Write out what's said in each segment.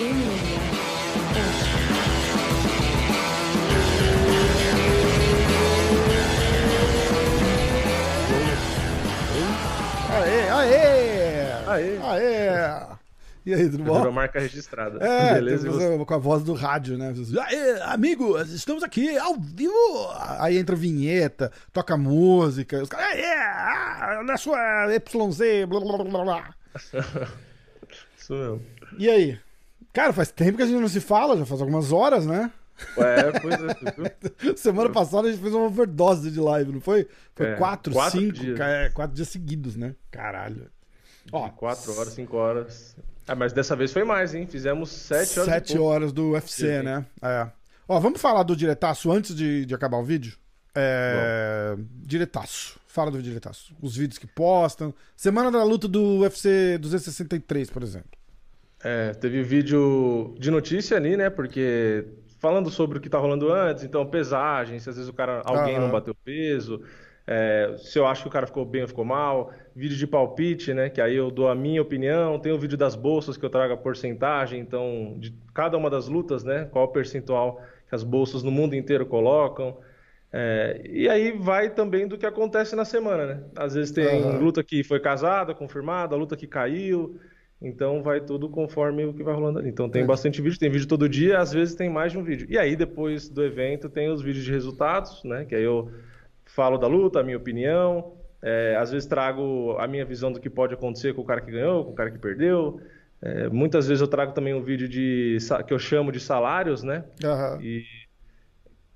Aê, aê! Aê. Aê! E aí, tudo bom? Virou marca registrada. É, Beleza, você? com a voz do rádio, né? Aê, amigos, estamos aqui ao vivo! Aí entra a vinheta, toca música, os caras, aê, ah, na sua YZ, blá blá blá blá. Isso mesmo. E aí? Cara, faz tempo que a gente não se fala, já faz algumas horas, né? Ué, pois é. Semana passada a gente fez uma overdose de live, não foi? Foi É, quatro, quatro cinco, dias. é, quatro dias seguidos, né? Caralho. Ó, Quatro horas, cinco horas. Ah, mas dessa vez foi mais, hein? Fizemos sete horas. Sete horas do UFC, Sim. né? É. Ó, vamos falar do diretaço antes de, de acabar o vídeo? É. Diretaço. Fala do diretaço. Os vídeos que postam. Semana da luta do UFC 263, por exemplo. É, teve vídeo de notícia ali, né? Porque falando sobre o que tá rolando antes, então pesagem, se às vezes o cara, alguém Aham. não bateu peso, é, se eu acho que o cara ficou bem ou ficou mal, vídeo de palpite, né? Que aí eu dou a minha opinião, tem o vídeo das bolsas que eu trago a porcentagem, então de cada uma das lutas, né? Qual o percentual que as bolsas no mundo inteiro colocam. É, e aí vai também do que acontece na semana, né? Às vezes tem Aham. luta que foi casada, confirmada, luta que caiu. Então vai tudo conforme o que vai rolando ali. Então tem É. bastante vídeo, tem vídeo todo dia, às vezes tem mais de um vídeo. E aí depois do evento tem os vídeos de resultados, né? Que aí eu falo da luta, a minha opinião. é, às vezes trago a minha visão do que pode acontecer com o cara que ganhou, com o cara que perdeu. É, muitas vezes eu trago também um vídeo de que eu chamo de salários, né? Aham. E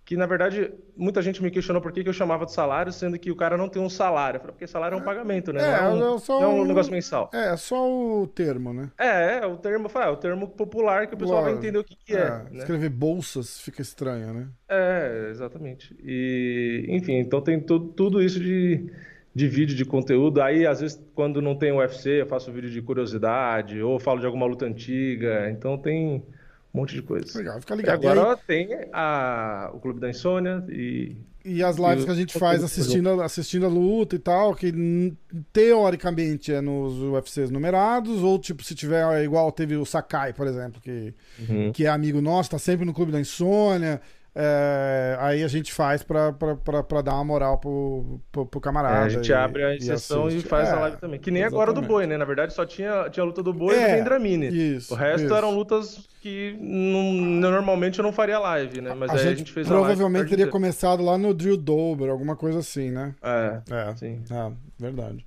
que na verdade muita gente me questionou por que que eu chamava de salário, sendo que o cara não tem um salário. Eu falei, porque salário é um pagamento, né? É, não é um, é só não é um negócio mensal. É, só o termo, né? É, é o termo, é o termo popular que o pessoal vai entender o que, que é, É, né? Escrever bolsas fica estranho, né? É, exatamente. E, enfim, então tem tu- tudo isso de, de vídeo, de conteúdo. Aí, às vezes, quando não tem UFC, eu faço vídeo de curiosidade, ou falo de alguma luta antiga. Então tem um monte de coisa. Legal, fica E ligado. E, agora aí- tem a, o Clube da Insônia e e as lives e que a gente faz assistindo, a- assistindo a luta e tal, que teoricamente é nos UFCs numerados, ou tipo, se tiver é igual teve o Sakai, por exemplo, que Uhum. que é amigo nosso, tá sempre no Clube da Insônia. É, aí a gente faz pra, pra, pra, pra dar uma moral pro, pro, pro É, camarada. a gente e- abre a exceção e, assiste. faz a É, live também. Que nem agora do exatamente. Boi, né? Na verdade, só tinha, tinha a luta do Boi e É, do Vendramini. Isso. O resto isso. eram lutas que não- normalmente eu não faria live, né? Mas a aí gente, a gente fez a live. provavelmente a teria começado lá no Drill Dober, alguma coisa assim, né? É. É, sim. É, verdade.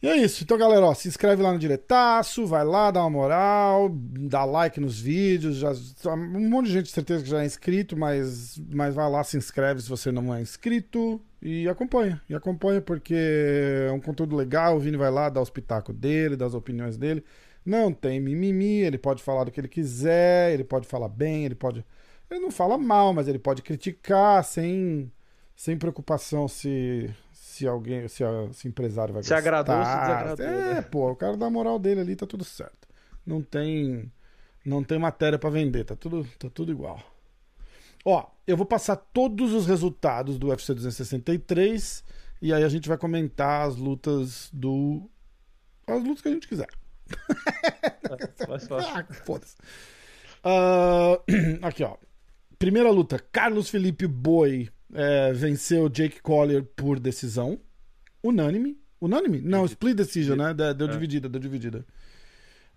E é isso. Então, galera, ó, se inscreve lá no Diretaço, vai lá, dá uma moral, dá like nos vídeos. Já, um monte de gente, certeza, que já é inscrito, mas, mas vai lá, se inscreve se você não é inscrito e acompanha. E acompanha porque é um conteúdo legal. O Vini vai lá, dá os pitacos dele, dá as opiniões dele. Não tem mimimi, ele pode falar do que ele quiser, ele pode falar bem, ele pode. Ele não fala mal, mas ele pode criticar sem, sem preocupação se, se alguém, se, a, se o empresário vai Se agradou ou se gostar. desagradou, É, né? pô, o cara dá a moral dele ali, tá tudo certo. Não tem, não tem matéria pra vender, tá tudo, tá tudo igual. Ó, eu vou passar todos os resultados do UFC 263 e aí a gente vai comentar as lutas do. As lutas que a gente quiser. Ah, foda-se. Ah, aqui, ó. Primeira luta: Carlos Felipe Boi é, venceu Jake Collier por decisão. Unânime. Unânime? Não, split decision, né? Deu, É. dividida, deu dividida.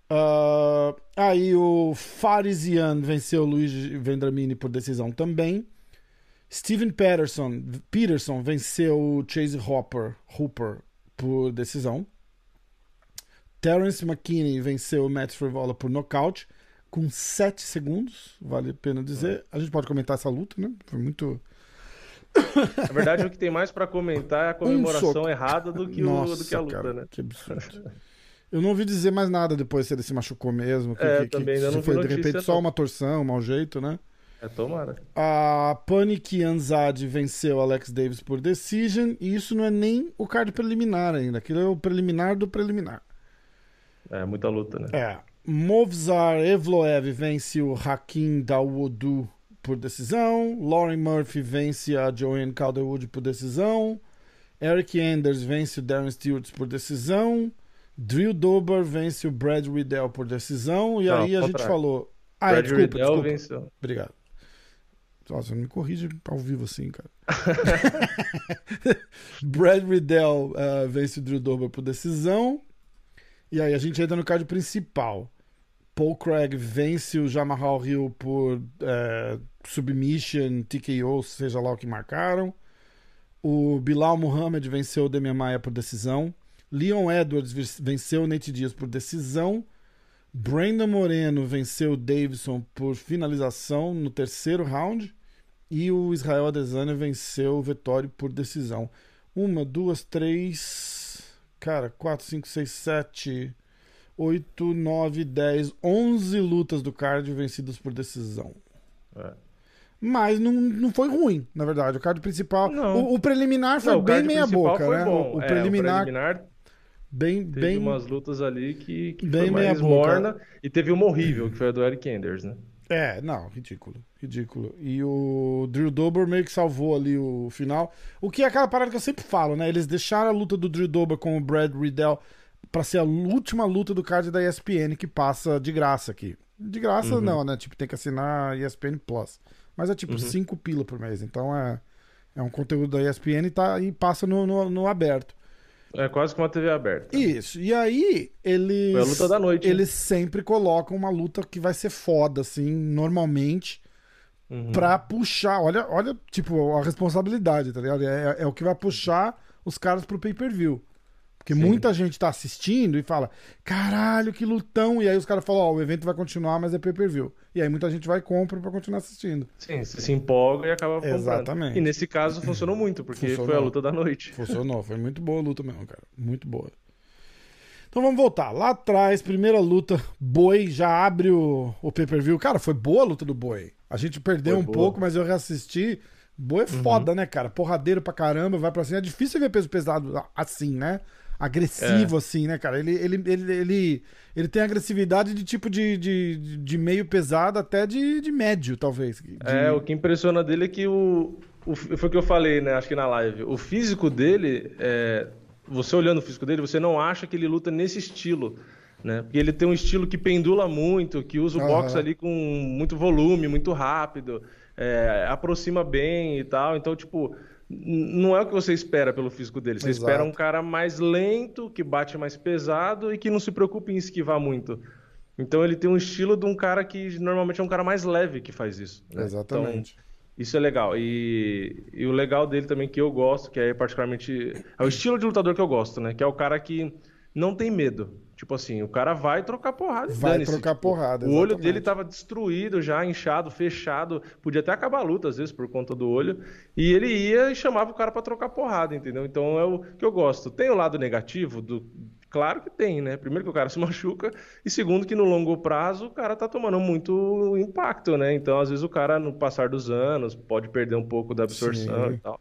Ah, aí o Farisian venceu o Luiz Vendramini por decisão também. Steven Peterson, Peterson venceu o Chase Hopper, Hooper por decisão. Terence McKinney venceu o Matt Frivola por nocaute com 7 segundos, vale a pena dizer. A gente pode comentar essa luta, né? Foi muito. Na verdade, o que tem mais pra comentar é a comemoração soco. errada do que, o, Nossa, do que a luta, cara, né? Que absurdo. Eu não ouvi dizer mais nada depois se ele se machucou mesmo. Que, É, que- que- também ainda se foi de repente só uma torção, um mau jeito, né? É, tomara. A Panic Anzad venceu Alex Davis por decision. E isso não é nem o card preliminar ainda. Aquilo é o preliminar do preliminar. É, muita luta, né? É. Movzar Evloev vence o Hakim Dawodu por decisão. Lauren Murphy vence a Joanne Calderwood por decisão. Eric Anders vence o Darren Stewart por decisão. Drew Dober vence o Brad Riddell por decisão. E Não, aí a gente contrário. falou. Ah, é, Brad desculpa, Riddell desculpa. venceu. Obrigado. Nossa, me corrige ao vivo assim, cara. Brad Riddell eh, vence o Drew Dober por decisão. E aí a gente entra no card principal. Paul Craig vence o Jamal Hill por eh, submission, TKO, seja lá o que marcaram. O Bilal Muhammad venceu o Demian Maia por decisão. Leon Edwards venceu o Nate Diaz por decisão. Brandon Moreno venceu o Davidson por finalização no terceiro round. E o Israel Adesanya venceu o Vettori por decisão. Uma, duas, três. Cara, quatro, cinco, seis, sete, oito, nove, dez, onze lutas do card vencidas por decisão. É. Mas não, não foi ruim, na verdade. O card principal. O, o preliminar foi Não, bem card meia principal boca, foi né? bom. O, o É, preliminar, preliminar bem, teve bem, umas lutas ali que, que bem foi mais morna. E teve uma horrível, que foi a do Eric Anders, né? É, não, ridículo, ridículo. E o Drew Dober meio que salvou ali o final. O que é aquela parada que eu sempre falo, né? Eles deixaram a luta do Drew Dober com o Brad Riddell pra ser a última luta do card da ESPN que passa de graça aqui. De graça Uhum. não, né? Tipo, tem que assinar ESPN Plus. Mas é Uhum. tipo 5 pila por mês. Então é, é um conteúdo da ESPN e, tá, e passa no, no, no aberto. É quase que uma TV aberta. Isso. E aí, eles. Foi a luta da noite, Eles sempre colocam uma luta que vai ser foda, assim, normalmente, Uhum. pra puxar. Olha, olha, tipo, a responsabilidade, tá ligado? É, é o que vai puxar os caras pro pay-per-view. Porque Sim. muita gente tá assistindo e fala, caralho, que lutão. E aí os caras falam, ó, o evento vai continuar, mas é pay-per-view. E aí muita gente vai e compra pra continuar assistindo. Sim, você se empolga e acaba comprando. Exatamente. E nesse caso funcionou muito, porque Funcionou. foi a luta da noite. Funcionou, foi muito boa a luta mesmo, cara. Muito boa. Então vamos voltar. Lá atrás, primeira luta, Boi já abre o, o pay-per-view. Cara, foi boa a luta do Boi. A gente perdeu Foi um boa. Uhum. pouco, mas eu reassisti. Boi é foda, né, cara? Porradeiro pra caramba, vai pra cima. É difícil ver peso pesado assim, né? Agressivo É. assim, né, cara? Ele, ele, ele, ele, ele tem agressividade de tipo de, de, de meio pesado até de, de médio, talvez. De- É, o que impressiona dele é que o, o- Foi o que eu falei, né? Acho que na live. O físico dele, é, você olhando o físico dele, você não acha que ele luta nesse estilo. Né? Porque ele tem um estilo que pendula muito, que usa o Aham. boxe ali com muito volume, muito rápido, é, aproxima bem e tal. Então, tipo, não é o que você espera pelo físico dele. Você Exato. espera um cara mais lento, que bate mais pesado e que não se preocupa em esquivar muito. Então ele tem um estilo de um cara que normalmente é um cara mais leve que faz isso. né? Exatamente. Então, isso é legal. E, e o legal dele também que eu gosto, que é particularmente. É o estilo de lutador que eu gosto, né? Que é o cara que não tem medo. Tipo assim, o cara vai trocar porrada. e Vai trocar porrada, O olho exatamente. dele tava destruído já, inchado, fechado. Podia até acabar a luta, às vezes, por conta do olho. E ele ia e chamava o cara pra trocar porrada, entendeu? Então é o que eu gosto. Tem o lado negativo do. Claro que tem, né? Primeiro que o cara se machuca, e segundo que no longo prazo o cara tá tomando muito impacto, né? Então, às vezes, o cara, no passar dos anos, pode perder um pouco da absorção Sim. e tal.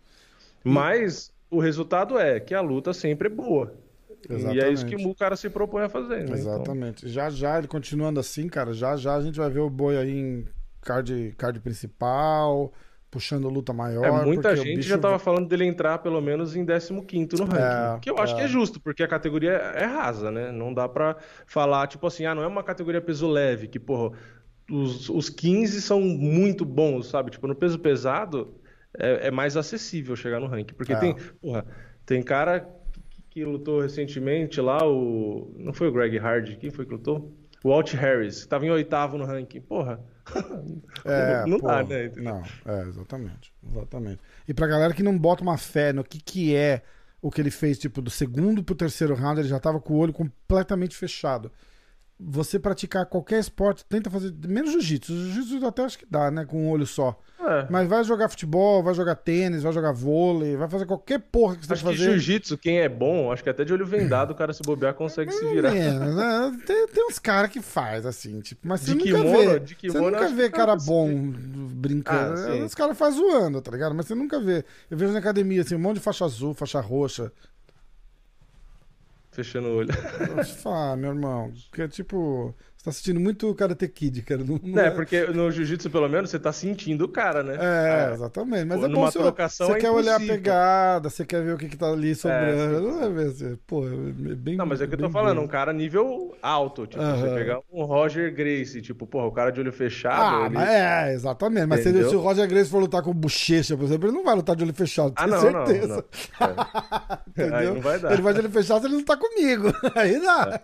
Mas o resultado é que a luta sempre é boa. E é isso que Exatamente. o cara se propõe a fazer, né? Então, Exatamente. Já já, ele continuando assim, cara, já já a gente vai ver o boi aí em card, card principal, puxando luta maior. É, muita gente bicho já tava falando dele entrar pelo menos em 15º no ranking. É, que eu acho é. que é justo, porque a categoria é rasa, né? Não dá pra falar, tipo assim, ah, não é uma categoria peso leve, que, porra, os, os 15 são muito bons, sabe? Tipo, no peso pesado é, é mais acessível chegar no ranking. Porque É. tem, porra, tem cara que, lutou recentemente lá, o. Não foi o Greg Hard, quem foi que lutou? O Walt Harris, que tava em oitavo no ranking. Porra. É, não pô, dá, né? Entendeu? Não, é, exatamente. Exatamente. E pra galera que não bota uma fé no que, que é o que ele fez, tipo, do segundo pro terceiro round, ele já tava com o olho completamente fechado. Você praticar qualquer esporte, tenta fazer. Menos jiu-jitsu. Jiu-jitsu até acho que dá, né? Com um olho só. É. Mas vai jogar futebol, vai jogar tênis, vai jogar vôlei, vai fazer qualquer porra que você Acho tem que que fazer. jiu-jitsu, quem é bom, acho que até de olho vendado o cara se bobear consegue se virar. Menos, né? tem, tem uns caras que faz assim, tipo, mas você De nunca kimono, vê. de você kimono, nunca acho vê que cara bom brincando. Ah. Os caras fazem zoando, tá ligado? Mas você nunca vê. Eu vejo na academia assim, um monte de faixa azul, faixa roxa. Fechando o olho. Falar, meu irmão. Porque, tipo, você tá assistindo muito Karate Kid, cara. Não, não É, porque no jiu-jitsu, pelo menos, você tá sentindo o cara, né? É, exatamente. Mas Pô, é bom numa você, trocação você é quer olhar a impossível. pegada, você quer ver o que, que tá ali sobrando. sim, não assim, pô, é bem. Não, mas é o que eu tô bem falando, bem. um cara nível alto. Tipo, você pegar um Roger Grace, tipo, porra, o cara de olho fechado. Ah, ele- é, exatamente. Mas se, Entendeu? se o Roger Grace for lutar com bochecha, por exemplo, ele não vai lutar de olho fechado, Ah, não, não, certeza. não. É. Entendeu? Não vai dar. Ele vai de olho fechado se ele lutar comigo. Aí dá.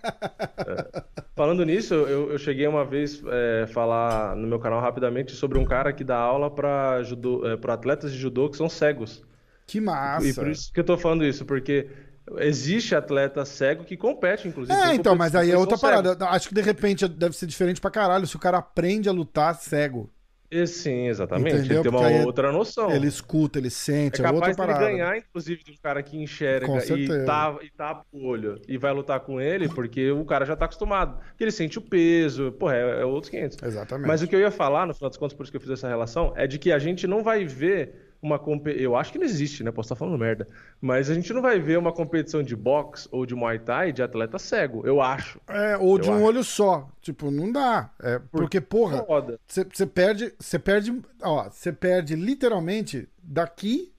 Falando nisso, eu, eu cheguei uma vez é, falar no meu canal rapidamente sobre um cara que dá aula para é, para atletas de judô que são cegos. Que massa. E por isso que eu tô falando isso, porque existe atleta cego que compete, inclusive. É, então, mas aí é outra parada. Acho que de repente deve ser diferente pra caralho se o cara aprende a lutar cego. E, sim, exatamente. Entendeu? Ele tem uma é- outra noção. Ele escuta, ele sente, É é, outra parada. ganhar, inclusive, de um cara que enxerga e tapa, e tapa o olho e vai lutar com ele, porque o cara já tá acostumado. Porque ele sente o peso, porra, é, é outros 500. Exatamente. Mas o que eu ia falar, no final das contas, por isso que eu fiz essa relação, é de que a gente não vai ver uma. Eu acho que não existe, né? Posso estar falando merda. Mas a gente não vai ver uma competição de boxe ou de muay thai de atleta cego, eu acho. É, ou de Eu um acho. olho só. Tipo, não dá. É, porque, porra, você perde. Você perde. Ó, você perde literalmente daqui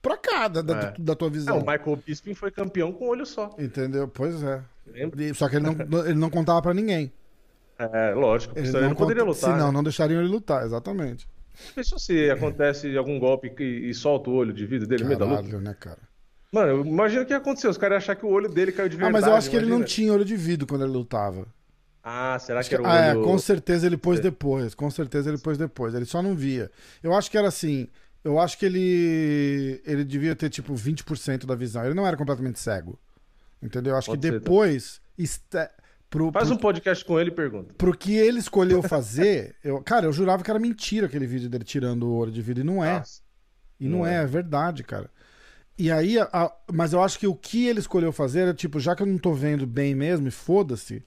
pra cá da, É. da tua É, visão. o Michael Bisping foi campeão com um olho só. Entendeu? Pois é. Lembra? Só que ele não, ele não contava pra ninguém. É, lógico. Ele senão ele não poderia lutar. Senão, né? não deixariam ele lutar, exatamente. Pensou se acontece algum golpe e, e solta o olho de vida dele meio da luta? Né, cara? Mano, imagina o que ia acontecer. Os caras iam achar que o olho dele caiu de Ah, verdade. mas eu acho que ele não tinha olho de vidro quando ele lutava. Ah, será que era o Ah, é, olho... com certeza ele pôs depois. Com certeza ele pôs depois. Ele só não via. Eu acho que era assim. Eu acho que ele. Ele devia ter, tipo, 20% da visão. Ele não era completamente cego. Entendeu? Eu acho Pode que ser, tá. Pro, Faz pro, um podcast com ele e pergunta. pro que ele escolheu fazer. eu, cara, eu jurava que era mentira aquele vídeo dele tirando o olho de vidro. E não é. Nossa. E não, Não é, é. é verdade, cara. E aí, a- mas eu acho que o que ele escolheu fazer era tipo, já que eu não tô vendo bem mesmo, e foda-se.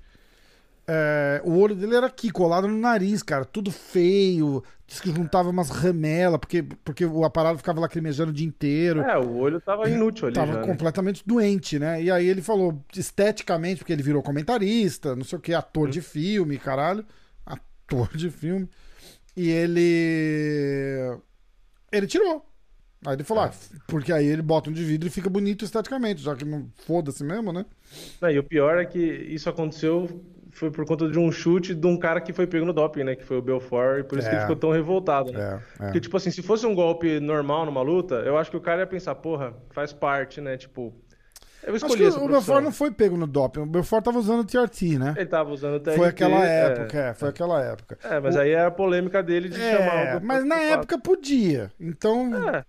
É, o olho dele era aqui, colado no nariz, cara, tudo feio. Diz que juntava umas ramelas, porque, porque o aparelho ficava lacrimejando o dia inteiro. É, o olho tava inútil ali Tava já, né? completamente doente, né? E aí ele falou, esteticamente, porque ele virou comentarista, não sei o que, ator Hum. de filme, caralho. Ator de filme. E ele. Ele tirou. Aí ele falou, É. ah, porque aí ele bota um de vidro e fica bonito esteticamente, já que não foda-se mesmo, né? Não, e o pior é que isso aconteceu foi por conta de um chute de um cara que foi pego no doping, né? Que foi o Belfort, e por isso que É. ele ficou tão revoltado, né? É, é. Porque, tipo assim, se fosse um golpe normal numa luta, eu acho que o cara ia pensar, porra, faz parte, né? Tipo, eu Acho escolhi que essa o. Belfort não foi pego no doping, o Belfort tava usando o TRT, né? Ele tava usando o TRT, Foi aquela é. época, é, foi aquela época. É, mas aí é a polêmica dele de chamar o É, Belfort mas na época podia. Então, É.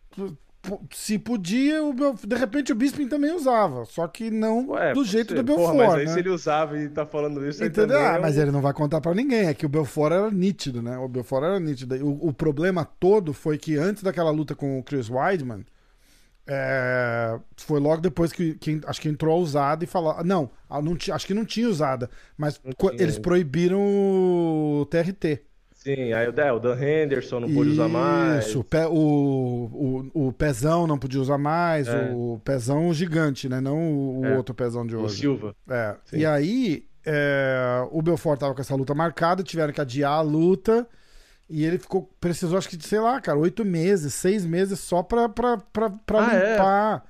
se podia, o Belf- de repente o Bisping também usava. Só que não Ué, do jeito ser. do Belfort, Porra, mas aí né? se ele usava e tá falando isso, aí Entendeu? também Ah, é mas ele não vai contar pra ninguém. É que o Belfort era nítido, né? O Belfort era nítido. O, o problema todo foi que antes daquela luta com o Chris Weidman, é, foi logo depois que, que acho que entrou a usada e falou. Não, ah, não acho que não tinha usada, mas Não tinha eles ainda. proibiram o TRT. Sim, aí o- é, o Dan Henderson não pôde usar mais. Isso, o, o, o, o pezão não podia usar mais, É. o pezão gigante, né? Não o, o É. outro pezão de O hoje. Silva. É. Sim. E aí, é, o Belfort tava com essa luta marcada, tiveram que adiar a luta. E ele ficou, precisou, acho que, sei lá, cara, oito meses, seis meses só pra, pra, pra, pra Ah, é? limpar.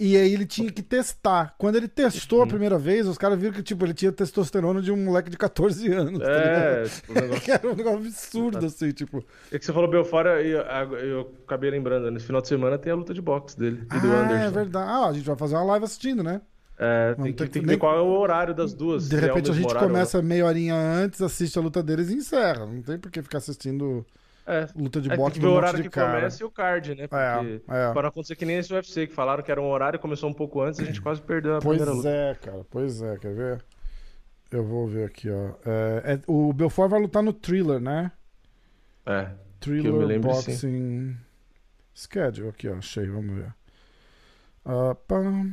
E aí ele tinha que testar. Quando ele testou Uhum. a primeira vez, os caras viram que, tipo, ele tinha testosterona de um moleque de 14 anos. tá É, tipo, o negócio... Era um negócio absurdo, assim, tipo. é que você falou Belfort e eu, eu acabei lembrando, nesse final de semana tem a luta de boxe dele e do ah, Anderson. é verdade. Ah, a gente vai fazer uma live assistindo, né? É, tem que, tem que ver qual é o horário das duas. De se é repente a gente começa meia horinha antes, assiste a luta deles e encerra. Não tem por que ficar assistindo. É, luta de é, tem boxe que de ver um o horário de que cara. começa e o card, né? Porque É, é. para não acontecer que nem esse UFC, que falaram que era um horário, começou um pouco antes, a gente quase perdeu a Pois primeira luta. é, cara. Pois é, quer ver? Eu vou ver aqui, ó. É, é- o Belfort vai lutar no Thriller, né? É. Thriller me lembro, Boxing Schedule. Aqui, ó. Achei, vamos ver. Ah, pam.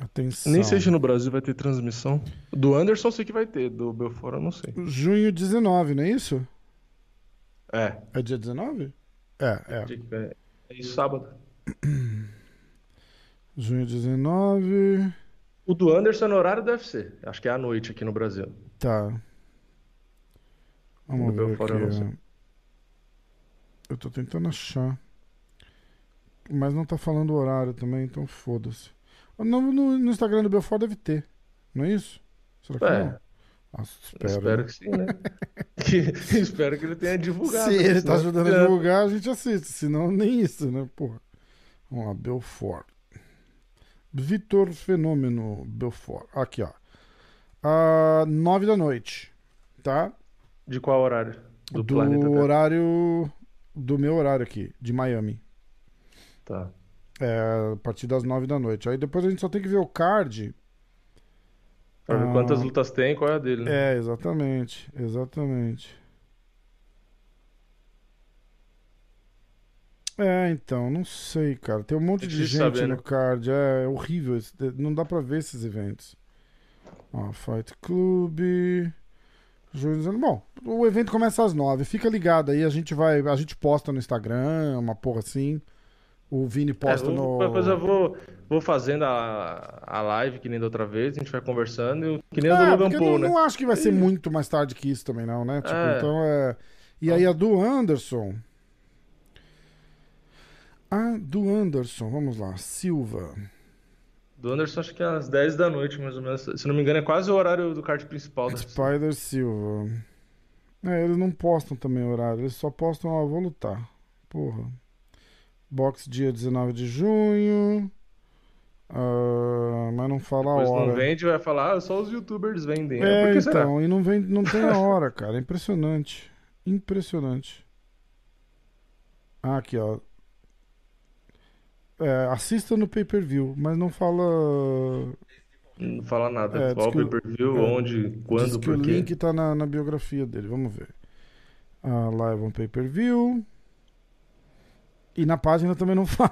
Atenção. Nem sei se no Brasil vai ter transmissão. Do Anderson eu sei que vai ter, do Belfort eu não sei. Junho 19, não é isso? É. É dia 19? É, é. É, é isso sábado. Junho 19. O do Anderson é no horário do UFC. Acho que é à noite aqui no Brasil. Tá. Vamos Do ver Belfort eu não aqui. sei. ó. Eu tô tentando achar. Mas não tá falando o horário também, então foda-se. No, no, no Instagram do Belfort deve ter. Não é isso? Será que É. não? Nossa, espero. espero né? que sim, né? Que- espero que ele tenha divulgado. Se ele tá Senão- ajudando a divulgar, a gente assiste. Senão, nem isso, né? Porra. Vamos lá, Belfort. Vitor Fenômeno Belfort. Aqui, ó. Ah, nove da noite. Tá? De qual horário? Do, Do, planeta horário. Do meu horário aqui, de Miami. Tá. É, a partir das nove da noite. Aí depois a gente só tem que ver o card. Pra ver Ah. quantas lutas tem e qual é a dele, né? É, exatamente. Exatamente. É, então, não sei, cara. Tem um monte É de gente saber, no né? card. É, é horrível. esse- Não dá pra ver esses eventos. Ó, Fight Club. Bom, o evento começa às nove. Fica ligado aí. A gente vai. A gente posta no Instagram, uma porra assim. O Vini É, posta eu- no. coisa eu vou, vou fazendo a, a live que nem da outra vez, a gente vai conversando, e, que nem a do É, Logan Paul, não, né? não acho que vai ser muito mais tarde que isso também, não, né? Tipo, É. então é. E aí a do Anderson. A do Anderson, vamos lá. Silva. Do Anderson acho que é às 10 da noite, mais ou menos. Se não me engano, é quase o horário do card principal da Spider Silva. É, eles não postam também o horário, eles só postam, ó, vou lutar. Porra. Box dia 19 de junho. Ah, mas não fala a Depois hora. não vende, vai falar, ah, só os youtubers vendem. É, Por que será? então, e não, vem, não tem a hora, cara. É impressionante. Impressionante. Ah, aqui, ó. É, assista no pay-per-view, mas não fala. Não fala nada. É, Qual pay-per-view, é, onde, Diz quando, que o por quê. link tá na, na biografia dele. Vamos ver. Ah, live on pay-per-view. E na página também não fala.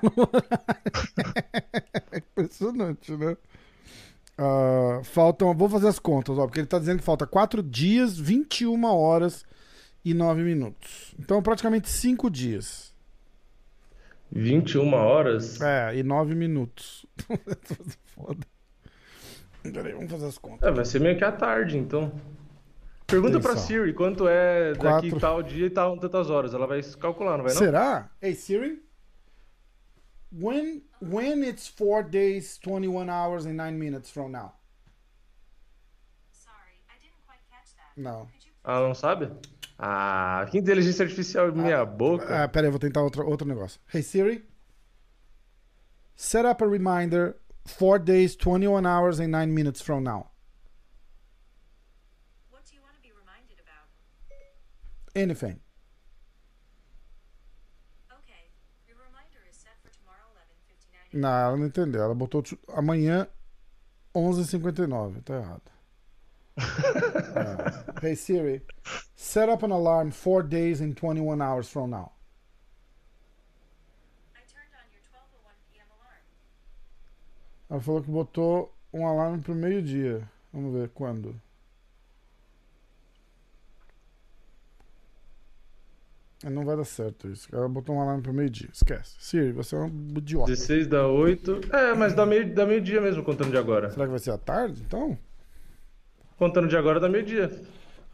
é impressionante, né? Ah, faltam. Vou fazer as contas, ó, porque ele tá dizendo que falta 4 dias, 21 horas e 9 minutos. Então, praticamente 5 dias. 21 horas? É, e 9 minutos. Foda. Peraí, vamos fazer as contas. É, vai ser meio que à tarde, então. Pergunta pra Atenção. Siri quanto é daqui Quatro. tal dia e tal, tantas horas. Ela vai calcular, não vai não? Será? Hey Siri. When when it's 4 days, 21 hours and 9 minutes from now? Sorry, I didn't quite catch that. Não. Ah, não sabe? Ah, que inteligência artificial, minha boca. Ah, pera aí, vou tentar outra, outro negócio. Hey Siri. Set up a reminder 4 days, 21 hours and 9 minutes from now. what do you want to be reminded about? Anything. Okay. Your reminder is set for tomorrow 11:59. Não, ela não entendeu. Ela botou amanhã 11h59. Tá errado. É. Hey Siri. Set up an alarm 4 days and 21 hours from now. I turned on your 12:01 p.m. alarm. Ela falou que botou um alarme pro meio-dia. Vamos ver quando. Não vai dar certo isso. Ela botou um alarme pro meio-dia. Esquece. Siri, você é um idiota. 16 dá 8. É, mas dá meio, dá meio-dia mesmo, contando de agora. Será que vai ser à tarde, então? Contando de agora dá meio-dia.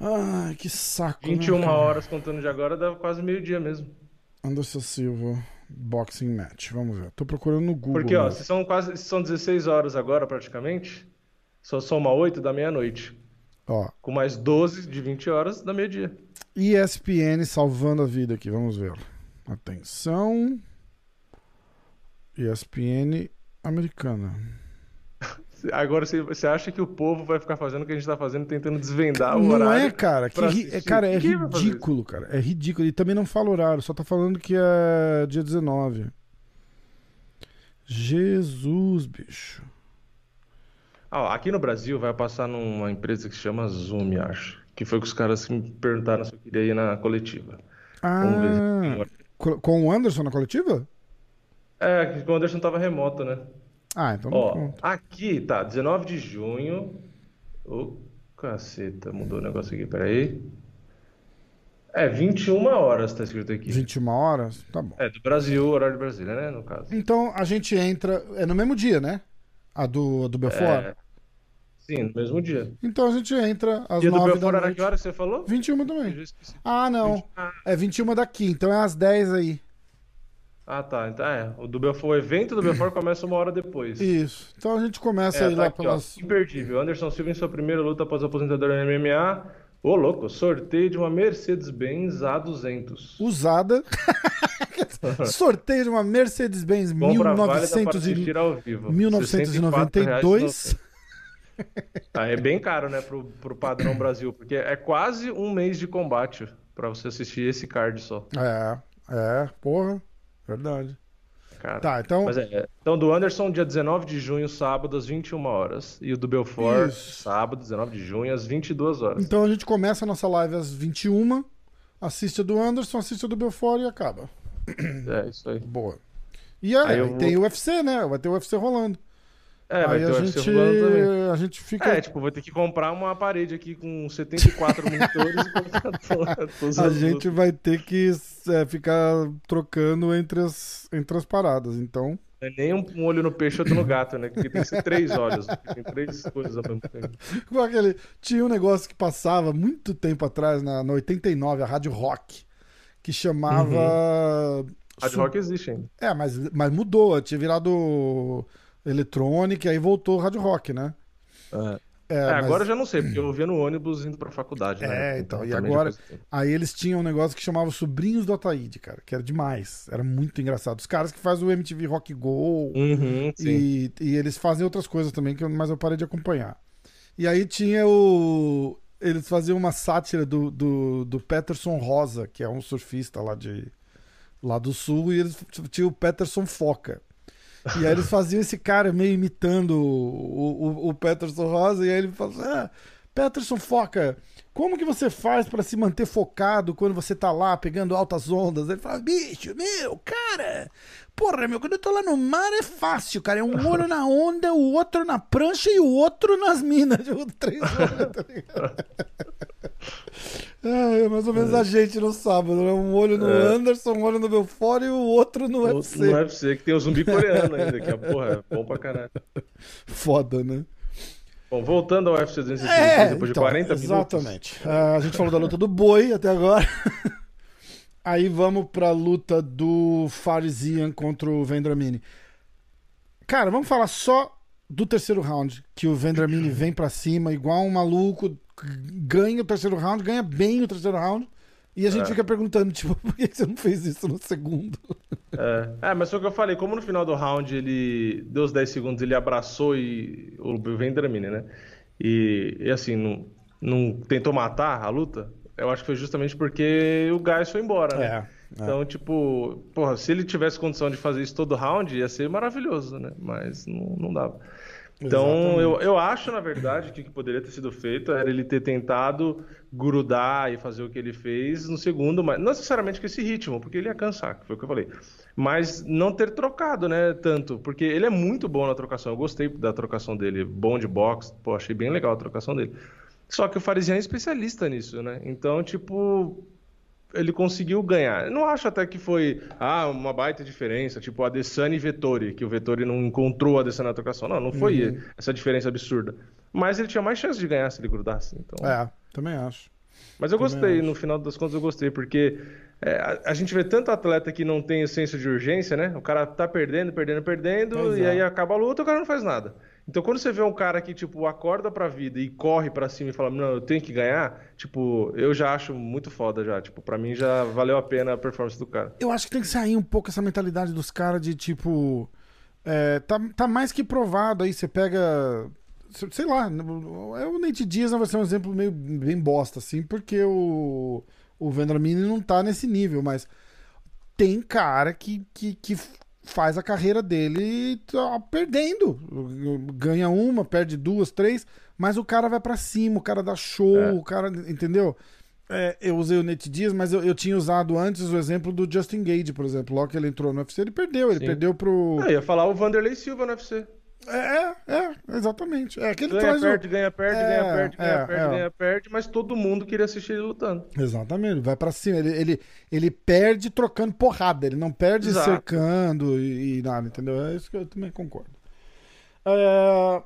Ai, que saco. né, 21 cara? horas contando de agora dá quase meio-dia mesmo. Anderson Silva, boxing match. Vamos ver. Tô procurando no Google. Porque, ó, né? se são quase se são 16 horas agora praticamente, só soma 8 da meia-noite. Ó, Com mais 12 de 20 horas dá meio-dia. ESPN salvando a vida aqui. Vamos ver. Atenção. ESPN americana. Agora você, acha que o povo vai ficar fazendo o que a gente tá fazendo, tentando desvendar o Não horário? é, cara. Que ri- é, cara, é Quem ridículo, cara. É ridículo. E também não fala horário, só tá falando que é dia 19. Jesus, bicho. Ah, aqui no Brasil vai passar numa empresa que se chama Zoom, acho. Que foi que os caras que me perguntaram se eu queria ir na coletiva. Ah, co- com o Anderson na coletiva? É, o Anderson tava remoto, né? Ah, então não Ó, conta. aqui tá, 19 de junho. Ô, caceta, mudou o negócio aqui, peraí. É, 21 horas tá escrito aqui. 21 horas? Tá bom. É, do Brasil, horário de Brasília, né, no caso. Então a gente entra. É no mesmo dia, né? A do, do Belfort? É, Sim, no mesmo dia. Então a gente entra às Dia do 9 Belfort da noite. que hora você falou? 21 Eu também. Ah, não. Ah, É 21 daqui, então é às 10 aí. Ah, tá. Então, é, o do Belfort, o evento do Belfort começa uma hora depois. Isso. Então a gente começa É, aí tá lá aqui, ó. pelas. Imperdível. Anderson Silva em sua primeira luta após aposentadoria no MMA. Ô, louco, sorteio de uma Mercedes-Benz A200. Usada. Sorteio de uma Mercedes-Benz Compra válida para 1900 e- assistir ao vivo. 1992. Ah, é bem caro, né, pro, pro padrão Brasil, porque é quase um mês de combate pra você assistir esse card só. É, é, porra. Verdade. Cara. Tá, então. É, então do Anderson, dia 19 de junho, sábado, às 21 horas. E o do Belfort, Isso. sábado, 19 de junho, às 22 horas. Então a gente começa a nossa live às 21, assiste a do Anderson, assiste a do Belfort e acaba. É, isso aí. Boa. E aí, Aí vou- tem o UFC, né? Vai ter o UFC rolando. É, vai aí ter a gente, a gente fica. É, tipo, vou ter que comprar uma parede aqui com 74 monitores e colocar a gente vai ter que é, ficar trocando entre as, entre as paradas. Então, é nem um, um olho no peixe outro no gato, né? Porque tem que ser três olhos. Tem três coisas ao mesmo tempo. Igual aquele, tinha um negócio que passava muito tempo atrás, na, na 89, a Rádio Rock, que chamava. Hard Su- Rock existe ainda. É, mas, mas mudou, tinha virado eletrônica e aí voltou o Rádio Rock, né? É, É, mas- agora eu já não sei, porque eu ouvia no ônibus indo pra faculdade, né? É, então, e também agora-. Aí eles tinham um negócio que chamava Sobrinhos do Ataíde, cara, que era demais. Era muito engraçado. Os caras que fazem o MTV Rock Go Uhum, e, e eles fazem outras coisas também, que eu- mas eu parei de acompanhar. E aí tinha o. Eles faziam uma sátira do, do, do Peterson Rosa, que é um surfista lá de lá do sul, e eles tinham o Peterson Foca. E aí eles faziam esse cara meio imitando o, o, o Peterson Rosa, e aí ele falou: ah, Peterson Foca, como que você faz pra se manter focado quando você tá lá pegando altas ondas? Ele fala: bicho, meu, cara, porra, meu, quando eu tô lá no mar é fácil, cara. É um olho na onda, o outro na prancha e o outro nas minas. Tipo, três olhos, tá ligado? É mais ou menos a gente no sábado, né? Um olho no É. Anderson, um olho no Belfort e o outro no No, UFC. no UFC, que tem o zumbi coreano ainda, que é, porra, é bom pra caralho. Foda, né? Bom, voltando ao UFC 206, É, depois então, de 40 minutos. exatamente. Ah, a gente falou da luta do boi até agora. Aí vamos pra luta do Farzian contra o Vendramini. Cara, vamos falar só do terceiro round, que o Vendramini vem pra cima igual um maluco, ganha o terceiro round, ganha bem o terceiro round, e a gente É. fica perguntando, tipo, por que você não fez isso no segundo? É, é, mas foi o que eu falei, como no final do round ele deu os 10 segundos, ele abraçou e o Vendramini, né? E, e assim, não, não tentou matar a luta, eu acho que foi justamente porque o gás foi embora, né? É, Então, tipo, porra, se ele tivesse condição de fazer isso todo round, ia ser maravilhoso, né? Mas não, não dava. Então, Exatamente. eu, eu acho, na verdade, que o que poderia ter sido feito era ele ter tentado grudar e fazer o que ele fez no segundo, mas não necessariamente com esse ritmo, porque ele ia cansar, que foi o que eu falei. Mas não ter trocado, né, tanto, porque ele é muito bom na trocação. Eu gostei da trocação dele, bom de boxe, pô, achei bem legal a trocação dele. Só que o Farisian é especialista nisso, né? Então, tipo, ele conseguiu ganhar. Eu não acho até que foi ah, uma baita diferença, tipo a Adesanya e Vettori, que o Vettori não encontrou a Adesanya na trocação. Não, não foi Uhum. essa diferença absurda. Mas ele tinha mais chance de ganhar se ele grudasse. Então... É, também acho. Mas eu também gostei, acho. no final das contas eu gostei, porque é, a, a gente vê tanto atleta que não tem o senso de urgência, né? O cara tá perdendo, perdendo, perdendo, Pois e é. aí acaba a luta, o cara não faz nada. Então quando você vê um cara que, tipo, acorda pra vida e corre pra cima e fala, não, eu tenho que ganhar, tipo, eu já acho muito foda já. Tipo, pra mim já valeu a pena a performance do cara. Eu acho que tem que sair um pouco essa mentalidade dos caras de tipo. é, tá, tá mais que provado aí, você pega. Sei lá, é o Nate Diaz vai ser um exemplo meio bem bosta, assim, porque o, o Vendramini não tá nesse nível, mas tem cara que, que, que faz a carreira dele tá perdendo. Ganha uma, perde duas, três, mas o cara vai pra cima, o cara dá show, É. o cara. Entendeu? É, eu usei o Nate Diaz, mas eu, eu tinha usado antes o exemplo do Justin Gage, por exemplo. Logo que ele entrou no UFC, ele perdeu. Ele Sim. perdeu pro. Ah, ia falar o Vanderlei Silva no UFC. É, é, é, exatamente. É que ele Ganha, traz o- perde, ganha, perde, É, ganha, perde, ganha, é, perde, é. ganha, perde, mas todo mundo queria assistir ele lutando. Exatamente, vai pra cima. Ele, ele, ele perde trocando porrada, ele não perde Exato. cercando e, e nada, entendeu? É isso que eu também concordo. É,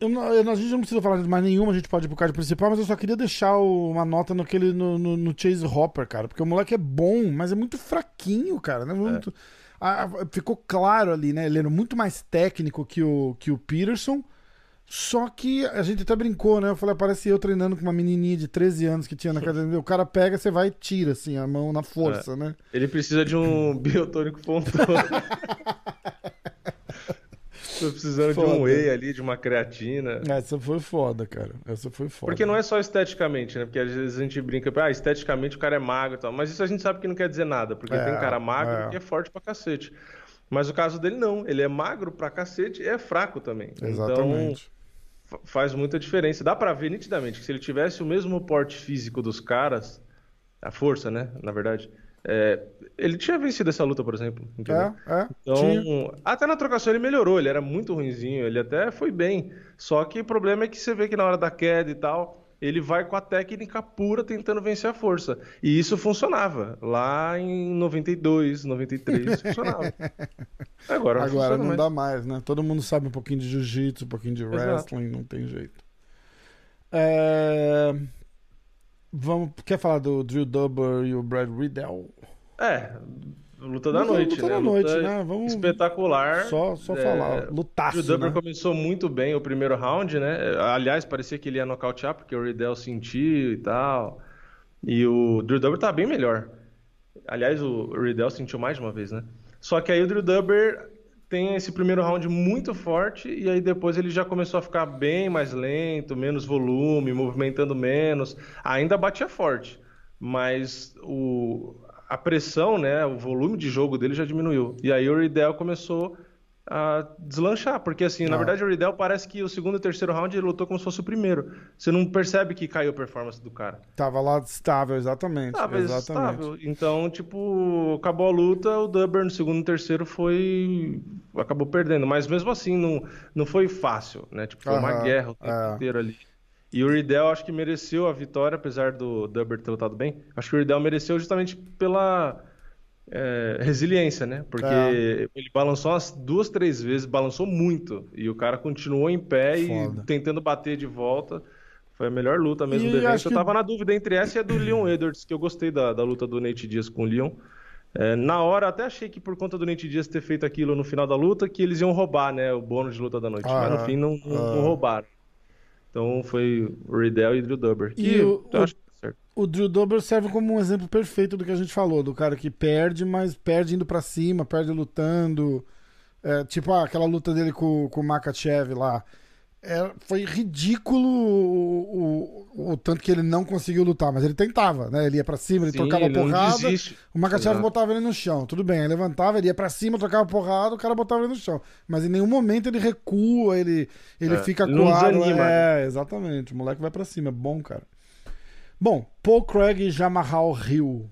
Eu não- eu a gente não precisa falar de mais nenhuma, a gente pode ir pro card principal, mas eu só queria deixar o- uma nota naquele, no, no, no Chase Hopper, cara. Porque o moleque é bom, mas é muito fraquinho, cara. Né? Muito- a- a- ficou claro ali, né? Ele era muito mais técnico que o, que o Peterson. Só que a gente até brincou, né? Eu falei, parece eu treinando com uma menininha de 13 anos que tinha na academia. O cara pega, você vai e tira, assim, a mão na força, né? Ele precisa de um biotônico pontônico. Tô precisando de Foda. um whey ali, de uma creatina. Essa foi foda, cara. Essa foi foda. Porque não é só esteticamente, né? Porque às vezes a gente brinca, ah, esteticamente o cara é magro e tal. Mas isso a gente sabe que não quer dizer nada, porque É, tem cara magro é. que é forte pra cacete. Mas o caso dele não, ele é magro pra cacete e é fraco também. Exatamente. Então fa- faz muita diferença. Dá pra ver nitidamente que se ele tivesse o mesmo porte físico dos caras, a força, né? Na verdade, é, ele tinha vencido essa luta, por exemplo. É, é. Então, tinha. até na trocação ele melhorou, ele era muito ruinzinho, ele até foi bem. Só que o problema é que você vê que na hora da queda e tal, ele vai com a técnica pura tentando vencer a força. E isso funcionava. Lá em 92, 93, isso funcionava. Agora, Agora funciona não mais. dá mais, né? Todo mundo sabe um pouquinho de jiu-jitsu, um pouquinho de Exato. wrestling, não tem jeito. É, Vamos... Quer falar do Drew Dober e o Brad Riddell? É, luta da Luta- noite, luta né? da noite, né? Vamos- Espetacular. Só, só É, falar. O Lutaço, Dober né? começou muito bem o primeiro round, né? Aliás, parecia que ele ia nocautear, porque o Riddell sentiu e tal. E o Drew Dober tá bem melhor. Aliás, o Riddell sentiu mais de uma vez, né? Só que aí o Drew Dober tem esse primeiro round muito forte e aí depois ele já começou a ficar bem mais lento, menos volume, movimentando menos. Ainda batia forte, mas o, a pressão, né, o volume de jogo dele já diminuiu. E aí o Riddell começou a deslanchar, porque assim, na Ah. verdade o Riddell parece que o segundo e terceiro round ele lutou como se fosse o primeiro. Você não percebe que caiu a performance do cara. Tava lá estável, exatamente. Tava exatamente. estável. Então, tipo, acabou a luta, o Dubber no segundo e terceiro foi. acabou perdendo. Mas mesmo assim, não, não foi fácil, né? Tipo, foi uma guerra o tempo é. inteiro ali. E o Riddell acho que mereceu a vitória, apesar do Dubber ter lutado bem. Acho que o Riddell mereceu justamente pela é, resiliência, né? Porque É. ele balançou umas duas, três vezes, balançou muito. E o cara continuou em pé Foda. e tentando bater de volta. Foi a melhor luta mesmo E do evento. acho Eu que- tava na dúvida entre essa e a do Leon Edwards, que eu gostei da, da luta do Nate Diaz com o Leon. É, na hora, até achei que por conta do Nate Diaz ter feito aquilo no final da luta, que eles iam roubar, né, o bônus de luta da noite. Mas no Aham. fim não, não- não Ah. roubaram. Então foi o Riddell e Drew Dober. Que E o- eu acho que tá certo. O Drew Dober serve como um exemplo perfeito do que a gente falou, do cara que perde, mas perde indo pra cima, perde lutando. É, tipo ah, aquela luta dele com, com o Makachev lá. É, foi ridículo o, o- o tanto que ele não conseguiu lutar, mas ele tentava, né? Ele ia pra cima, ele Sim, trocava ele porrada. O Makachev botava ele no chão, tudo bem. Ele levantava, ele ia pra cima, trocava porrada, o cara botava ele no chão. Mas em nenhum momento ele recua, ele, ele É, fica coado. desanima, É, exatamente. O moleque vai pra cima, é bom, cara. Bom, Paul Craig e Jamarral Hill.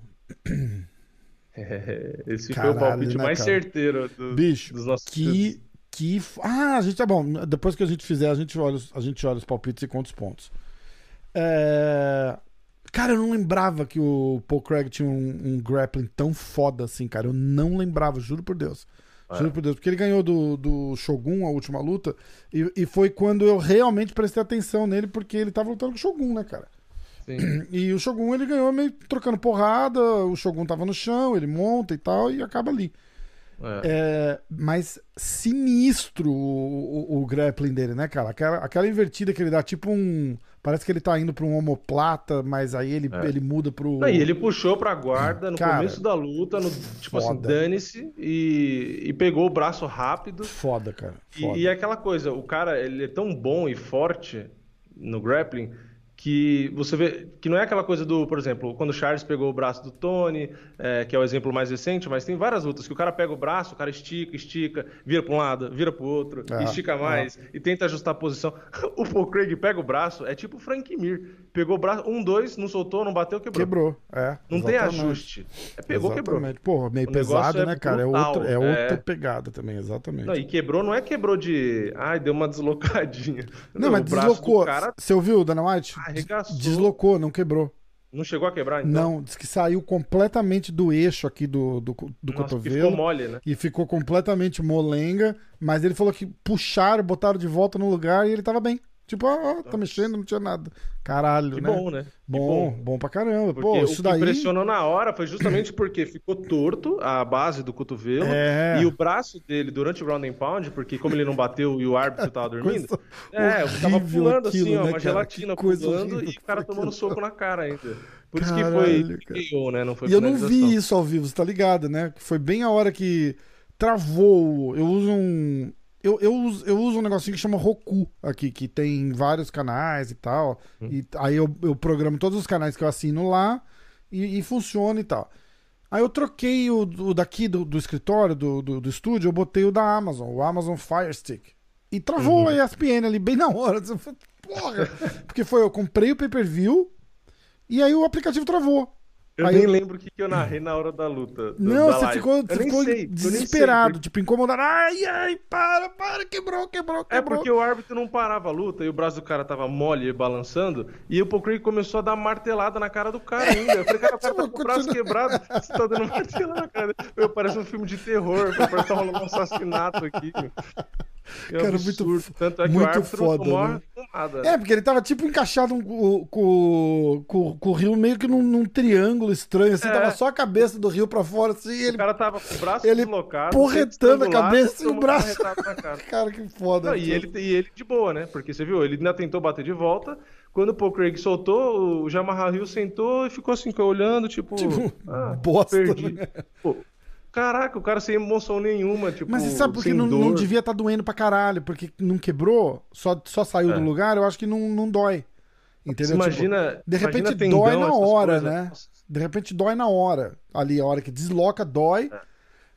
É, esse foi Caralho, o palpite né, mais cara? certeiro do- Bicho, dos nossos que. Que ah, a gente tá bom. Depois que a gente fizer, a gente olha, os- a gente olha os palpites e conta os pontos. É, Cara, eu não lembrava que o Paul Craig tinha um, um grappling tão foda assim, cara. Eu não lembrava, juro por Deus. É. Juro por Deus. Porque ele ganhou do, do Shogun a última luta. E, e foi quando eu realmente prestei atenção nele, porque ele tava lutando com o Shogun, né, cara? Sim. E o Shogun ele ganhou meio trocando porrada, o Shogun tava no chão, ele monta e tal, e acaba ali. É. É, mas sinistro o, o- o grappling dele, né, cara? Aquela, aquela invertida que ele dá, tipo um. Parece que ele tá indo pra um homoplata, mas aí ele, É. ele muda pro. Não, e ele puxou pra guarda no Cara, começo da luta, no, tipo assim, foda. dane-se, e, e pegou o braço rápido. Foda, cara. E, Foda. e é aquela coisa, o cara ele é tão bom e forte no grappling que você vê que não é aquela coisa do, por exemplo, quando o Charles pegou o braço do Tony, é, que é o exemplo mais recente, mas tem várias lutas que o cara pega o braço, o cara estica, estica, vira para um lado, vira para o outro, É, estica mais e tenta ajustar a posição. O Paul Craig pega o braço, é tipo o Frank Mir, pegou o braço, um, dois, não soltou, não bateu, quebrou. Quebrou, é. Não tem exatamente. ajuste. É, pegou, quebrou. exatamente. Porra, meio O pesado, é né, cara? É, brutal, outra, é é. outra pegada também, exatamente. Não, e quebrou não é quebrou de, ai, deu uma deslocadinha. Não, mas o braço do deslocou. cara Você ouviu, Dana White? Arregaçou. Deslocou, não quebrou. Não chegou a quebrar, então? Não, diz que saiu completamente do eixo aqui do, do, do Nossa, cotovelo. ficou mole, né? E ficou completamente molenga, mas ele falou que puxaram, botaram de volta no lugar e ele tava bem. Tipo, ah, ah, tá mexendo, não tinha nada. Caralho, Que né? bom, né? Que Bom, bom pra caramba. Porque Pô, o isso que daí. impressionou na hora foi justamente porque ficou torto a base do cotovelo É. e o braço dele durante o ground and pound, porque como ele não bateu e o árbitro tava dormindo, é, tava pulando aquilo, assim, ó, né, uma gelatina Que pulando horrível e o cara aquilo tomando lá. soco na cara ainda. Por isso Caralho, que cara. foi KO, né? Não foi E eu não vi isso ao vivo, você tá ligado, né? Que Foi bem a hora que travou. Eu uso um. Eu, eu, uso, eu uso um negocinho que chama Roku aqui, que tem vários canais e tal. Hum. E aí eu, eu programo todos os canais que eu assino lá e, e funciona e tal. Aí eu troquei o, o daqui do, do escritório, do, do, do estúdio, eu botei o da Amazon, o Amazon Fire Stick. E travou Uhum. a ESPN ali bem na hora. Porra! Porque foi, eu comprei o pay-per-view e aí o aplicativo travou. Eu Aí nem eu- lembro o que, que eu narrei na hora da luta. do- Não, da você live. ficou, Eu você ficou sei, desesperado, tipo, incomodado. Ai, ai, para, para, quebrou, quebrou, É quebrou. porque o árbitro não parava a luta e o braço do cara tava mole e balançando. E o Paul Craig começou a dar martelada na cara do cara ainda. Eu falei, cara, o cara tá com o braço quebrado, você tá dando martelada na cara dele. Meu, parece um filme de terror, parece tá rolando um assassinato aqui. meu. É Cara, absurdo. muito Tanto é que muito o árbitro foda, tomou né? tomada. É, porque ele tava tipo encaixado com, com, com, com o rio meio que num, num triângulo estranho, assim, É. tava só a cabeça do rio pra fora, assim, e O ele. cara tava com o braço ele deslocado, porretando a cabeça e o braço. cara. Cara, que foda. Não, e, ele, e ele de boa, né? Porque você viu, ele ainda tentou bater de volta. Quando o Paul Craig soltou, o Jamal Hill sentou e ficou assim, olhando, tipo. Tipo, ah, bosta, Perdi. né? Pô, caraca, o cara sem emoção nenhuma, tipo. Mas você sabe por que sem não, não devia estar doendo pra caralho? Porque não quebrou, só, só saiu É. do lugar, eu acho que não, não dói. Entendeu? Você Tipo, imagina. de repente imagina tendão, dói na hora, coisas. né? Nossa, De repente dói na hora. Ali, a hora que desloca, dói.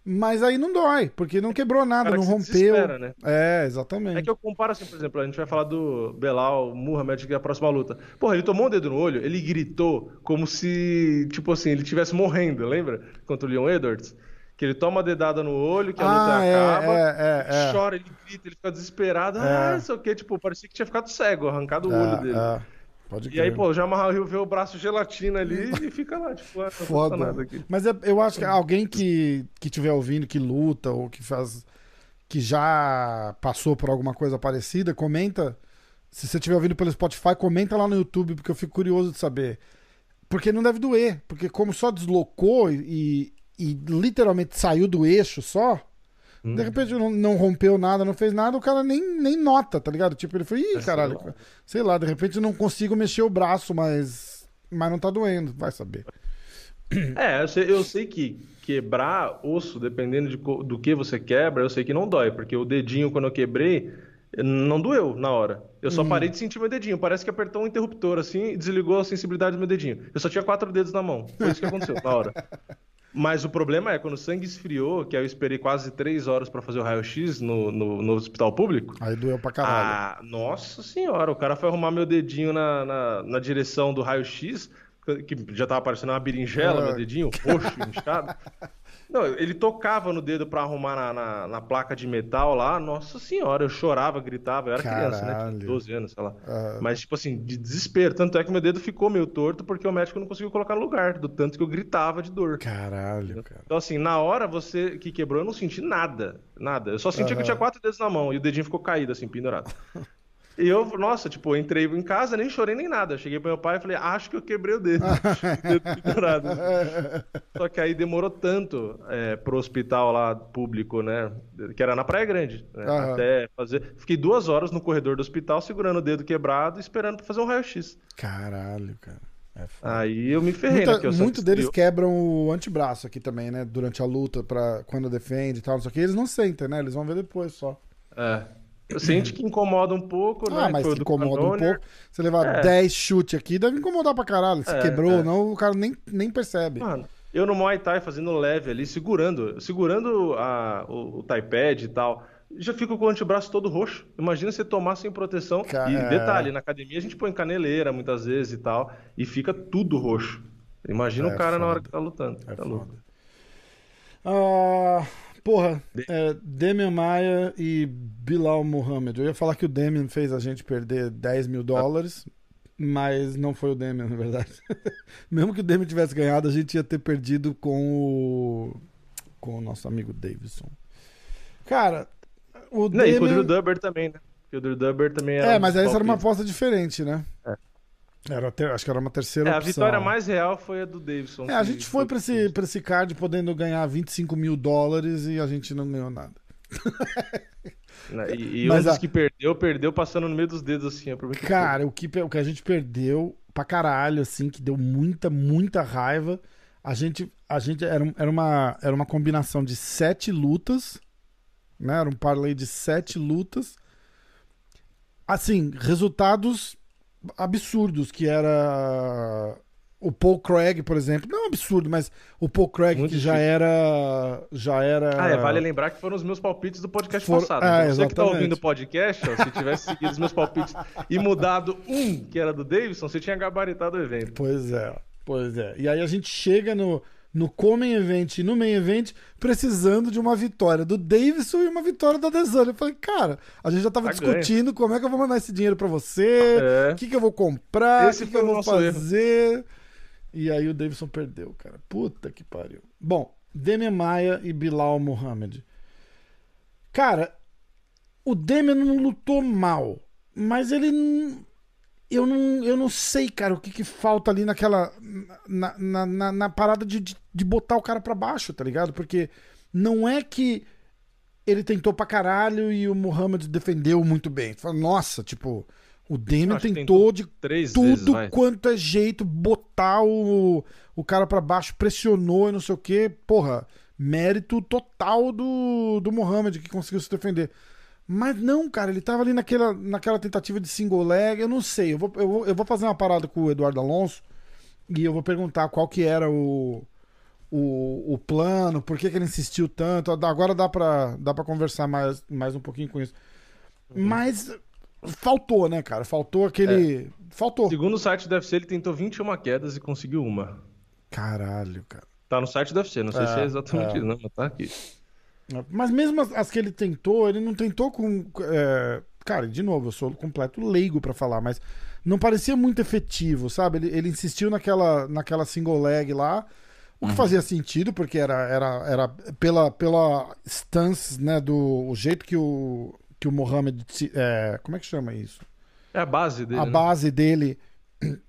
Mas aí não dói, porque não quebrou nada, não que rompeu. né? É, exatamente. É que eu comparo assim, por exemplo, a gente vai falar do Belal Muhammad que é a próxima luta. Porra, ele tomou um dedo no olho, ele gritou como se, tipo assim, ele estivesse morrendo, lembra? Contra o Leon Edwards. Que ele toma a dedada no olho, que a luta Ah, é, acaba, é, é, ele é. chora, ele grita, ele fica desesperado. É. Ah, não sei o que, tipo, parecia que tinha ficado cego, arrancado o olho É, dele. é. Pode E aí, crer. pô, o Jamal Hill vê o braço gelatina ali e fica lá, tipo, ah, Foda. nada aqui. Mas é- eu acho que alguém que, que tiver ouvindo, que luta ou que faz. que já passou por alguma coisa parecida, comenta. Se você estiver ouvindo pelo Spotify, comenta lá no YouTube, porque eu fico curioso de saber. Porque não deve doer. Porque como só deslocou e, e literalmente saiu do eixo só, Hum. de repente não, não rompeu nada, não fez nada, o cara nem, nem nota, tá ligado? Tipo, ele foi, ih, É, sei caralho, lá. sei lá, de repente eu não consigo mexer o braço, mas, mas não tá doendo, vai saber. É, eu sei, eu sei que quebrar osso, dependendo de do que você quebra, eu sei que não dói, porque o dedinho, quando eu quebrei, não doeu na hora. Eu só parei de sentir meu dedinho. Parece que apertou um interruptor assim e desligou a sensibilidade do meu dedinho. Eu só tinha quatro dedos na mão. Foi isso que aconteceu na hora. Mas o problema é, quando o sangue esfriou, que aí eu esperei quase três horas pra fazer o raio-x no, no, no hospital público, Aí doeu pra caralho. ah, nossa senhora, o cara foi arrumar meu dedinho na, na, na direção do raio-x, que já tava parecendo uma berinjela, Ah. meu dedinho, roxo, inchado. Não, ele tocava no dedo pra arrumar na, na, na placa de metal lá, nossa senhora, eu chorava, gritava, eu era criança, né? Caralho. Tinha 12 anos, sei lá. Ah. Mas, tipo assim, de desespero. Tanto é que meu dedo ficou meio torto porque o médico não conseguiu colocar no lugar, do tanto que eu gritava de dor. Caralho, cara. Então, assim, na hora você que quebrou, eu não senti nada. Nada. Eu só senti que eu tinha quatro dedos na mão e o dedinho ficou caído, assim, pendurado. E eu, nossa, tipo, eu entrei em casa, nem chorei nem nada. Eu cheguei pro meu pai e falei, acho que eu quebrei o dedo. o dedo pendurado. Só que aí demorou tanto é, pro hospital lá público, né? Que era na Praia Grande. né, Aham. Até fazer. Fiquei duas horas no corredor do hospital segurando o dedo quebrado, esperando pra fazer um raio-x. Caralho, cara. É. Aí eu me ferrei, Muita- né? sangue Muitos deles esfriou. quebram o antebraço aqui também, né? Durante a luta, pra, quando defende e tal, não sei o que. Eles não sentem, né? Eles vão ver depois só. É. Eu sente que incomoda um pouco, né? Ah, mas que do incomoda um Cannonier. pouco. Você levar É. 10 chutes aqui, deve incomodar pra caralho. Se É, quebrou é. ou não, o cara nem, nem percebe. Mano, eu no Muay Thai fazendo leve ali, segurando, segurando a, o, o Thai pad e tal, já fico com o antebraço todo roxo. Imagina você tomar sem proteção. Ca- E é. detalhe, na academia a gente põe caneleira muitas vezes e tal, e fica tudo roxo. Imagina É o cara na hora foda. que tá lutando. É tá foda. louco. Ah, porra, é, Demian Maia e Bilal Muhammad. Eu ia falar que o Demian fez a gente perder 10 mil dólares, Mas não foi o Demian, na verdade. Mesmo que o Demian tivesse ganhado, a gente ia ter perdido com o. com o nosso amigo Davidson. Cara, o Não, e com o Drew Demian. Dubber também, né? Porque o Drew Dubber também era. É, um mas essa era uma aposta diferente, né? É. Era ter- acho que era uma terceira É, a opção. vitória mais real foi a do Davidson. É, a gente foi pra esse, pra esse card podendo ganhar 25 mil dólares e a gente não ganhou nada. Né, E, e Mas um dos a- que perdeu, perdeu passando no meio dos dedos assim. Cara, o que, o que a gente perdeu pra caralho, assim, que deu muita, muita raiva. A gente, a gente era, era, uma, era uma combinação de sete lutas, né? Era um parlay de sete lutas. Assim, resultados absurdos, que era o Paul Craig, por exemplo. Não absurdo, mas o Paul Craig Muito que já difícil. era já era Ah, é, vale lembrar que foram os meus palpites do podcast For- passado. Ah, Então, você que tá exatamente. ouvindo o podcast, ó, se tivesse seguido os meus palpites e mudado um, que era do Davidson, você tinha gabaritado o evento. Pois é, pois é. E aí a gente chega no, no Common Event e no Main Event precisando de uma vitória do Davidson e uma vitória da Desane. Eu falei, cara, a gente já tava Tá discutindo como é que eu vou mandar esse dinheiro pra você, É. o que, que eu vou comprar, o que, que eu vou fazer. E aí o Davidson perdeu, cara. Puta que pariu. Bom, Demian Maia e Bilal Mohamed. Cara, o Demian não lutou mal, mas ele eu não, eu não sei, cara, o que, que falta ali naquela. Na, na, na- na parada de, de, de botar o cara pra baixo, tá ligado? Porque não é que ele tentou pra caralho e o Muhammad defendeu muito bem. Fala, Nossa, tipo, o Demian Acho que tentou de vezes, tudo vai. quanto é jeito, botar o, o cara pra baixo, pressionou e não sei o que. Porra, mérito total do, do Mohamed que conseguiu se defender. Mas não, cara, ele tava ali naquela, naquela tentativa de single leg, eu não sei. Eu vou, eu, vou, eu vou fazer uma parada com o Eduardo Alonso e eu vou perguntar qual que era o, o, o plano, por que, que ele insistiu tanto. Agora dá pra, dá pra conversar mais, mais um pouquinho com isso. Mas faltou, né, cara? Faltou aquele. Faltou. Segundo o site do UFC, ele tentou 21 quedas e conseguiu uma. Caralho, cara. Tá no site do UFC, não sei É, se é exatamente é. isso, não, mas tá aqui. Mas mesmo as, as que ele tentou, ele não tentou com. é, Cara, de novo, eu sou completo leigo pra falar, mas não parecia muito efetivo, sabe? Ele, ele insistiu naquela, naquela single leg lá, o que fazia sentido, porque era, era, era pela, pela stance, né, do o jeito que o, que o Mohamed. se- é, como é que chama isso? É a base dele. a né? base dele.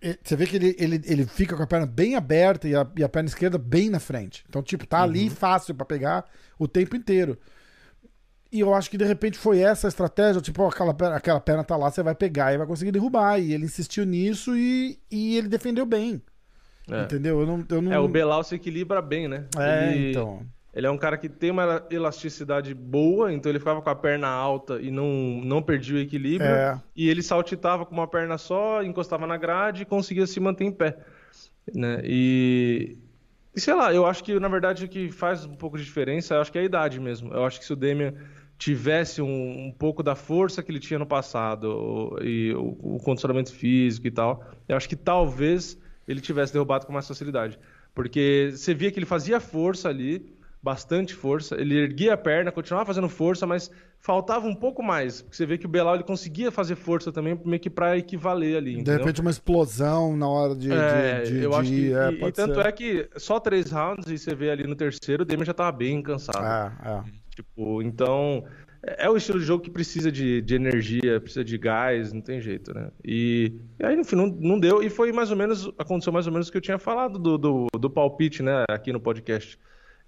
Eh, Você vê que ele, ele, ele fica com a perna bem aberta e a, e a perna esquerda bem na frente. Então, tipo, tá Uhum. ali fácil pra pegar o tempo inteiro. E eu acho que de repente foi essa a estratégia, tipo, ó, aquela perna, aquela perna tá lá, você vai pegar e vai conseguir derrubar. E ele insistiu nisso e, e ele defendeu bem. É. Entendeu? Eu não, eu não... É, o Belal se equilibra bem, né? É, ele, então. Ele é um cara que tem uma elasticidade boa, então ele ficava com a perna alta e não, não perdia o equilíbrio. É. E ele saltitava com uma perna só, encostava na grade e conseguia se manter em pé. Né? E, e sei lá, eu acho que na verdade o que faz um pouco de diferença, eu acho que é a idade mesmo. Eu acho que se o Demian tivesse um, um pouco da força que ele tinha no passado o- e o, o condicionamento físico e tal, eu acho que talvez ele tivesse derrubado com mais facilidade. Porque você via que ele fazia força ali, bastante força, ele erguia a perna, continuava fazendo força, mas faltava um pouco mais. Porque você vê que o Belal ele conseguia fazer força também, meio que pra equivaler ali. De entendeu? repente uma explosão na hora de, É, de, de, eu acho que. é, e- e, tanto é que só três rounds e você vê ali no terceiro, o Demian já tava bem cansado. É, é. Tipo, então. É é o estilo de jogo que precisa de, de energia, precisa de gás, não tem jeito, né? E, e aí, no fim, não, não deu. E foi mais ou menos. Aconteceu mais ou menos o que eu tinha falado do, do, do palpite, né? Aqui no podcast.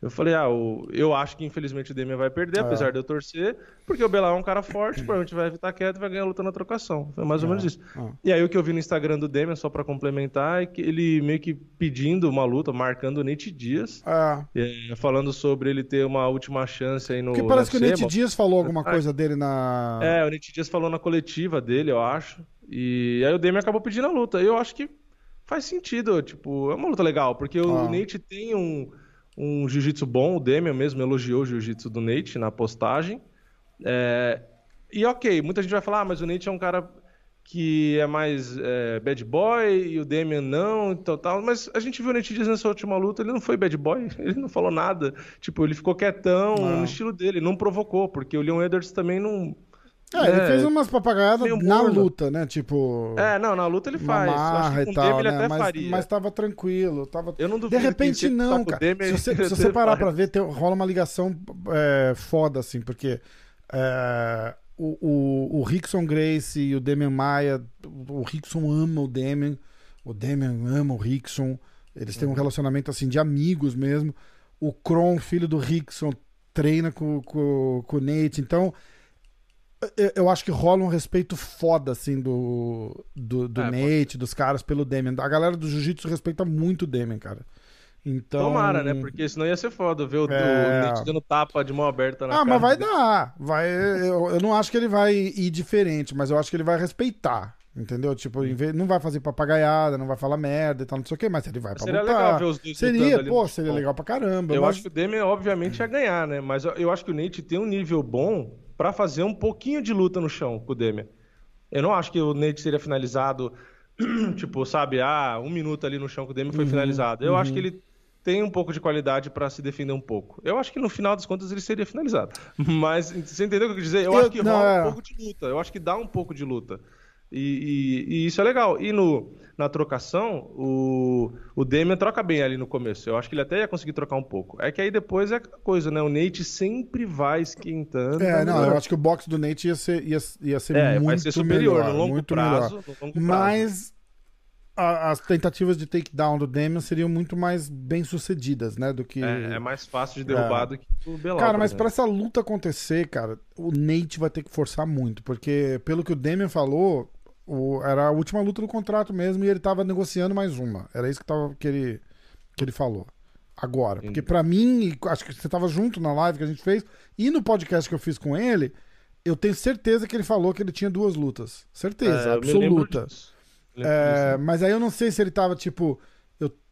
Eu falei, ah, o, eu acho que infelizmente o Demian vai perder, É. apesar de eu torcer, porque o Belal é um cara forte, provavelmente vai evitar quieto e vai ganhar a luta na trocação. Foi mais ou É, menos isso. é. E aí o que eu vi no Instagram do Demian, só pra complementar, é que ele meio que pedindo uma luta, marcando o Nate Dias, É. falando sobre ele ter uma última chance aí no Porque parece que o Nate Dias falou alguma coisa dele na. É, o Nate Dias falou na coletiva dele, eu acho. E aí o Demian acabou pedindo a luta. Eu acho que faz sentido, tipo, é uma luta legal, porque o. Nate tem um, um jiu-jitsu bom, o Demian mesmo elogiou o jiu-jitsu do Nate na postagem. É, E ok, muita gente vai falar, ah, mas o Nate é um cara que é mais é, bad boy e o Demian não, e tal, tal. Mas a gente viu o Nate Diaz nessa última luta, ele não foi bad boy, ele não falou nada. Tipo, ele ficou quietão, Não. no estilo dele, não provocou, porque o Leon Edwards também não, É, ele É, fez umas papagaiadas na luta, né? Tipo. É, não, na luta ele faz. Acho que e tal, Demian ele né? até Mas, faria. mas tava tranquilo. Tava... Eu não De duvido que repente, não, tá cara. Demian, Se você, se você parar faz. pra ver, tem- rola uma ligação é, foda, assim, porque é, o, o, o Rickson Grace e o Damian Maia, o Rickson ama o Damian, o Damian ama o Rickson, eles têm um relacionamento, assim, de amigos mesmo. O Kron, filho do Rickson, treina com, com, com o Nate, então... eu- acho que rola um respeito foda, assim, do, do, do É, Nate, dos caras pelo Damian. A galera do Jiu-Jitsu respeita muito o Damian, cara. Então... Tomara, né? Porque senão ia ser foda ver o, É. Nate dando tapa de mão aberta na Ah, mas vai dele. dar. Vai, eu, eu não acho que ele vai ir diferente, mas eu acho que ele vai respeitar. Entendeu? Tipo, vez- não vai fazer papagaiada, não vai falar merda e tal, não sei o quê, mas ele vai pra Seria lutar. legal ver os dois Seria, pô, seria chão. legal pra caramba. Eu mas- acho que o Demian, obviamente, ia ganhar, né? Mas eu, eu acho que o Nate tem um nível bom pra fazer um pouquinho de luta no chão com o Demian. Eu não acho que o Nate seria finalizado, tipo, sabe, ah, um minuto ali no chão com o Demian foi Uhum, finalizado. Eu acho que ele tem um pouco de qualidade pra se defender um pouco. Eu acho que no final das contas ele seria finalizado. Mas você entendeu o que eu quis dizer? Eu, Eu- acho que não, rola é. um pouco de luta. Eu acho que dá um pouco de luta. E, e- e isso é legal. E no, na trocação, o, o Damian troca bem ali no começo. Eu acho que ele até ia conseguir trocar um pouco. É que aí depois é coisa, né? O Nate sempre vai esquentando. É, não, melhorando. eu acho que o boxe do Nate ia ser, ia, ia ser É, muito ser superior melhor, no longo muito prazo. melhor. no longo prazo. Mas a- as tentativas de takedown do Damian seriam muito mais bem sucedidas, né? Do que. É, é mais fácil de derrubar do que o Belal. Cara, mas exemplo. pra essa luta acontecer, cara, o Nate vai ter que forçar muito, porque pelo que o Damian falou, o- era a última luta do contrato mesmo e ele tava negociando mais uma. Era isso que, tava, que, ele, que ele falou. Agora, porque pra mim, acho que você tava junto na live que a gente fez e no podcast que eu fiz com ele, eu tenho certeza que ele falou que ele tinha duas lutas. Certeza, É, absoluta. É, disso. mas aí eu não sei se ele tava tipo,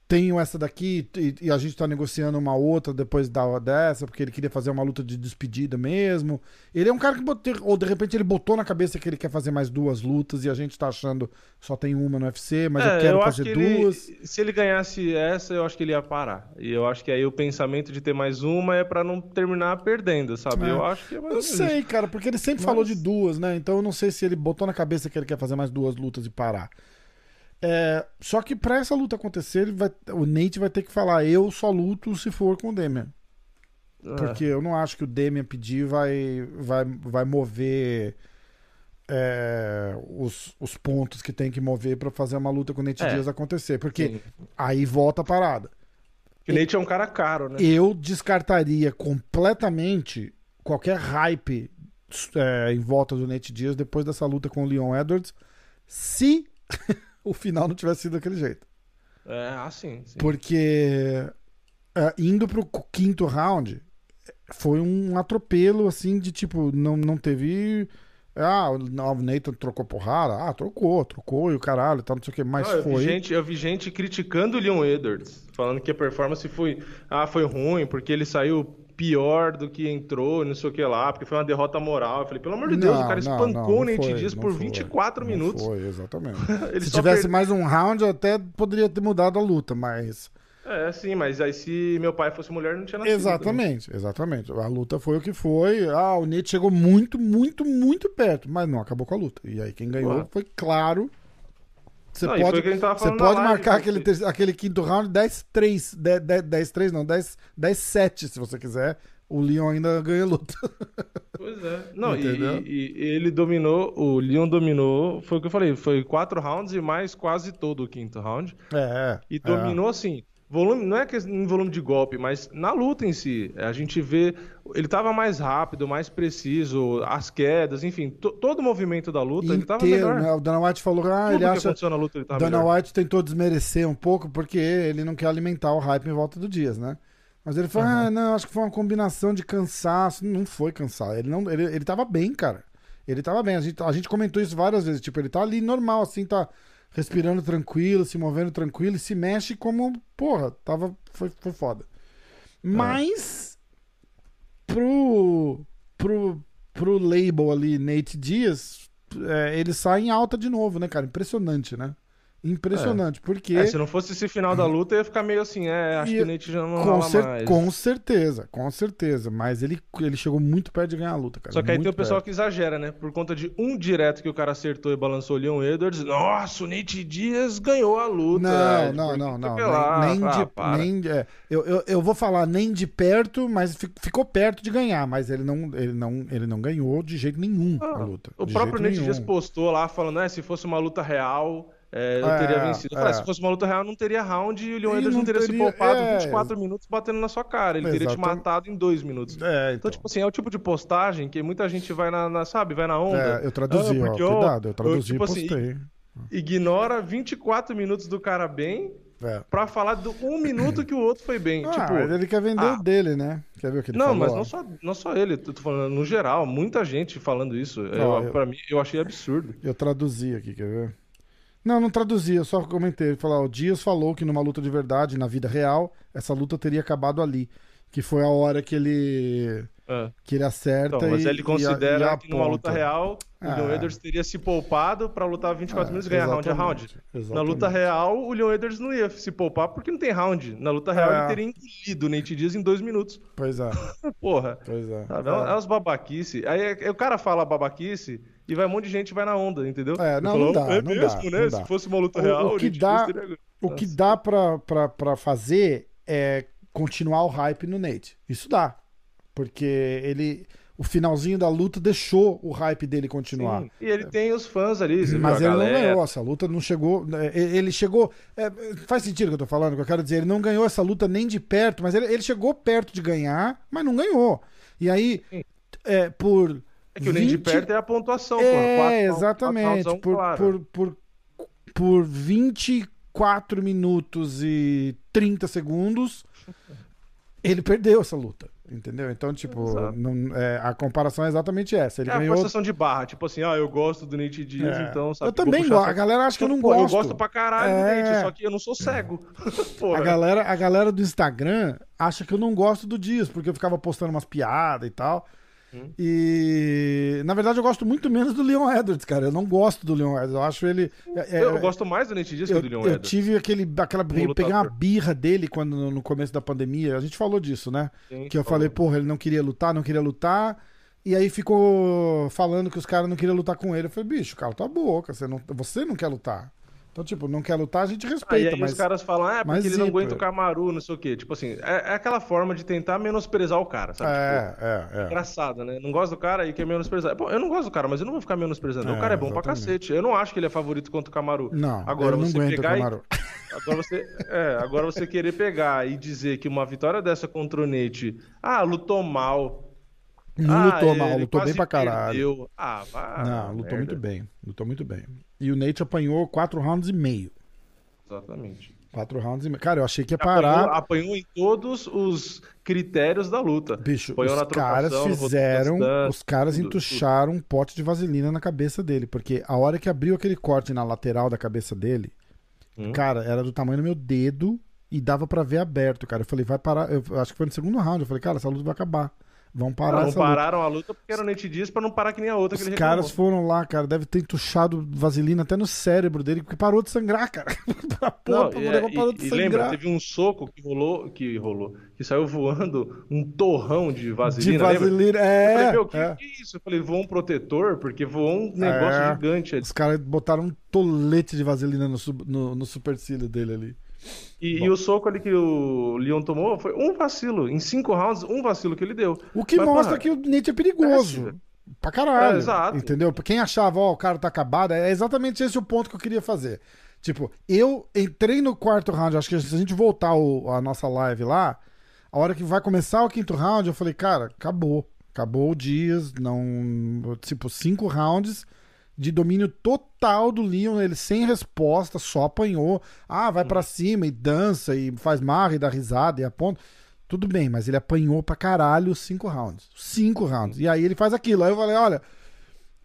tenho essa daqui e, a gente tá negociando uma outra depois da dessa, porque ele queria fazer uma luta de despedida mesmo. Ele é um cara que botou, ou de repente ele botou na cabeça que ele quer fazer mais duas lutas e a gente tá achando só tem uma no UFC, mas eu É, quero acho fazer que ele- duas. se ele ganhasse essa, eu acho que ele ia parar. E eu acho que aí o pensamento de ter mais uma é pra não terminar perdendo, sabe? É. Eu acho que é mais Eu menos sei, isso. cara, porque ele sempre Mas- falou de duas, né? Então eu não sei se ele botou na cabeça que ele quer fazer mais duas lutas e parar. É, só que pra essa luta acontecer, vai- o Nate vai ter que falar: eu só luto se for com o Demian. É. Porque eu não acho que o Demian pedir vai, vai, vai mover é, os, os pontos que tem que mover pra fazer uma luta com o Nate É. Diaz acontecer. Porque Sim. aí volta a parada. O Nate é um cara caro, né? Eu descartaria completamente qualquer hype é, em volta do Nate Diaz depois dessa luta com o Leon Edwards, se o final não tivesse sido daquele jeito. É, ah, sim. Porque é, indo pro quinto round, foi um atropelo, assim, de tipo, não, não teve. Ah, o Nathan trocou porrada. Ah, trocou, trocou e o caralho, tá, não sei o que, mas Não, eu, foi. vi gente, eu vi gente criticando o Leon Edwards, falando que a performance foi, ah, foi ruim, porque ele saiu pior do que entrou, não sei o que lá, porque foi uma derrota moral. Eu falei, pelo amor de Deus, Não, o cara não, espancou não, o não Nate foi, Diaz por foi, 24 não minutos. Foi, exatamente. Ele Se tivesse per- mais um round, eu até poderia ter mudado a luta, mas. É, sim, mas aí se meu pai fosse mulher, não tinha nascido. né? Exatamente, exatamente. A luta foi o que foi. Ah, o Nate chegou muito, muito, muito perto, mas não acabou com a luta. E aí quem ganhou foi claro. Você Não, pode, você pode marcar né? aquele, aquele quinto round 10-3. 10-3 não, 10-7 se você quiser. O Leon ainda ganha luta. Pois é. Não, e, e- ele dominou, o Leon dominou, foi o que eu falei, foi quatro rounds e mais quase todo o quinto round. É. E é. dominou assim. Volume, não é que em volume de golpe, mas na luta em si. A gente vê. Ele tava mais rápido, mais preciso, as quedas, enfim, to- todo o movimento da luta, ele tava Inteiro, melhor. né? O Dana White falou: ah, Tudo ele que acha. aconteceu na luta, ele tava Dana melhor. White tentou desmerecer um pouco porque ele não quer alimentar o hype em volta do Dias, né? Mas ele falou: ah, não, acho que foi uma combinação de cansaço. Não foi cansaço. Ele, não, ele, ele tava bem, cara. Ele tava bem. A gente, a gente comentou isso várias vezes. Tipo, ele tá ali normal, assim, tá respirando tranquilo, se movendo tranquilo e se mexe como. Porra, tava. Foi, foi foda. Mas. Pro. Pro. Pro label ali, Nate Dias, é, ele sai em alta de novo, né, cara? Impressionante, né? Impressionante, porque... É, se não fosse esse final da luta, eu ia ficar meio assim, é, acho E- que o Nate já não Com, cer- mais. com certeza, com certeza. Mas ele, ele chegou muito perto de ganhar a luta, cara. Só que aí tem o pessoal perto. que exagera, né? Por conta de um direto que o cara acertou e balançou o Leon Edwards. Nossa, o Nate Diaz ganhou a luta. Não, Tipo, não, não, não. lá. Nem, Ah, de. para. nem é, eu, eu, eu vou falar nem de perto, mas fi- ficou perto de ganhar. Mas ele não, ele não, ele não ganhou de jeito nenhum a Ah, luta. O próprio Nate nenhum. Diaz postou lá, falando, né, se fosse uma luta real, é, eu É, teria vencido. Eu falei, é. se fosse uma luta real, não teria round e o Leon Edwards não não teria, se poupado é. 24 minutos batendo na sua cara. Ele teria te matado em dois minutos. É, Então, então. tipo assim, é o tipo de postagem que muita gente vai na, na- sabe, vai na onda. É, eu traduzi, Ah, porque, ó, Cuidado, eu traduzi tipo e assim, postei. Ignora 24 minutos do cara bem É. pra falar do um minuto que o outro foi bem. Ah, tipo, ele quer vender ah. o dele, né? Quer ver o que ele não, falou? mas não só, não só ele, eu tô falando no geral, muita gente falando isso. Eu, Ó, eu- Pra mim, eu achei absurdo. Eu traduzi aqui, quer ver? Não, não traduzi, eu só comentei. Ele falou, o Dias falou que numa luta de verdade, na vida real, essa luta teria acabado ali. Que foi a hora que ele, É. que ele acerta Então, mas e, ele e a- considera e que numa luta real, o Leon Ah. Edwards teria se poupado pra lutar 24 Ah, minutos e ganhar round a round. exatamente, Na luta real, o Leon Edwards não ia se poupar porque não tem round. Na luta real, É. ele teria engolido o Nate Diaz em dois minutos. Pois é, Porra. pois é. Sabe? É, é umas babaquice. Aí é- o cara fala babaquice e vai um monte de gente vai na onda, entendeu? É, não, não dá, É não mesmo, dá, né? não Se dá. fosse uma luta O- real, o que dá- teria... O que dá pra, pra, pra fazer é continuar o hype no Nate. Isso dá. Porque ele. O finalzinho da luta deixou o hype dele continuar. Sim. E ele tem os fãs ali, você Mas viu ele a não galera. ganhou essa luta, não chegou. é, Ele chegou. é, faz sentido o que eu tô falando, o que eu quero dizer. Ele não ganhou essa luta nem de perto, mas ele, ele chegou perto de ganhar, mas não ganhou. E aí, é, por. É que o nem de 20 perto é a pontuação, É. Quatro- exatamente. quatro rounds, Por, claro. por, por, por 24 minutos e 30 segundos, ele perdeu essa luta. Entendeu? Então, tipo, não- é, a comparação é exatamente essa. Ele É a ganhou. forçação de barra, tipo assim, ah, eu gosto do Nate Diaz, É. então, sabe? eu também gosto. essa- A galera acha que eu não Pô, gosto. Eu gosto pra caralho do É. Nate, só que eu não sou cego. A galera, a galera do Instagram acha que eu não gosto do Dias, porque eu ficava postando umas piadas e tal. Hum. E na verdade eu gosto muito menos do Leon Edwards, cara. Eu não gosto do Leon Edwards. Eu acho ele. é- é- eu gosto mais do Nate Diaz eu, que do Leon eu Edwards. tive aquele, aquela eu peguei uma birra dele quando no, no começo da pandemia. A gente falou disso, né? Sim, Que eu falou. falei, porra, ele não queria lutar, não queria lutar. E aí ficou falando que os caras não queriam lutar com ele. Eu falei, bicho, cala tua boca, você não, você não quer lutar. Então, tipo, não quer lutar, a gente respeita, aí mas. os caras falam, ah, é porque ele não aguenta o Camaru, não sei o quê. Tipo assim, é, é aquela forma de tentar menosprezar o cara, sabe? Tipo, É, é, é. Engraçado, né? Não gosto do cara e quer menosprezar. Bom, eu não gosto do cara, mas eu não vou ficar menosprezando. É, o cara é bom pra exatamente. cacete. Eu não acho que ele é favorito contra o Camaru. Não, Agora não você aguento o pegar e- Camaro. Agora você, é, agora você querer pegar e dizer que uma vitória dessa contra o Nate, ah, lutou mal. Não ah, lutou mal, ele lutou bem pra caralho. perdeu. Ah, vá. não, lutou merda. muito bem. Lutou muito bem. E o Nate apanhou quatro rounds e meio. Exatamente. Quatro rounds e meio. Cara, eu achei que ia Apanhou, parar. apanhou em todos os critérios da luta. Bicho, Apanhou os na caras fizeram. Os caras tudo, entucharam um pote de vaselina na cabeça dele. Porque a hora que abriu aquele corte na lateral da cabeça dele, Hum. cara, era do tamanho do meu dedo e dava pra ver aberto, cara. Eu falei, vai parar. Eu acho que foi no segundo round. Eu falei, cara, essa luta vai acabar. Vão parar Não, não essa luta. pararam a luta porque era Diaz pra não parar que nem a outra Os que ele caras foram lá, cara. Deve ter entuchado vaselina até no cérebro dele, porque parou de sangrar, cara. A porra, Não, e, negócio parou de e- sangrar. lembra, teve um soco que rolou, que rolou, que saiu voando um torrão de de vaselina, lembra? vaselina. Eu falei, É, meu, que, é. que é isso? Eu falei, voou um protetor, porque voou um negócio É. gigante ali. Os caras botaram um tolete de vaselina no, no, no supercílio dele ali. E, e o soco ali que o Leon tomou foi um vacilo. Em cinco rounds, um vacilo que ele deu. O que Mas, mostra porra, que o Nate é perigoso. péssimo. Pra caralho. É, exato. Entendeu? Pra Quem achava, ó, o cara tá acabado, é exatamente esse o ponto que eu queria fazer. Tipo, eu entrei no quarto round, acho que se a gente voltar o- a nossa live lá, a hora que vai começar o quinto round, eu falei, cara, acabou. Acabou o Dias, não. Tipo, cinco rounds de domínio total do Leon, ele sem resposta, só apanhou. Ah, vai pra cima e dança e faz marra e dá risada e aponta. Tudo bem, mas ele apanhou pra caralho os cinco rounds. Cinco rounds. E aí ele faz aquilo. Aí eu falei, olha,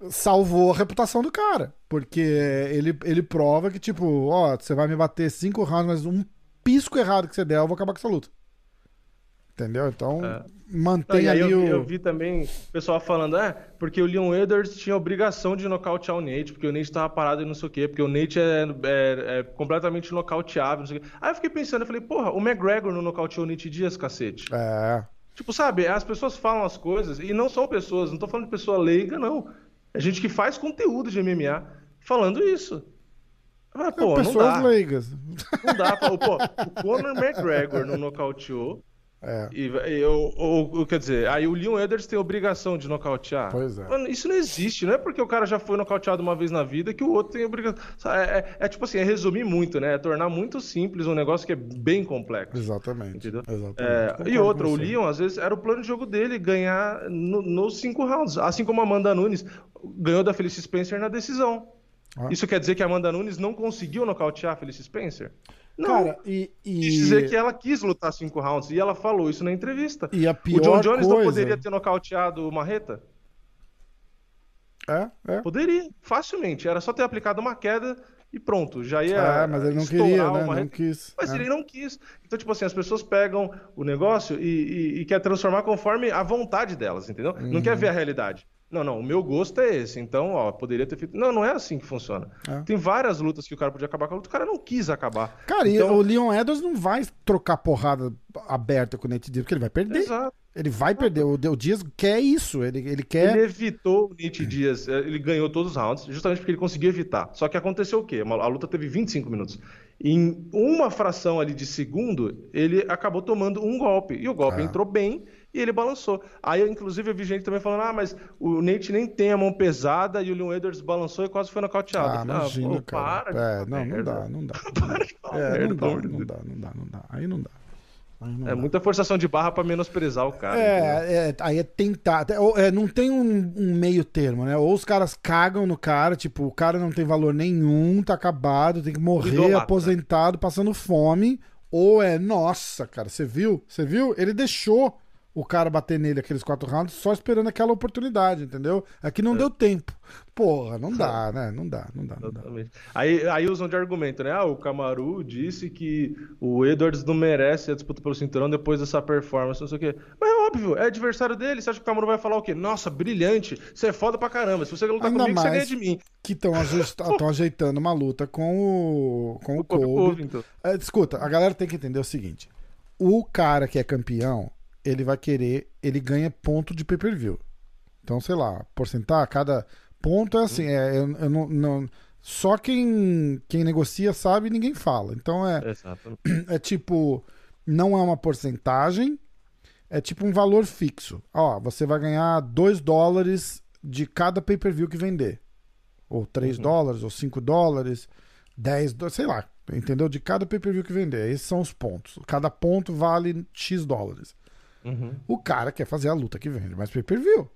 salvou a reputação do cara. Porque ele, ele prova que, tipo, ó, você vai me bater cinco rounds, mas um pisco errado que você der, eu vou acabar com essa luta. Entendeu? Então, É. Não, mantém e aí eu, ali vi, o. eu vi também o pessoal falando, é, porque o Leon Edwards tinha obrigação de nocautear o Nate, porque o Nate tava parado e não sei o quê, porque o Nate é, é- é completamente nocauteável, não sei o quê. Aí eu fiquei pensando, eu falei, porra, o McGregor não nocauteou o Nate Dias, cacete. É. Tipo, sabe, as pessoas falam as coisas, e não são pessoas, não tô falando de pessoa leiga, não. É gente que faz conteúdo de MMA falando isso. Ah, pô, não pessoas dá. leigas. Não dá. Pô, pô, o Conor McGregor não nocauteou. É. E, e ou- ou, quer dizer, aí o Leon Edwards tem obrigação de nocautear. Pois é. Mano, isso não existe. Não é porque o cara já foi nocauteado uma vez na vida que o outro tem obrigação. É, é- é tipo assim, é resumir muito, né? É tornar muito simples um negócio que é bem complexo. Exatamente. Entendeu? Exatamente. É, e outra, o. Leon, às vezes, era o plano de jogo dele ganhar no- nos cinco rounds. Assim como a Amanda Nunes ganhou da Felice Spencer na decisão. Ah. Isso quer dizer que a Amanda Nunes não conseguiu nocautear a Felice Spencer? Não. Cara, e. e... Quis dizer que ela quis lutar cinco rounds. E ela falou isso na entrevista. E a o John pior Jones não coisa- poderia ter nocauteado o Marreta? É, é. Poderia, facilmente. Era só ter aplicado uma queda e pronto. Já ia. É, mas ele não queria, né? Não quis. Mas é. ele não quis. Então, tipo assim, as pessoas pegam o negócio e, e, e quer transformar conforme a vontade delas, entendeu? Não Uhum. quer ver a realidade. Não, não, o meu gosto é esse. Então, ó, poderia ter feito. Não, não é assim que funciona. É. Tem várias lutas que o cara podia acabar com a luta, o cara não quis acabar. Cara, e Então- o Leon Edwards não vai trocar porrada aberta com o Nate Diaz, porque ele vai perder. Exato. Ele vai perder. O o Dias quer isso. Ele, ele quer. Ele evitou o Nate Diaz, eh, ele ganhou todos os rounds, justamente porque ele conseguiu evitar. Só que aconteceu o quê? A luta teve 25 minutos. Em uma fração ali de segundo, ele acabou tomando um golpe. E o golpe Ah. entrou bem e ele balançou. Aí, inclusive, eu vi gente também falando: ah, mas o Nate nem tem a mão pesada e o Leon Edwards balançou e quase foi nocauteado. Ah, falei, imagina, pô, cara. para é, não, não dá, não dá. Para de falar É, merda, não dá, não dá, não dá, não dá. Aí não dá. Aí não É dá. muita forçação de barra pra menosprezar o cara. É, é, aí é tentar. é, não tem um, um meio termo, né? Ou os caras cagam no cara, tipo, o cara não tem valor nenhum, tá acabado, tem que morrer, Idolatra. aposentado, passando fome. Ou é, nossa, cara, você viu? Você viu? Ele deixou o cara bater nele aqueles quatro rounds só esperando aquela oportunidade, entendeu? Aqui É. não deu tempo. Porra, não dá, né? Não dá, não dá, não dá. Aí, aí usam de argumento, né? Ah, o Camaru disse que o Edwards não merece a disputa pelo cinturão depois dessa performance, não sei o quê. Mas é óbvio, é adversário dele. Você acha que o Camaru vai falar o quê? Nossa, brilhante, você é foda pra caramba. Se você lutar Ainda comigo, você mais ganha de mim. Que estão ajeitando uma luta com o, com o, O Kobe Colby. Covington. É, escuta, a galera tem que entender o seguinte: o cara que é campeão, ele vai querer, ele ganha ponto de pay-per-view. Então, sei lá, porcentar, cada ponto é assim, é, eu, eu não, não- só quem, quem negocia sabe e ninguém fala. Então é, Exato. é tipo, não é uma porcentagem, é tipo um valor fixo. Ó, você vai ganhar 2 dólares de cada pay-per-view que vender. Ou 3 dólares, ou 5 dólares, 10 dólares, sei lá. Entendeu? De cada pay-per-view que vender. Esses são os pontos. Cada ponto vale X dólares. Uhum. O cara quer fazer a luta que vende mais pay-per-view.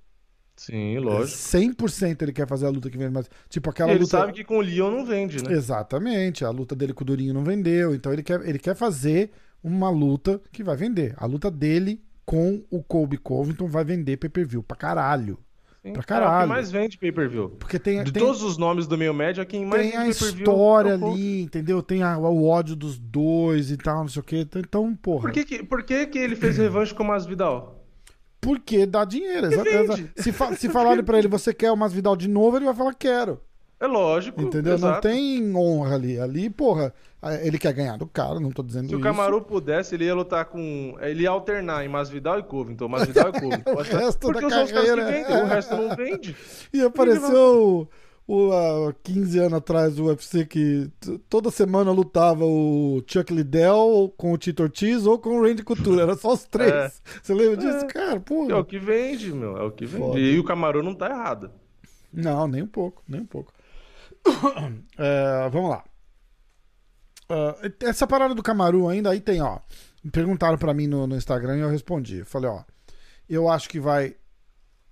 Sim, lógico. 100% ele quer fazer a luta que vende mais. Tipo aquela ele luta. sabe que com o Leon não vende, né? Exatamente, a luta dele com o Durinho não vendeu, então ele quer, ele quer fazer uma luta que vai vender. A luta dele com o Colby Covington vai vender pay-per-view pra caralho. Sim. pra É o caralho. que mais vende pay-per-view. Porque tem, De tem, todos os nomes do meio médio, é quem mais tem a história é Cole. ali, entendeu? Tem a- o ódio dos dois e tal, não sei o quê. Então, porra. Por que, que, por que, que ele fez revanche com o Masvidal? Porque dá dinheiro. exa- vende. exa- Se, fa se falarem pra ele, você quer o Masvidal de novo, ele vai falar, quero. É lógico. Entendeu? Não exato. tem honra ali. Ali, porra, ele quer ganhar do cara, não tô dizendo Se o isso. Camaru pudesse, ele ia lutar com. Ele ia alternar em Masvidal e Covington. Masvidal e Covington. O resto Porque da carreira, vendem, é. o resto não vende. E apareceu o, há 15 anos atrás o UFC que toda semana lutava o Chuck Liddell com o Tito Ortiz ou com o Randy Couture. Era só os três. É. Você lembra disso? Cara, pô. É o que vende, meu. É o que vende. Foda. E o Camaru não tá errado. Não, nem um pouco, nem um pouco. É, vamos lá. Ah, essa parada do Camaru ainda aí tem, ó. Perguntaram pra mim no, no Instagram e eu respondi. Eu falei, ó, eu acho que vai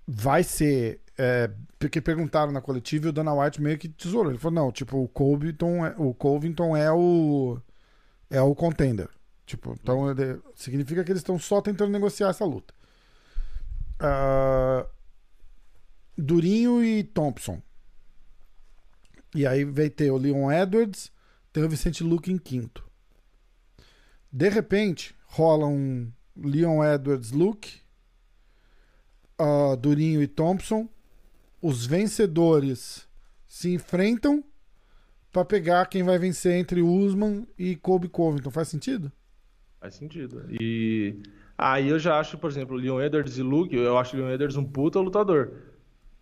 vai ser é, porque perguntaram na coletiva e o Dana White meio que tesourou. Ele falou, não, tipo, o Covington é, o Covington é o é o contender. Tipo, então ele- significa que eles estão só tentando negociar essa luta. Ah, Durinho e Thompson. E aí vai ter o Leon Edwards, tem o Vicente Luque em quinto. De repente, rola um, Leon Edwards, Luke, ah, Durinho e Thompson. Os vencedores se enfrentam pra pegar quem vai vencer entre Usman e Kobe Covington. Faz sentido? Faz sentido. E aí eu já acho, por exemplo, Leon Edwards e Luke, eu acho o Leon Edwards um puta lutador.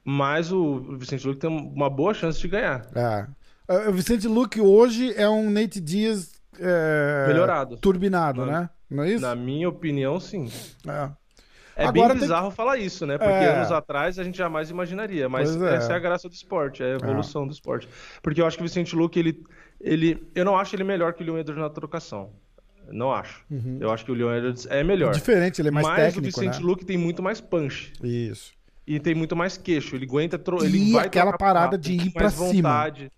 Mas o Vicente Luke tem uma boa chance de ganhar. É. Ah, O Vicente Luke hoje é um Nate Diaz é, Melhorado. turbinado, Na- né? Não é isso? Na minha opinião, sim. É. É Agora bem tem bizarro falar isso, né? Porque É. anos atrás a gente jamais imaginaria. Mas é. essa é a graça do esporte, é a evolução do esporte. Porque eu acho que o Vicente Luque, ele, ele. Eu não acho ele melhor que o Leon Edwards na trocação. Não acho. Eu acho que o Leon Edwards é melhor. Diferente, ele é mais Mas técnico, o Vicente né? Luque tem muito mais punch. Isso. E tem muito mais queixo. Ele aguenta. Tro... E Ele vai aquela parada de ir mais cima. vontade.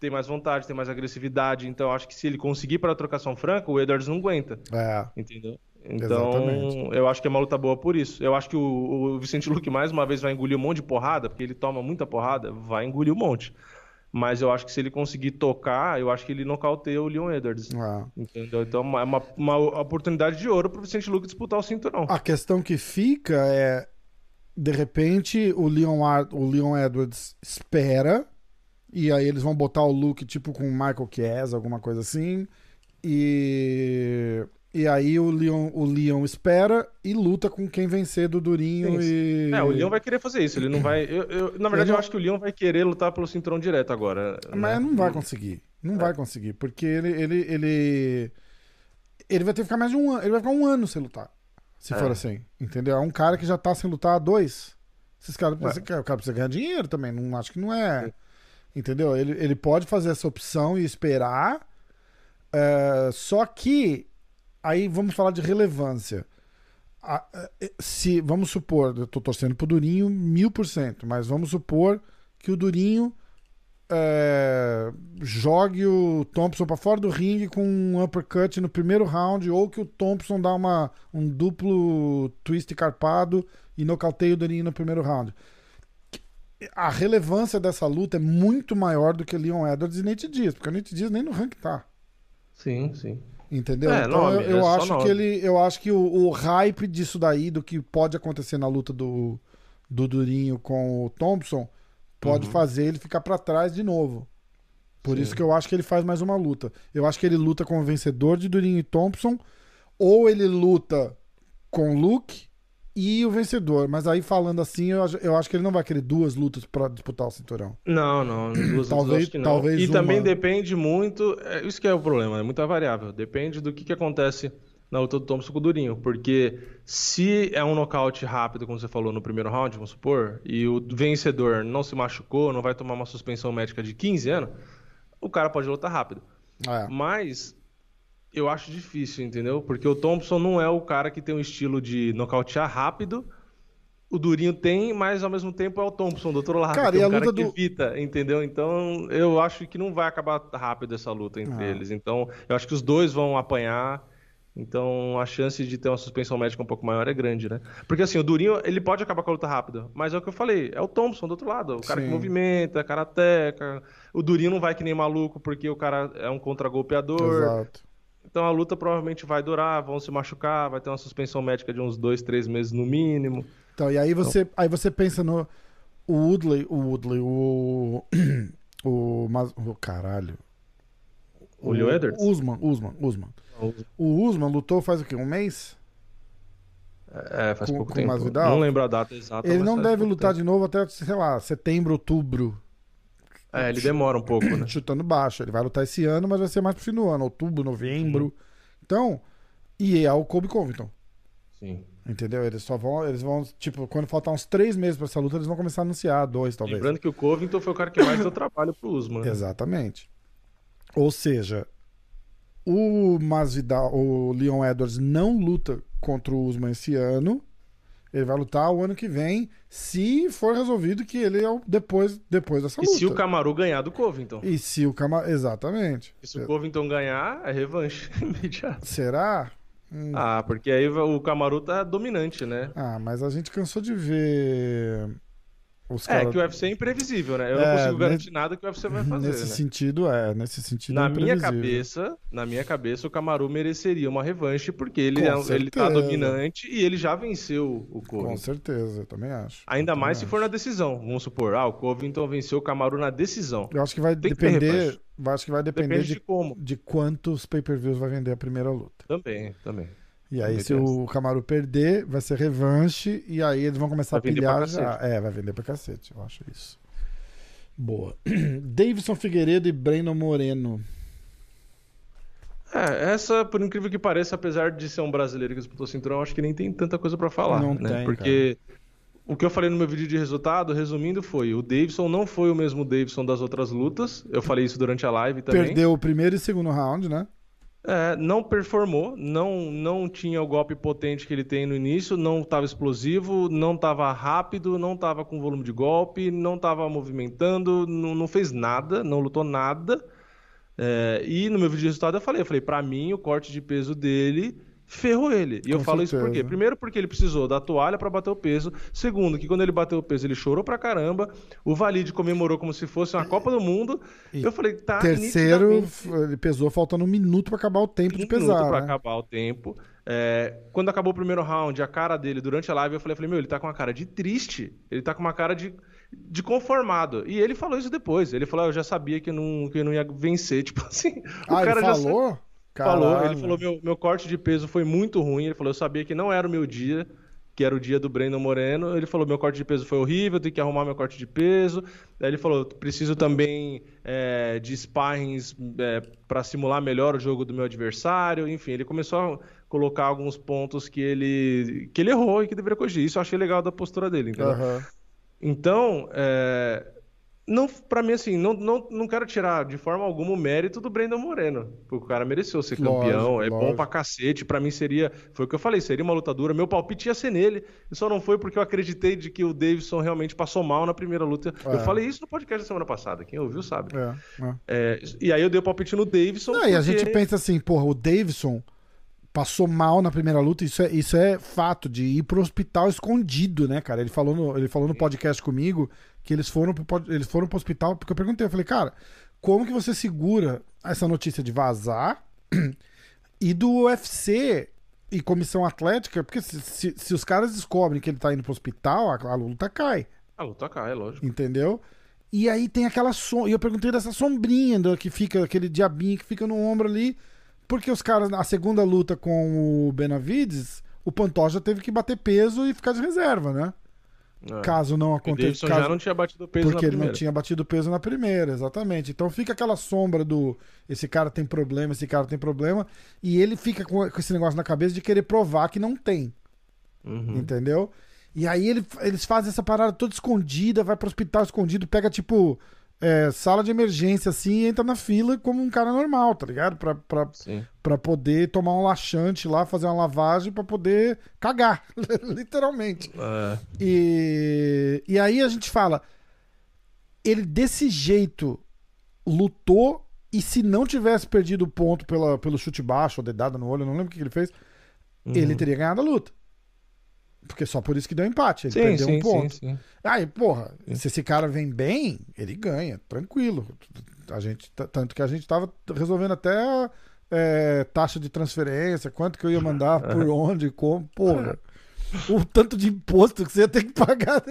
Tem mais vontade, tem mais agressividade. Então eu acho que se ele conseguir para a trocação franca, o Edwards não aguenta. É. Entendeu? Então, Exatamente. eu acho que é uma luta boa por isso. Eu acho que o, o Vicente Luque mais uma vez vai engolir um monte de porrada, porque ele toma muita porrada, vai engolir um monte. Mas eu acho que se ele conseguir tocar, eu acho que ele nocauteia o Leon Edwards. É. Entendeu? Então é uma, uma oportunidade de ouro pro Vicente Luque disputar o cinturão. A questão que fica é, de repente, o Leon, Ar- o Leon Edwards espera, e aí eles vão botar o Luke tipo com o Michael Chiesa, alguma coisa assim, e, e aí o Leon, o Leon espera e luta com quem vencer do Durinho Sim, e... É, o Leon vai querer fazer isso. Ele não vai. eu- eu- na verdade, não- eu acho que o Leon vai querer lutar pelo cinturão direto agora. Mas né? não vai conseguir. Não vai conseguir, porque ele, ele, ele, ele vai ter que ficar mais de um ano. Ele vai ficar um ano sem lutar. Se É. for assim. Entendeu? É um cara que já tá sem lutar há dois. Esses caras, esse cara, o cara precisa ganhar dinheiro também. Não, acho que não é. Entendeu? Ele, ele pode fazer essa opção e esperar. é, só que. Aí vamos falar de relevância. A- é, se, vamos supor, eu tô torcendo pro Durinho mil por cento, mas vamos supor que o Durinho é, jogue o Thompson pra fora do ringue com um uppercut no primeiro round, ou que o Thompson dá uma, um duplo twist carpado e nocauteie o Durinho no primeiro round. A relevância dessa luta é muito maior do que Leon Edwards e Nate Diaz, porque o Nate Diaz nem no rank tá. Sim, sim. Entendeu? É, então nome, eu, eu é acho nome. que ele. Eu acho que o, o hype disso daí, do que pode acontecer na luta do, do Durinho com o Thompson, pode Uhum. fazer ele ficar pra trás de novo. Por Sim. isso que eu acho que ele faz mais uma luta. Eu acho que ele luta com o vencedor de Durinho e Thompson, ou ele luta com o Luke e o vencedor. Mas aí falando assim, eu, acho- eu acho que ele não vai querer duas lutas pra disputar o cinturão. Não, não, duas Talvez- não. talvez e uma- também depende muito, é, isso que é o problema, é muita variável. Depende do que, que acontece na luta do Thompson com o Durinho, porque se é um nocaute rápido, como você falou no primeiro round, vamos supor, e o vencedor não se machucou, não vai tomar uma suspensão médica de 15 anos, o cara pode lutar rápido. É. Mas eu acho difícil, entendeu? Porque o Thompson não é o cara que tem um estilo de nocautear rápido. O Durinho tem, mas ao mesmo tempo é o Thompson do outro lado. Cara, que é um cara que do- evita, entendeu? Então eu acho que não vai acabar rápido essa luta entre Ah. eles. Então eu acho que os dois vão apanhar. Então a chance de ter uma suspensão médica um pouco maior é grande, né? Porque assim, o Durinho, ele pode acabar com a luta rápida, mas é o que eu falei, é o Thompson do outro lado, o cara Sim. que movimenta, karateca. O Durinho não vai que nem maluco porque o cara é um contragolpeador. Exato. Então a luta provavelmente vai durar, vão se machucar, vai ter uma suspensão médica de uns dois, três meses no mínimo. Então, e aí você, aí você pensa no o Woodley, o Woodley, o o, mas, o caralho. O Leo Edwards? Usman, Usman, Usman. O Usman lutou faz o quê? Um mês? É, faz Com- pouco com tempo. Masvidal? Não lembro a data exata. Ele não deve lutar tempo. de novo até, sei lá, setembro, outubro, É, ele demora um pouco, né? chutando baixo. Ele vai lutar esse ano, mas vai ser mais pro fim do ano, outubro, novembro. Então, e é o Kobe Covington. Sim. Entendeu? Eles só vão, eles vão, tipo, quando faltar uns três meses pra essa luta, eles vão começar a anunciar, dois talvez. Lembrando que o Covington foi o cara que mais deu trabalho pro Usman. né? Exatamente. Ou seja, o Masvidal, o Leon Edwards não luta contra o Usman esse ano. Ele vai lutar o ano que vem, se for resolvido que ele é o depois, depois dessa E luta. se o Camaru ganhar do Covington? E se o Cama... Exatamente. E se o Covington ganhar, é revanche imediata. Será? Hum. Ah, porque aí o Camaru tá dominante, né? Ah, mas a gente cansou de ver Os É, cara- que o UFC é imprevisível, né? Eu É, não consigo garantir nada que o UFC vai fazer, Nesse né? sentido, é. Nesse sentido, Na é minha cabeça, na minha cabeça, o Camaru mereceria uma revanche porque ele, Com é- ele tá dominante e ele já venceu o Com Covington. certeza, eu também acho. Ainda Eu mais se também for na acho. decisão. Vamos supor, ah, o Covington venceu o Camaru na decisão. Eu acho que vai Tem que depender. vai- Acho que vai depender Depende de, de como. de quantos pay-per-views vai vender a primeira luta. Também, também. E aí, se o Camaro perder, vai ser revanche. E aí eles vão começar Vai a pilhar já. É, vai vender pra cacete, eu acho isso. Boa. Davidson Figueiredo e Brandon Moreno. É, essa, por incrível que pareça, apesar de ser um brasileiro que disputou cinturão, eu acho que nem tem tanta coisa pra falar, Não né? tem, Porque o que eu falei no meu vídeo de resultado, resumindo, foi o Davidson não foi o mesmo Davidson das outras lutas. Eu falei isso durante a live também. Perdeu o primeiro e segundo round, né? É, não performou, não, não tinha o golpe potente que ele tem no início, não estava explosivo, não estava rápido, não estava com volume de golpe, não estava movimentando, não, não fez nada, não lutou nada. É, e no meu vídeo de resultado eu falei, eu falei, pra mim o corte de peso dele ferrou ele. E eu Com falo isso por quê? certeza. Primeiro porque ele precisou da toalha pra bater o peso. Segundo, que quando ele bateu o peso ele chorou pra caramba. O Valide comemorou como se fosse uma Copa do Mundo. E eu falei, tá Terceiro, nitidamente- ele pesou faltando um minuto pra acabar o tempo de um minuto pesar. pra né? acabar o tempo. É, quando acabou o primeiro round, a cara dele durante a live, eu falei, eu falei, meu, ele tá com uma cara de triste. Ele tá com uma cara de, de conformado. E ele falou isso depois. Ele falou, ah, eu já sabia que eu não, que eu não ia vencer. Tipo assim, o Ah, cara ele já falou? Ele falou, meu, meu corte de peso foi muito ruim. Ele falou, eu sabia que não era o meu dia. Que era o dia do Brandon Moreno. Ele falou: meu corte de peso foi horrível, tenho que arrumar meu corte de peso. Aí ele falou: preciso também é, de sparrings é, para simular melhor o jogo do meu adversário. Enfim, ele começou a colocar alguns pontos que ele, que ele errou e que deveria corrigir. Isso eu achei legal da postura dele, entendeu? Aham. Então, é, não, para mim, assim, não, não, não quero tirar de forma alguma o mérito do Brandon Moreno. Porque o cara mereceu ser Lógico, campeão, é bom lógico. pra cacete. Pra mim seria, foi o que eu falei, seria uma lutadura. Meu palpite ia ser nele. E só não foi porque eu acreditei de que o Davidson realmente passou mal na primeira luta. É. Eu falei isso no podcast da semana passada. Quem ouviu sabe. É, é. É, e aí eu dei o palpite no Davidson. Não, e a porque- gente pensa assim, porra, o Davidson passou mal na primeira luta, isso é, isso é fato, de ir pro hospital escondido, né, cara? Ele falou no, ele falou no podcast comigo que eles foram, pro, eles foram pro hospital, porque eu perguntei, eu falei, cara, como que você segura essa notícia de vazar e do UFC e comissão atlética? Porque se, se, se os caras descobrem que ele tá indo pro hospital, a, a luta cai. A luta cai, é lógico. Entendeu? E aí tem aquela sombra. E eu perguntei dessa sombrinha que fica, aquele diabinho que fica no ombro ali. Porque os caras, na segunda luta com o Benavides, o Pantoja teve que bater peso e ficar de reserva, né? É. Caso não aconteça. Caso... já não tinha batido peso Porque na ele não primeira. tinha batido peso na primeira, exatamente. Então fica aquela sombra do esse cara tem problema, esse cara tem problema. E ele fica com, com esse negócio na cabeça de querer provar que não tem. Uhum. Entendeu? E aí ele- eles fazem essa parada toda escondida, vai pro hospital escondido, pega tipo é, sala de emergência assim e entra na fila como um cara normal, tá ligado? Pra, pra, Sim. pra poder tomar um laxante lá, fazer uma lavagem pra poder cagar, literalmente. É. E, e aí a gente fala, ele desse jeito lutou e se não tivesse perdido o ponto pela, pelo chute baixo ou dedada no olho, eu não lembro o que que ele fez, Uhum. ele teria ganhado a luta. Porque só por isso que deu empate. Ele Sim, perdeu sim, um ponto. sim, sim. Aí, porra, se esse cara vem bem, ele ganha, tranquilo. A gente, tanto que a gente tava resolvendo até é, taxa de transferência, quanto que eu ia mandar, por onde, como, porra. O tanto de imposto que você ia ter que pagar.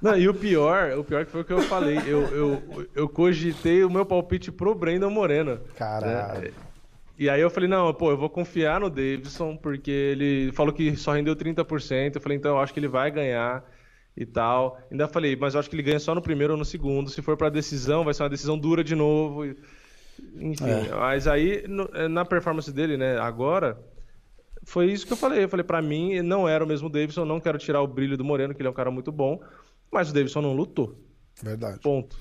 Não, e o pior, o pior que foi o que eu falei. Eu, eu, eu cogitei o meu palpite pro Brandon Moreno. Caralho. né? E aí eu falei, não, pô, eu vou confiar no Davidson, porque ele falou que só rendeu 30%. Eu falei, então eu acho que ele vai ganhar e tal. Ainda falei, mas eu acho que ele ganha só no primeiro ou no segundo. Se for pra decisão, vai ser uma decisão dura de novo. Enfim, É. mas aí no- na performance dele, né, agora, foi isso que eu falei. Eu falei, pra mim, não era o mesmo Davidson. Não quero tirar o brilho do Moreno, que ele é um cara muito bom. Mas o Davidson não lutou. Verdade. Ponto.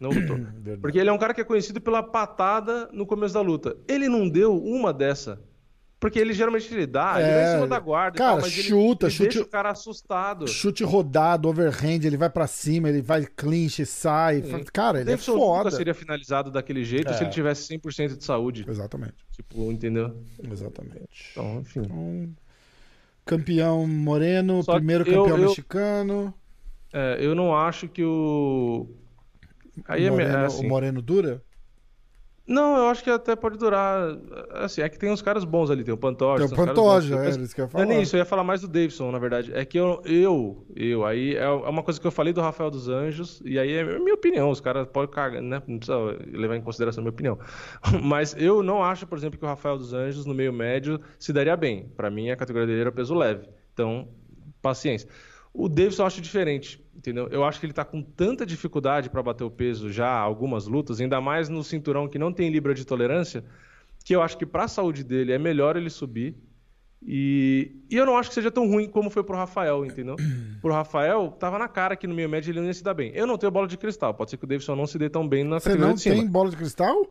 Não lutou. Porque ele é um cara que é conhecido pela patada no começo da luta. Ele não deu uma dessa. Porque ele geralmente ele dá, ele vai É, em cima da guarda. cara, tal, mas ele- chuta, ele chute- Deixa o cara assustado. Chute rodado, overhand, ele vai pra cima, ele vai clinch, sai. Sim. Cara, ele é Davidson foda. nunca seria finalizado daquele jeito É. se ele tivesse 100% de saúde. Exatamente. Tipo, entendeu? Exatamente. Então, enfim. Então, campeão moreno, Só primeiro eu- campeão eu- mexicano. É, eu não acho que o. Aí é, me- Moreno, é assim. O Moreno dura? Não, eu acho que até pode durar. Assim, é que tem uns caras bons ali, tem o Pantoja. Tem o Pantoja, é, isso que eu ia Não é nem falar. isso, eu ia falar mais do Davidson, na verdade. É que eu, eu, eu, aí é uma coisa que eu falei do Rafael dos Anjos, e aí é minha opinião, os caras podem cagar, né? Não precisa levar em consideração a minha opinião. Mas eu não acho, por exemplo, que o Rafael dos Anjos, no meio médio, se daria bem. Pra mim, a categoria dele era peso leve. Então, paciência. O Davidson eu acho diferente, entendeu? Eu acho que ele tá com tanta dificuldade pra bater o peso já, algumas lutas, ainda mais no cinturão que não tem libra de tolerância, que eu acho que pra saúde dele é melhor ele subir. E, e eu não acho que seja tão ruim como foi pro Rafael, entendeu? Pro Rafael, tava na cara que no meio médio ele não ia se dar bem. Eu não tenho bola de cristal, pode ser que o Davidson não se dê tão bem na Você não de cima. tem bola de cristal?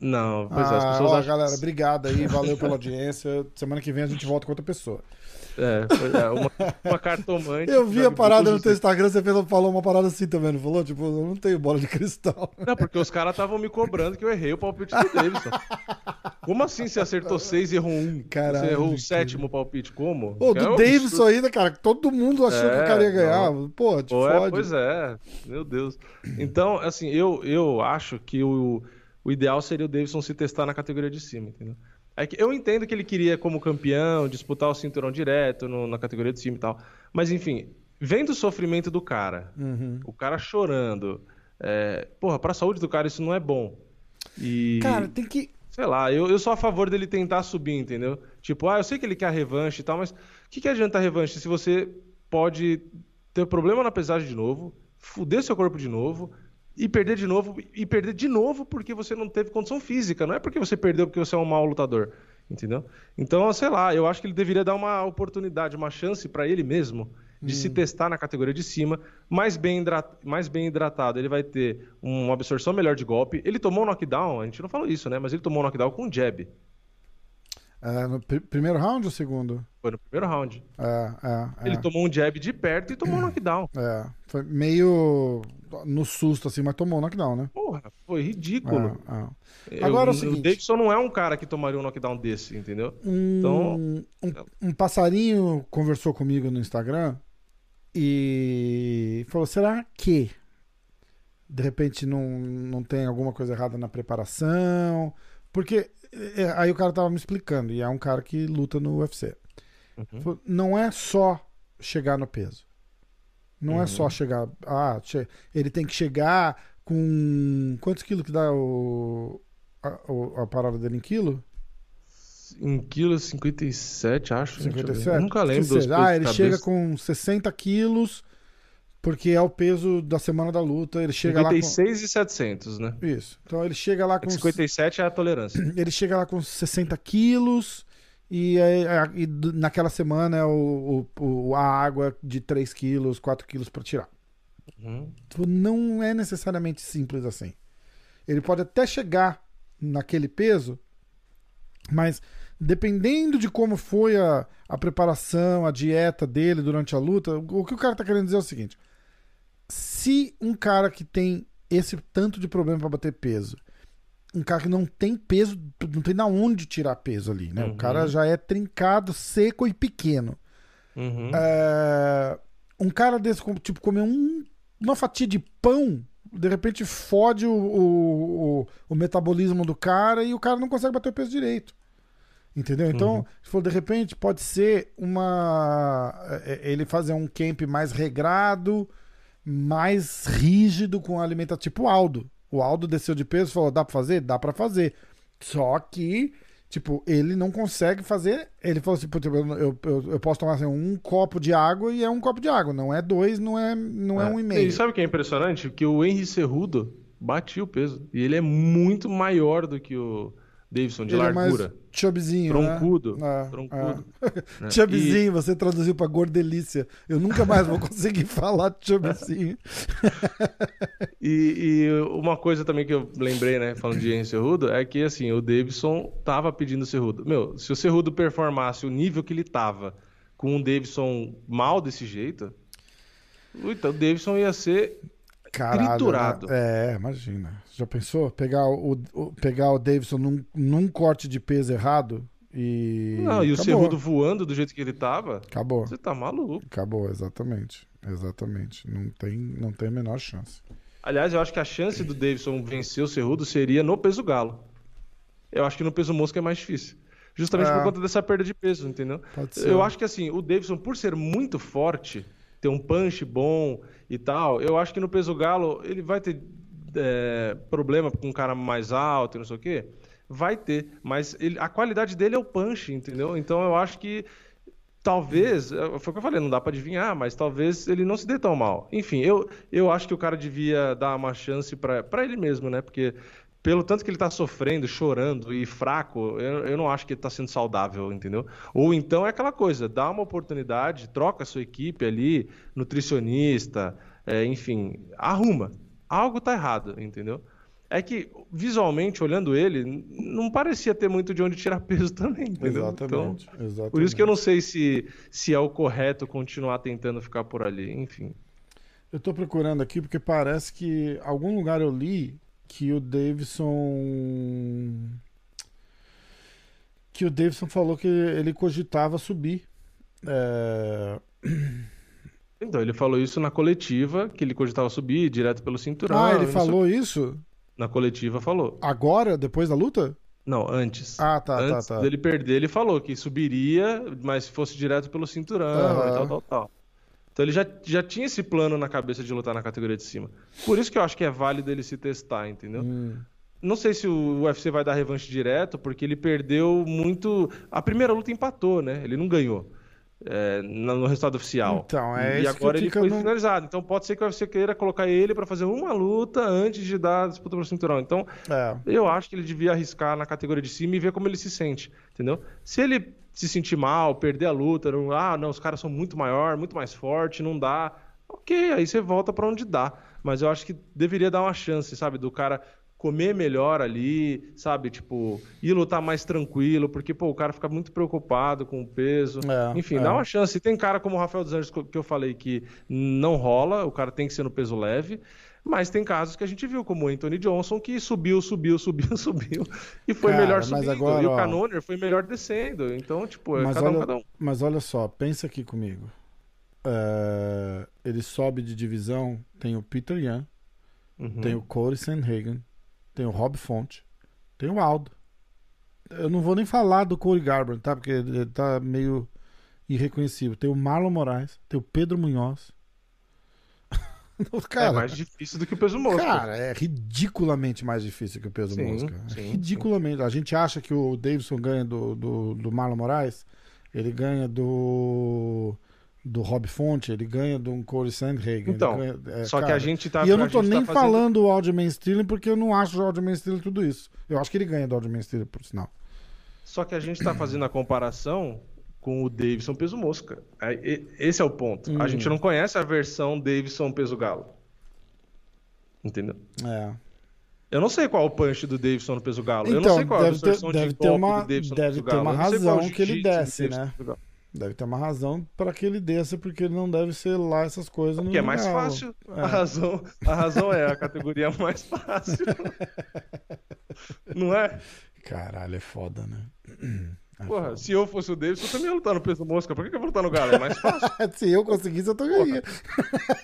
Não, pois é, as ah, pessoas ó, acham. galera, obrigado aí, valeu pela audiência. Semana que vem a gente volta com outra pessoa. É, é, uma, uma cartomante. Eu vi a parada no teu Instagram, você fez, falou uma parada assim também, não falou? Tipo, eu não tenho bola de cristal. Não, porque os caras estavam me cobrando que eu errei o palpite do Davidson. Como assim você acertou seis e errou um? Caralho, você errou o sétimo palpite? Como? Pô, É do um Davidson ainda, cara, todo mundo achou que o É, cara ia ganhar. não. Pô, te Pô, é, fode. pois é, meu Deus. Então, assim, eu, eu acho que o, o ideal seria o Davidson se testar na categoria de cima, entendeu? É que eu entendo que ele queria, como campeão, disputar o cinturão direto no- na categoria de cima e tal. Mas, enfim, vendo o sofrimento do cara, Uhum. o cara chorando, é, porra, pra saúde do cara isso não é bom. E. Cara, tem que. Sei lá, eu, eu sou a favor dele tentar subir, entendeu? Tipo, ah, eu sei que ele quer a revanche e tal, mas o que, que adianta a revanche se você pode ter problema na pesagem de novo, fuder seu corpo de novo e perder de novo, e perder de novo porque você não teve condição física, não é porque você perdeu porque você é um mau lutador, entendeu? Então, sei lá, eu acho que ele deveria dar uma oportunidade, uma chance pra ele mesmo de se testar na categoria de cima, mais bem, mais bem hidratado. Ele vai ter uma absorção melhor de golpe. Ele tomou um knockdown, a gente não falou isso, né? Mas ele tomou um knockdown com jab. É, no pr- primeiro round ou segundo? Foi no primeiro round. É, é, é. Ele tomou um jab de perto e tomou um knockdown. É, foi meio no susto, assim, mas tomou o knockdown, né? Porra, foi ridículo. É, é. Eu- Agora é o o seguinte- Davidson não é um cara que tomaria um knockdown desse, entendeu? Um, Então- um, um passarinho conversou comigo no Instagram e falou: será que de repente não, não tem alguma coisa errada na preparação? Porque é, aí o cara tava me explicando, e é um cara que luta no UFC. Uhum. Falou, Não é só chegar no peso. Não é Uhum. só chegar. Ah, che- ele tem que chegar com. Quantos quilos que dá o, a, a parada dele em quilo? Em quilo 57, acho. Deixa eu ver. 57? Eu nunca lembro seja. Ah, ele chega com 60 quilos, porque é o peso da semana da luta. Ele chega lá 56 e 700, né? com. Isso. Então ele chega lá É com. que 57 é a tolerância. Ele chega lá com 60 quilos. E, aí- a- e naquela semana é o, o- a água de 3 quilos, 4 quilos para tirar. Uhum. Tipo, Não é necessariamente simples assim. Ele pode até chegar naquele peso, mas dependendo de como foi a, a preparação, a dieta dele durante a luta, o que o cara tá querendo dizer é o seguinte: se um cara que tem esse tanto de problema para bater peso, um cara que não tem peso, não tem da onde tirar peso ali, né? O Uhum. cara já é trincado, seco e pequeno. Uhum. É, um cara desse, tipo, comer um- uma fatia de pão, de repente fode o, o, o- o metabolismo do cara e o cara não consegue bater o peso direito. Entendeu? Então, Uhum. se for de repente, pode ser uma. é, Ele fazer um camp mais regrado, mais rígido com alimentação. Tipo o Aldo. O Aldo desceu de peso e falou: dá pra fazer? Dá pra fazer. Só que, tipo, ele não consegue fazer. Ele falou assim: "Putz, eu, eu, eu- posso tomar assim, um copo de água e é um copo de água. Não é dois, não é, não é, um e meio. E sabe o que é impressionante? Que o Henry Cerrudo batia o peso. E ele é muito maior do que o Davidson de Ele é largura. chubzinho, Troncudo. né? É, Troncudo. é. né? Chubzinho, você traduziu pra gordelícia. Eu nunca mais vou conseguir falar chubzinho. E, e uma coisa também que eu lembrei, né, falando de Henry Cerrudo, é que assim, o Davidson tava pedindo o Cerrudo. Meu, se o Cerrudo performasse o nível que ele tava com um Davidson mal desse jeito, então o Davidson ia ser Caralho, Triturado. né? É, imagina. Já pensou? Pegar o, o- pegar o Davidson num, num corte de peso errado E. Não, e o acabou. Cerrudo voando do jeito que ele tava, Acabou. você tá maluco. Acabou, exatamente. Exatamente. Não tem, não tem a menor chance. Aliás, eu acho que a chance do Davidson vencer o Cerrudo seria no peso galo. Eu acho que no peso mosca é mais difícil. Justamente É. por conta dessa perda de peso, entendeu? Pode ser. Eu acho que assim, o Davidson, por ser muito forte, ter um punch bom e tal, eu acho que no peso galo ele vai ter é, problema com um cara mais alto e não sei o quê. Vai ter, mas ele- a qualidade dele é o punch, entendeu? Então eu acho que talvez, é, foi o que eu falei, não dá pra adivinhar, mas talvez ele não se dê tão mal. Enfim, eu, eu acho que o cara devia dar uma chance pra ele mesmo, né? Porque pelo tanto que ele tá sofrendo, chorando e fraco, eu, eu não acho que ele tá sendo saudável, entendeu? Ou então é aquela coisa, dá uma oportunidade, troca a sua equipe ali, nutricionista, é, enfim, arruma. Algo tá errado, entendeu? É que, visualmente, olhando ele, não parecia ter muito de onde tirar peso também, entendeu? Exatamente. Então, exatamente. por isso que eu não sei se, se é o correto continuar tentando ficar por ali, enfim. Eu tô procurando aqui porque parece que algum lugar eu li que o Davidson. Que o Davidson falou que ele cogitava subir. É, Então, ele falou isso na coletiva, que ele cogitava subir direto pelo cinturão. Ah, ele falou isso? Na coletiva falou. Agora, depois da luta? Não, antes. Ah, tá, tá, Antes tá. dele perder, ele falou que subiria, mas se fosse direto pelo cinturão e tal, tal, tal. Então ele já, já tinha esse plano na cabeça de lutar na categoria de cima. Por isso que eu acho que é válido ele se testar, entendeu? Hum. Não sei se o UFC vai dar revanche direto, porque ele perdeu muito. A primeira luta empatou, né? Ele não ganhou é, no resultado oficial. Então, é e agora ele foi no- finalizado. Então pode ser que o UFC queira colocar ele pra fazer uma luta antes de dar a disputa pro cinturão. Então É. eu acho que ele devia arriscar na categoria de cima e ver como ele se sente, entendeu? Se ele se sentir mal, perder a luta, não, ah, não, os caras são muito maior, muito mais forte, não dá. Ok, aí você volta pra onde dá. Mas eu acho que deveria dar uma chance, sabe, do cara comer melhor ali, sabe, tipo, ir lutar mais tranquilo, porque, pô, o cara fica muito preocupado com o peso. É, Enfim, é. dá uma chance. E tem cara como o Rafael dos Anjos que eu falei que não rola, o cara tem que ser no peso leve. Mas tem casos que a gente viu, como o Anthony Johnson, que subiu, subiu, subiu, subiu, e foi Cara, melhor mas subindo. agora, e o ó, Canoner foi melhor descendo. Então, tipo, é Mas cada um, olha, cada um. mas olha só, pensa aqui comigo. É, ele sobe de divisão, tem o Peter Yan, Uhum. tem o Corey Sanhagen, tem o Rob Font, tem o Aldo. Eu não vou nem falar do Corey Garbrandt, tá? Porque ele tá meio irreconhecível. Tem o Marlon Moraes, tem o Pedro Munhoz. cara, é mais difícil do que o peso mosca. cara, é ridiculamente mais difícil que o peso Sim, mosca. É sim, ridiculamente. A gente acha que o Davidson ganha do, do, do Marlon Moraes, ele ganha do do Rob Fonte, ele ganha do Corey Sandhagen. Então, ganha- é, Só que cara, a gente tá. e eu não tô gente nem tá fazendo- falando do Aljamain Sterling porque eu não acho o Aljamain Sterling tudo isso. Eu acho que ele ganha do Aljamain Sterling, por sinal. Só que a gente tá fazendo a comparação com o Davidson peso mosca. É, Esse é o ponto. Hum. A gente não conhece a versão Davidson peso galo. Entendeu? É. Eu não sei qual é o punch do Davidson no peso galo. eu não Então, sei qual é a deve ter- deve de ter golpe uma- do Davidson no deve peso ter galo. uma Eu não sei qual é o razão que ele desce, né? Deve ter uma razão para que ele desça, porque ele não deve ser lá essas coisas. no Porque é mais galo. fácil. É. A, razão, a razão é a categoria mais fácil. não é? Caralho, é foda, né? É Porra, foda. se eu fosse o Davidson, eu também ia lutar no peso mosca. Por que, que eu vou lutar no galo? É mais fácil. Se eu conseguisse, eu ganharia.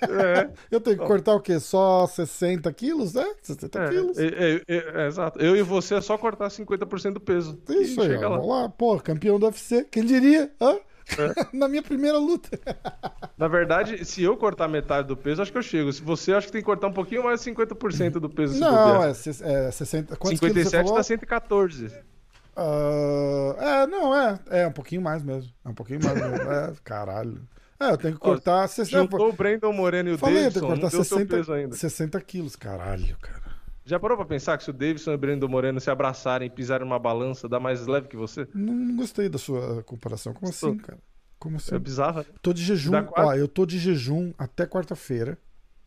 É. Eu tenho que cortar o quê? Só 60 quilos, né? 60 É, quilos. é, é, é, exato. Eu e você é só cortar 50% do peso. Isso aí, chega ó. lá. Vamos lá, pô, campeão do UFC. Quem diria? Hã? Na minha primeira luta. Na verdade, se eu cortar metade do peso, acho que eu chego. Se você, acho que tem que cortar um pouquinho mais de 50% do peso. Não, é, é 60. Quantos quilos você 57 falou? dá 114. Ah, é, não, é. É um pouquinho mais mesmo. É um pouquinho mais mesmo. É, caralho. É, eu tenho que cortar 60. Juntou o Brandon Moreno e o Falei, eu Davidson, tenho que cortar deu seu 60, peso ainda. 60 quilos. Caralho, cara. Já parou pra pensar que se o Davidson e o Brandon Moreno se abraçarem e pisarem numa balança, dá mais leve que você? Não, gostei da sua comparação. Como assim, cara? Como assim? É bizarro, né? Tô de jejum. Dá quase- Ó, eu tô de jejum até quarta-feira.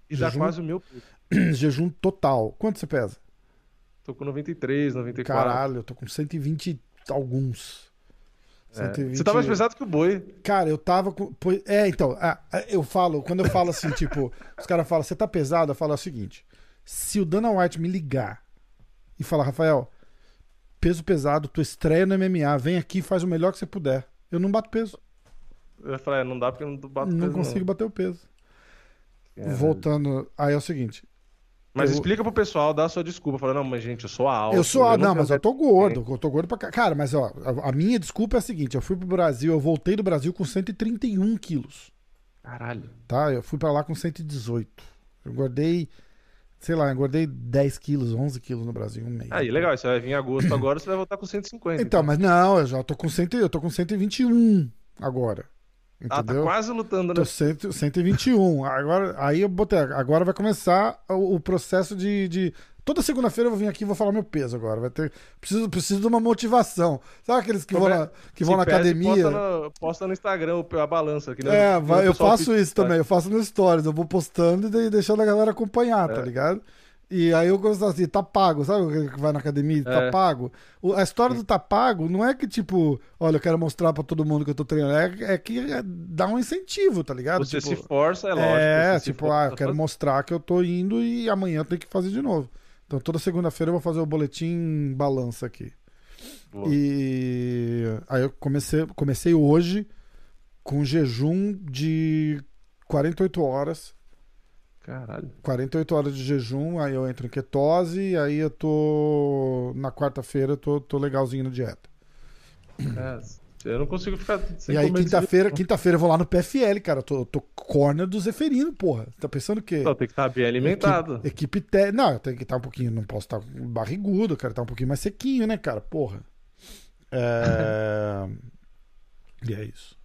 E dá Jejum? quase o meu jejum total. Quanto você pesa? Tô com 93, 94. Caralho, eu tô com 120 e alguns. É. 120. Você tá mais pesado que o boi. Cara, eu tava com. É, então, ah, eu falo, quando eu falo assim, tipo, os caras falam, você tá pesado? Eu falo o seguinte: se o Dana White me ligar e falar, Rafael, peso pesado, tua estreia no MMA, vem aqui e faz o melhor que você puder. Eu não bato peso, Eu falei, é, não dá porque eu não bato não peso, consigo bater o peso. É. Voltando, aí é o seguinte, Mas Eu- explica pro pessoal, dá a sua desculpa. Fala, não, mas gente, eu sou alto. eu sou, ah, não, tenho mas eu tô gordo, eu tô gordo pra cá. Cara, mas ó, a, minha desculpa é a seguinte, eu fui pro Brasil, eu voltei do Brasil com 131 quilos. Caralho. tá? Eu fui pra lá com 118. Eu engordei, sei lá, engordei 10 quilos, 11 quilos no Brasil um mês. Aí, legal. Você vai vir em agosto agora, você vai voltar com 150. Então, mas não, eu já tô com 100, eu tô com 121 agora. Ah, tá Entendeu? quase lutando, né? Tô 100, 121. Agora, aí eu botei. Agora vai começar o, o processo de. de- Toda segunda-feira eu vou vir aqui e vou falar meu peso agora. Vai ter. Preciso, preciso de uma motivação. Sabe aqueles que vão na, que vão Se na academia? Posta no, posta no Instagram a balança. Que nem É, que vai- eu faço isso também, eu faço nos stories, eu vou postando e de- deixando a galera acompanhar, tá É. ligado? E aí eu gosto assim, tá pago, sabe o que vai na academia tá É. pago? O- a história do tá pago não é que tipo, olha, eu quero mostrar pra todo mundo que eu tô treinando, é, é que é- dá um incentivo, tá ligado? Você tipo, se força, é lógico. é, você se tipo, ah, eu quero mostrar que eu tô indo e amanhã eu tenho que fazer de novo. Então toda segunda-feira eu vou fazer o boletim balança aqui. Boa. E aí eu comecei, comecei hoje com jejum de 48 horas. Caralho. 48 horas de jejum, aí eu entro em ketose, aí eu tô. Na quarta-feira eu tô, tô legalzinho na dieta. É, eu não consigo ficar sem e aí, quinta-feira, quinta-feira eu vou lá no PFL, cara. Eu tô, eu tô corner do Zeferino, porra. Tá pensando o quê? Só tem que estar bem alimentado. Equipe, equipe te... Não, eu tenho que estar um pouquinho. Não posso estar barrigudo, cara. Tá um pouquinho mais sequinho, né, cara? Porra. É... e é isso.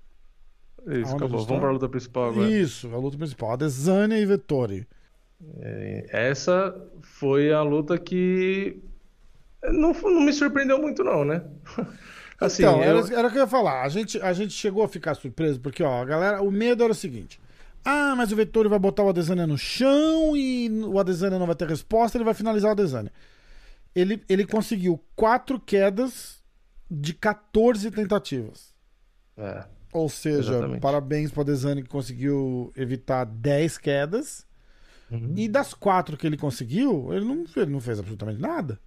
É Isso, acabou. a Vamos tá? pra luta principal agora. Isso, a luta principal. Adesanya e Vettori. É, Essa foi a luta que não, não me surpreendeu muito, não, né? Assim, então, eu- era, era o que eu ia falar. A gente, a gente chegou a ficar surpreso, porque, ó, a galera, o medo era o seguinte. Ah, mas o Vettori vai botar o Adesanya no chão e o Adesanya não vai ter resposta, ele vai finalizar o Adesanya. Ele, ele conseguiu quatro quedas de 14 tentativas. É, Ou seja, Exatamente. parabéns pro Adesanya que conseguiu evitar 10 quedas. Uhum. E das quatro que ele conseguiu, ele não, ele não fez absolutamente nada.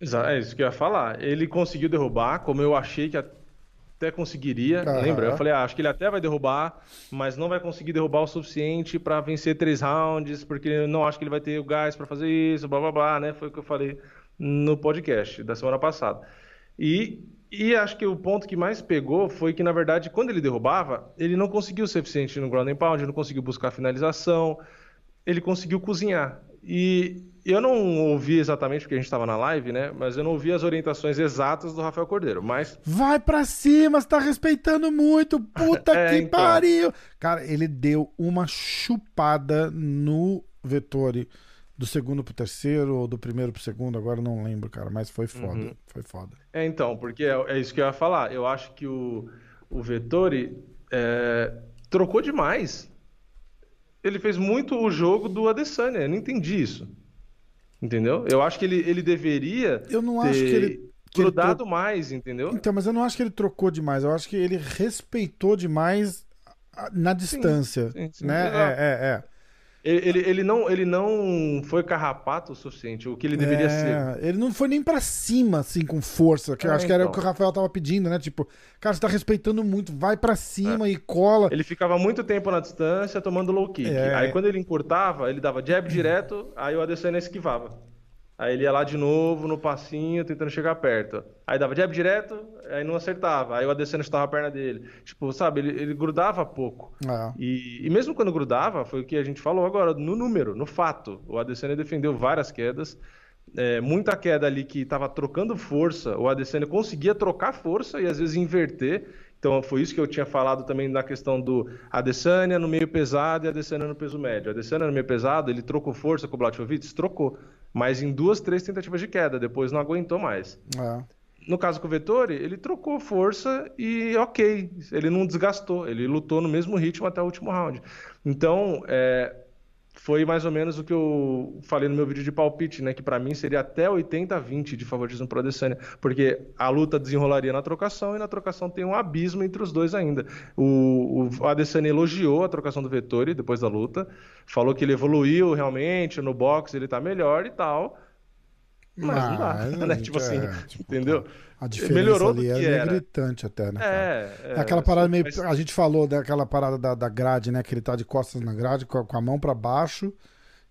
exa- é isso que eu ia falar. Ele conseguiu derrubar, como eu achei que até conseguiria. Lembra? Eu falei, ah, acho que ele até vai derrubar, mas não vai conseguir derrubar o suficiente pra vencer três rounds, porque eu não acho que ele vai ter o gás pra fazer isso, blá blá blá, né? Foi o que eu falei no podcast da semana passada. E, e acho que o ponto que mais pegou foi que, na verdade, quando ele derrubava, ele não conseguiu ser eficiente no ground and pound, não conseguiu buscar finalização, ele conseguiu cozinhar. E eu não ouvi exatamente, porque a gente estava na live, né? Mas eu não ouvi as orientações exatas do Rafael Cordeiro. Mas Vai pra cima, você tá respeitando muito. Puta É, que então. pariu. Cara, ele deu uma chupada no Vettori do segundo pro terceiro ou do primeiro pro segundo, agora eu não lembro, cara, mas foi foda. Uhum. Foi foda. É, então, porque é, é isso que eu ia falar. Eu acho que o, o Vettori é, trocou demais. Ele fez muito o jogo do Adesanya. Eu não entendi isso. Entendeu? Eu acho que ele, ele deveria Eu não ter acho que ele. que grudado mais, entendeu? Então, mas eu não acho que ele trocou demais. Eu acho que ele respeitou demais na distância. sim, sim, né? exato. É, é, é. Ele, ele, não, ele não foi carrapato o suficiente, o que ele deveria ser. É, Ele não foi nem pra cima, assim, com força, que eu É, acho que era o então. que o Rafael tava pedindo, né? Tipo, cara, você tá respeitando muito, vai pra cima e cola. Ele ficava muito tempo na distância tomando low kick. É. Aí quando ele encurtava, ele dava jab direto, aí o Adesanya esquivava. Aí ele ia lá de novo no passinho, tentando chegar perto. Aí dava jab direto, aí não acertava. Aí o Adesanya chutava a perna dele. Tipo, sabe, ele, ele grudava pouco. É. E, e mesmo quando grudava, foi o que a gente falou agora, no número, no fato. O Adesanya defendeu várias quedas. é, muita queda ali que estava trocando força. O Adesanya conseguia trocar força e às vezes inverter. Então foi isso que eu tinha falado também na questão do Adesanya no meio pesado e Adesanya no peso médio. Adesanya no meio pesado, ele trocou força com o Blachowicz? Trocou. Mas em duas, três tentativas de queda. Depois não aguentou mais. É. No caso com o Vettori, ele trocou força e ok, ele não desgastou, ele lutou no mesmo ritmo até o último round. Então, é, foi mais ou menos o que eu falei no meu vídeo de palpite, né? Que pra mim seria até 80-20 de favoritismo pro Adesanya, porque a luta desenrolaria na trocação e na trocação tem um abismo entre os dois ainda. O, o Adesanya elogiou a trocação do Vettori depois da luta, falou que ele evoluiu realmente no boxe, ele tá melhor e tal. Mas não dá, né? Tipo assim, tipo, entendeu? A diferença Melhorou ali do é que era. gritante até, né? cara? É, é, Aquela parada meio. mas- A gente falou daquela parada da, da grade, né? Que ele tá de costas na grade, com a, com a mão pra baixo,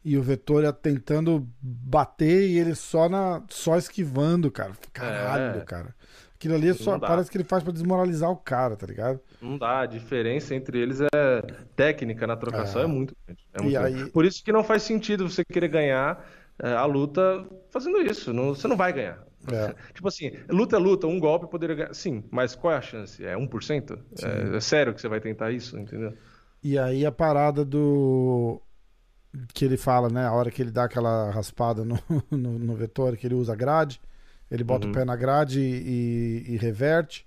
e o Vettori tentando bater e ele só na só esquivando, cara. Caralho, É. cara. Aquilo ali é só parece que ele faz pra desmoralizar o cara, tá ligado? Não dá, a diferença entre eles é técnica na trocação É. é, muito grande. É E muito aí-. Por isso que não faz sentido você querer ganhar é, a luta fazendo isso. Não- você não vai ganhar. É. Tipo assim, luta é luta, um golpe poderia ganhar. Sim, mas qual é a chance? É 1%? É, é sério que você vai tentar isso, entendeu? E aí a parada do. Que ele fala, né? A hora que ele dá aquela raspada no, no, no Vettori, que ele usa a grade, ele bota Uhum. o pé na grade e, e reverte.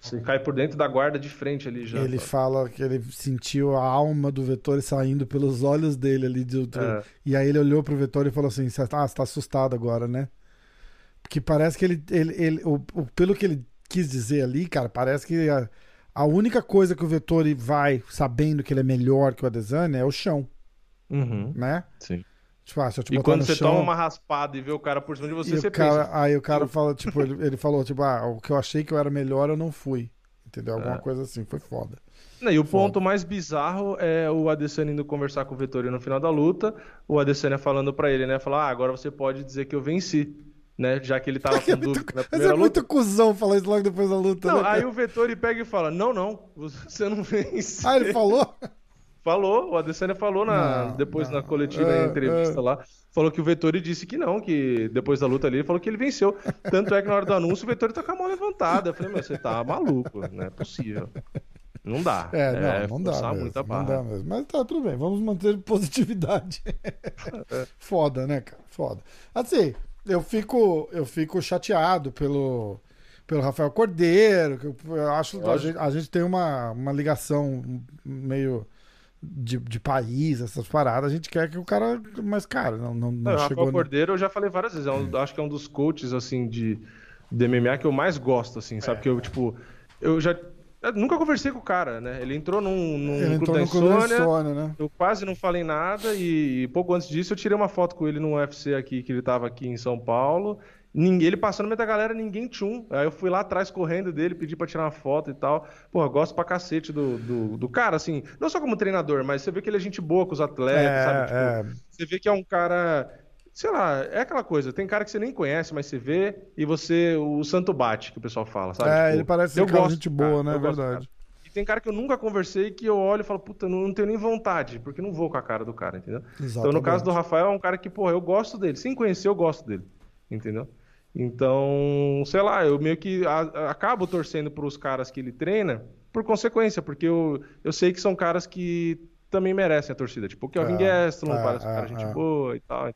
Você cai por dentro da guarda de frente ali já. ele sabe? fala que ele sentiu a alma do Vettori saindo pelos olhos dele ali. De, outro- É. E aí ele olhou pro Vettori e falou assim: "Cê- Ah, você tá assustado agora, né? Porque parece que ele. ele, ele o, o- pelo que ele quis dizer ali, cara, parece que a, a única coisa que o Vettori vai sabendo que ele é melhor que o Adesanya é o chão, Uhum, né? sim. Tipo, ah, se eu te E quando você chão, toma uma raspada e vê o cara por cima de você, você cara, pensa. aí o cara fala, tipo, ele, ele falou, tipo, ah, o que eu achei que eu era melhor, eu não fui. Entendeu? Alguma É. coisa assim, foi foda. Não, e o ponto mais bizarro é o Adesanya indo conversar com o Vettori no final da luta, o Adesanya falando pra ele, né, falar, ah, agora você pode dizer que eu venci, né, já que ele tava com dúvida na Mas primeira é muito cuzão falar isso logo depois da luta. Não, né, aí o Vettori pega e fala, não, não, você não vence. Ah, ele falou? Falou, o Adesanya falou na, Não, depois não. na coletiva, É, na entrevista é. lá, falou que o Vettori disse que não, que depois da luta ali, ele falou que ele venceu. Tanto é que na hora do anúncio o Vettori tá com a mão levantada. Eu falei, meu, você tá maluco, não é possível. Não dá. É, não, não dá mesmo. muito a Não barra. dá mesmo. Mas tá, tudo bem. Vamos manter positividade. Foda, né, cara? Foda. Assim, eu fico, eu fico chateado pelo, pelo Rafael Cordeiro. Que eu, acho que a gente, a gente tem uma, uma ligação meio de, de país, essas paradas. A gente quer que o cara. Mas, cara, não, não, não Não, o chegou. No- Cordeiro, eu já falei várias vezes, é um- acho que é um dos coaches, assim, de, de MMA que eu mais gosto, assim, sabe? Que eu, tipo, eu já... eu nunca conversei com o cara, né? Ele entrou num, num Ele clube entrou da no clube da insônia, insônia, né? Eu quase não falei nada e pouco antes disso eu tirei uma foto com ele no UFC aqui, que ele tava aqui em São Paulo. Ninguém, ele passando no meio da galera, ninguém tchum. Aí eu fui lá atrás correndo dele, pedi pra tirar uma foto e tal. Pô, eu gosto pra cacete do, do, do cara, assim, não só como treinador, mas você vê que ele é gente boa com os atletas, sabe? Tipo, É, é. Você vê que é um cara. Sei lá, é aquela coisa, tem cara que você nem conhece, mas você vê e você. O santo bate, que o pessoal fala, sabe? É, Tipo, ele parece ser eu um cara gosto gente boa, cara, né? É gosto verdade. E tem cara que eu nunca conversei que eu olho e falo, puta, não, não tenho nem vontade, porque não vou com a cara do cara, entendeu? Então, no caso do Rafael, é um cara que, porra, eu gosto dele. Sem conhecer, eu gosto dele. Entendeu? Então, sei lá, eu meio que a- a- acabo torcendo pros caras que ele treina por consequência, porque eu, eu sei que são caras que também merecem a torcida. Tipo o Kelvin É, Gastelum, é, parece um é, cara gente é. boa e tal.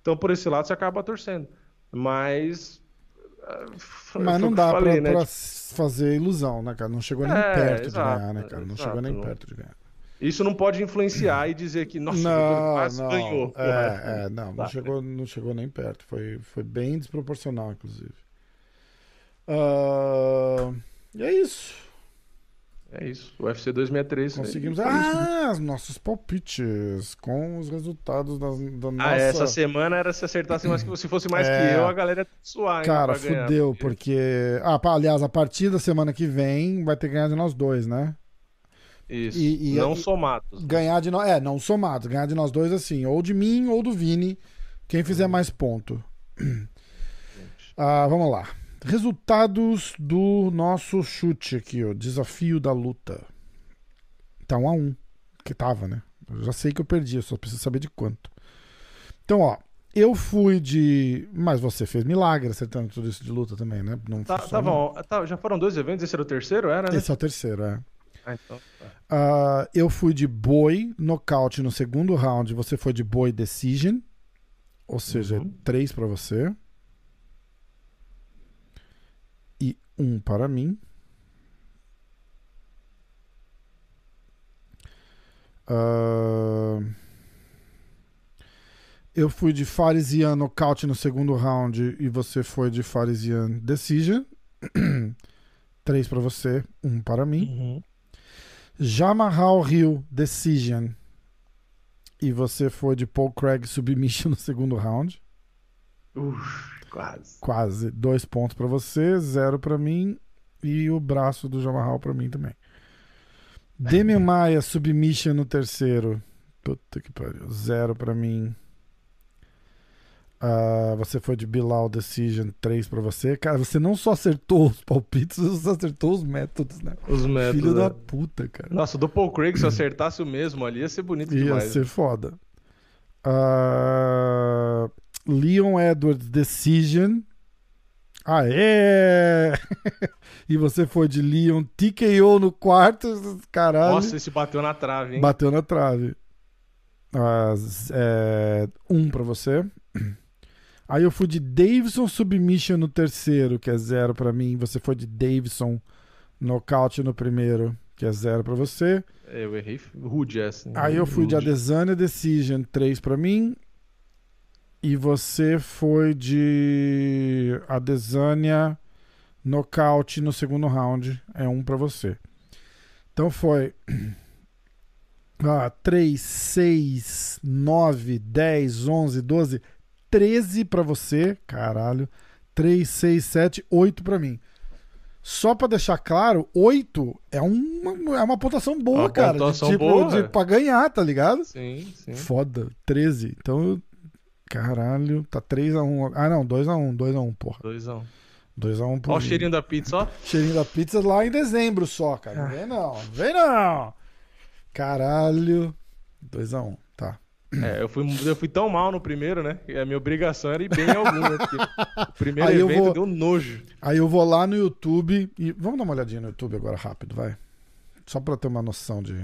Então, por esse lado, você acaba torcendo. Mas. foi Mas não dá falei, pra, né? pra fazer ilusão, né, cara? Não chegou nem É, perto exato, de ganhar, né, cara? Não exato, chegou nem não- perto de ganhar. Isso não pode influenciar e dizer que, nossa, Não, quase não. ganhou. É, é, não, não Tá. chegou, não chegou nem perto. Foi, foi bem desproporcional, inclusive. Ah, e é isso. É isso. O UFC 263. Conseguimos. isso, né? Ah, os nossos palpites com os resultados da, da nossa. Ah, essa semana era se acertasse mais que se fosse mais É. que eu, a galera ia suar. Cara, pra ganhar. fudeu, porque. Ah, pá, aliás, a partir da semana que vem vai ter que ganhar de nós dois, né? Isso. E- e- não e- somados. Ganhar de nós. É, não somados. Ganhar de nós dois, assim. Ou de mim ou do Vini. Quem fizer mais ponto. Ah, vamos lá. Resultados do nosso chute aqui, ó. Desafio da luta. Tá um a um. Que tava, né? Eu já sei que eu perdi, eu só preciso saber de quanto. Então, ó. Eu fui de. Mas você fez milagre acertando tudo isso de luta também, né? Não Tá, tá bom. Tá, já foram dois eventos, esse era o terceiro, era, né? Esse é o terceiro, é. Ah, então, tá. Ah, eu fui de boi, nocaute no segundo round. Você foi de boi decision. Ou seja, Uhum. três pra você. E um para mim. Ah, eu fui de Farisian nocaute no segundo round. E você foi de Farisian decision. três pra você, um para mim. Uhum. Jamahal Hill Decision. E você foi de Paul Craig Submission no segundo round. Uf, Quase. Quase. Dois pontos pra você, zero pra mim. E o braço do Jamarral pra mim também. Demian Maia, submission no terceiro. Puta que pariu. Zero pra mim. Ah, você foi de Bilal Decision 3 pra você. Cara, você não só acertou os palpites, você acertou os métodos, né? Os métodos. Filho da né? puta, cara. Nossa, o do Paul Craig, se eu acertasse o mesmo ali, ia ser bonito Ia demais. ser foda. Ah, Leon Edwards Decision. Aê! e você foi de Leon TKO no quarto. Caralho. Nossa, esse bateu na trave, hein? Bateu na trave. Z- é, um pra você. Aí eu fui de Davidson Submission no terceiro, que é zero pra mim. Você foi de Davidson Nocaute no primeiro, que é zero pra você. Eu errei rude essa. hein? Aí eu fui de Rude. Adesanya Decision 3 pra mim. E você foi de Adesanya Nocaute no segundo round. É um pra você. Então foi. Ah, 3, 6, 9, 10, 11, 12, 13 pra você. Caralho. 3, 6, 7, 8 pra mim. Só pra deixar claro, 8 é uma, é uma pontuação boa, Uma cara. pontuação de, tipo, boa, de, é. pra ganhar, tá ligado? Sim, sim. Foda. 13. Então, eu- caralho, tá 3x1. Ah, não, 2x1, 2x1, porra. Doisão. 2x1 pro Olha o mim. cheirinho da pizza, ó. Cheirinho da pizza lá em dezembro só, cara. Não vem não, vem não. Caralho. 2x1, tá. É, eu fui, eu fui tão mal no primeiro, né? A minha obrigação era ir bem em algum? Porque o primeiro Aí eu evento vou- deu nojo. Aí eu vou lá no YouTube e. Vamos dar uma olhadinha no YouTube agora rápido, vai. Só pra ter uma noção de.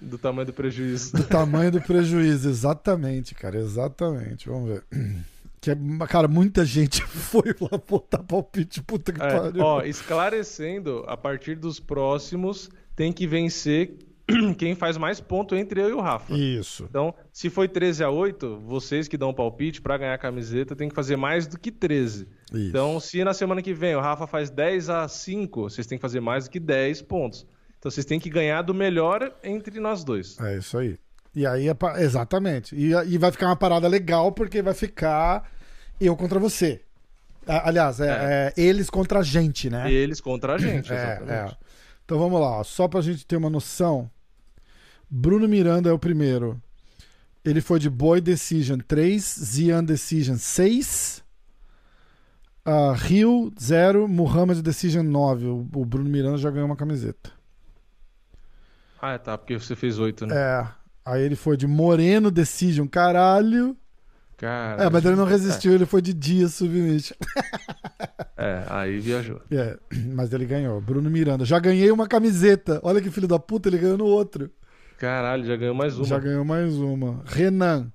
Do tamanho do prejuízo. Do tamanho do prejuízo, exatamente, cara, exatamente. Vamos ver. Que é, cara, muita gente foi lá botar palpite, puta que É, pariu. ó, esclarecendo, a partir dos próximos tem que vencer quem faz mais ponto entre eu e o Rafa. Isso. Então, se foi 13 a 8, vocês que dão palpite pra ganhar a camiseta tem que fazer mais do que 13. Isso. Então, se na semana que vem o Rafa faz 10 a 5, vocês têm que fazer mais do que 10 pontos. Então, vocês têm que ganhar do melhor entre nós dois. É isso aí. E aí, é pa- exatamente. E, e vai ficar uma parada legal, porque vai ficar eu contra você. Aliás, é, é eles contra a gente, né? Eles contra a gente, É, exatamente. é. Então vamos lá, ó. só pra gente ter uma noção. Bruno Miranda é o primeiro. Ele foi de Boy Decision 3, Zian Decision 6, ah, Rio 0, Muhammad Decision 9. O, o Bruno Miranda já ganhou uma camiseta. Ah, tá, porque você fez 8, né? É. Aí ele foi de Moreno Decision, caralho. Cara. É, mas ele não resistiu, ele foi de Dia Submission. É, aí viajou. É, mas ele ganhou. Bruno Miranda. Já ganhei uma camiseta. Olha que filho da puta, ele ganhou no outro. Caralho, já ganhou mais uma. Já ganhou mais uma. Renan.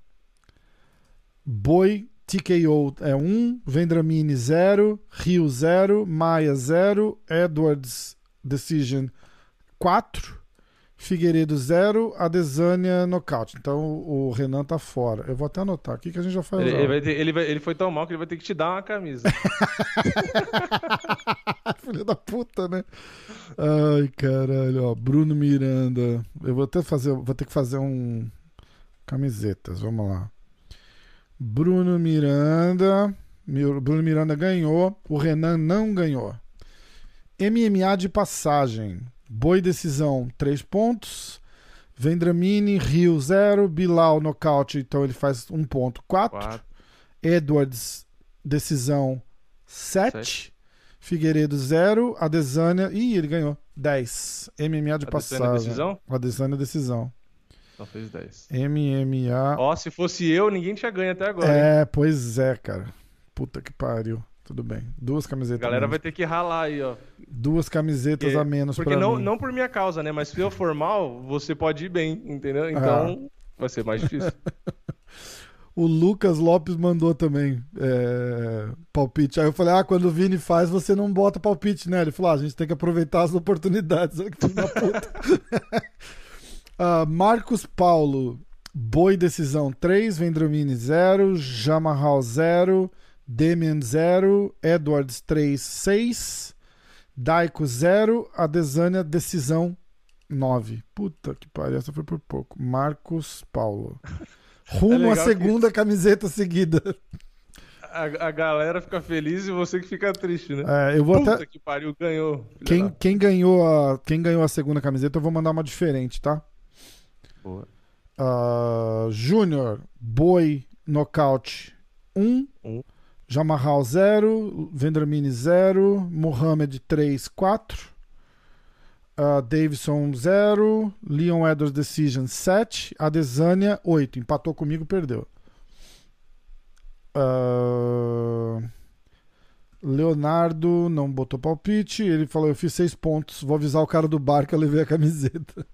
Boi TKO é 1. Vendramini 0. Rio 0. Maia 0. Edwards Decision 4. Figueiredo 0. Adesanya nocaute. Então o Renan tá fora. Eu vou até anotar aqui que a gente já faz. Ele, ele ter- ele vai- ele foi tão mal que ele vai ter que te dar uma camisa. Filho da puta, né? Ai, caralho, ó. Bruno Miranda. Eu vou até fazer, vou ter que fazer um camisetas, vamos lá. Bruno Miranda, Mir- Bruno Miranda ganhou, o Renan não ganhou. MMA de passagem. Boi decisão, 3 pontos. Vendramini, Rio 0, Bilal nocaute, então ele faz 1 ponto, 4. Quatro. Edwards, decisão 7. Sete. Figueiredo 0. Adesanya. Ih, ele ganhou. 10. MMA de Adesanya passagem. decisão? Adesanya decisão. Então fez 10. MMA. Ó, se fosse eu, ninguém tinha ganho até agora. hein? é, pois é, cara. Puta que pariu. Tudo bem. Duas A camisetas galera a vai menos. ter que ralar aí, ó. Duas camisetas Porque- a menos Porque pra não, mim. não por minha causa, né? Mas se eu for mal, você pode ir bem, entendeu? Então vai ser mais difícil. O Lucas Lopes mandou também é, palpite. Aí eu falei: Ah, quando o Vini faz, você não bota palpite, né? Ele falou: ah, a gente tem que aproveitar as oportunidades. Olha que filho da puta. Ah, Marcos Paulo, Boi Decisão 3, Vendramini 0, Jamarral 0, Demian 0, Edwards 3, 6, Daiko 0, Adesanya Decisão 9. Puta que pariu, essa foi por pouco. Marcos Paulo. Rumo É à que- segunda camiseta seguida. a, a galera fica feliz e você que fica triste, né? É, eu vou Puta até. que pariu, ganhou. Quem, quem, ganhou a, quem ganhou a segunda camiseta, eu vou mandar uma diferente, tá? Boa. Ah, Júnior, Boi, Nocaute 1. Um. Jamarral 0. Vendramin 0. Mohamed 3, 4. Ah, Davidson 0. Leon Edwards Decision 7. Adesanya 8. Empatou comigo, perdeu. Ah, Leonardo não botou palpite. Ele falou: Eu fiz 6 pontos. Vou avisar o cara do bar que eu levei a camiseta.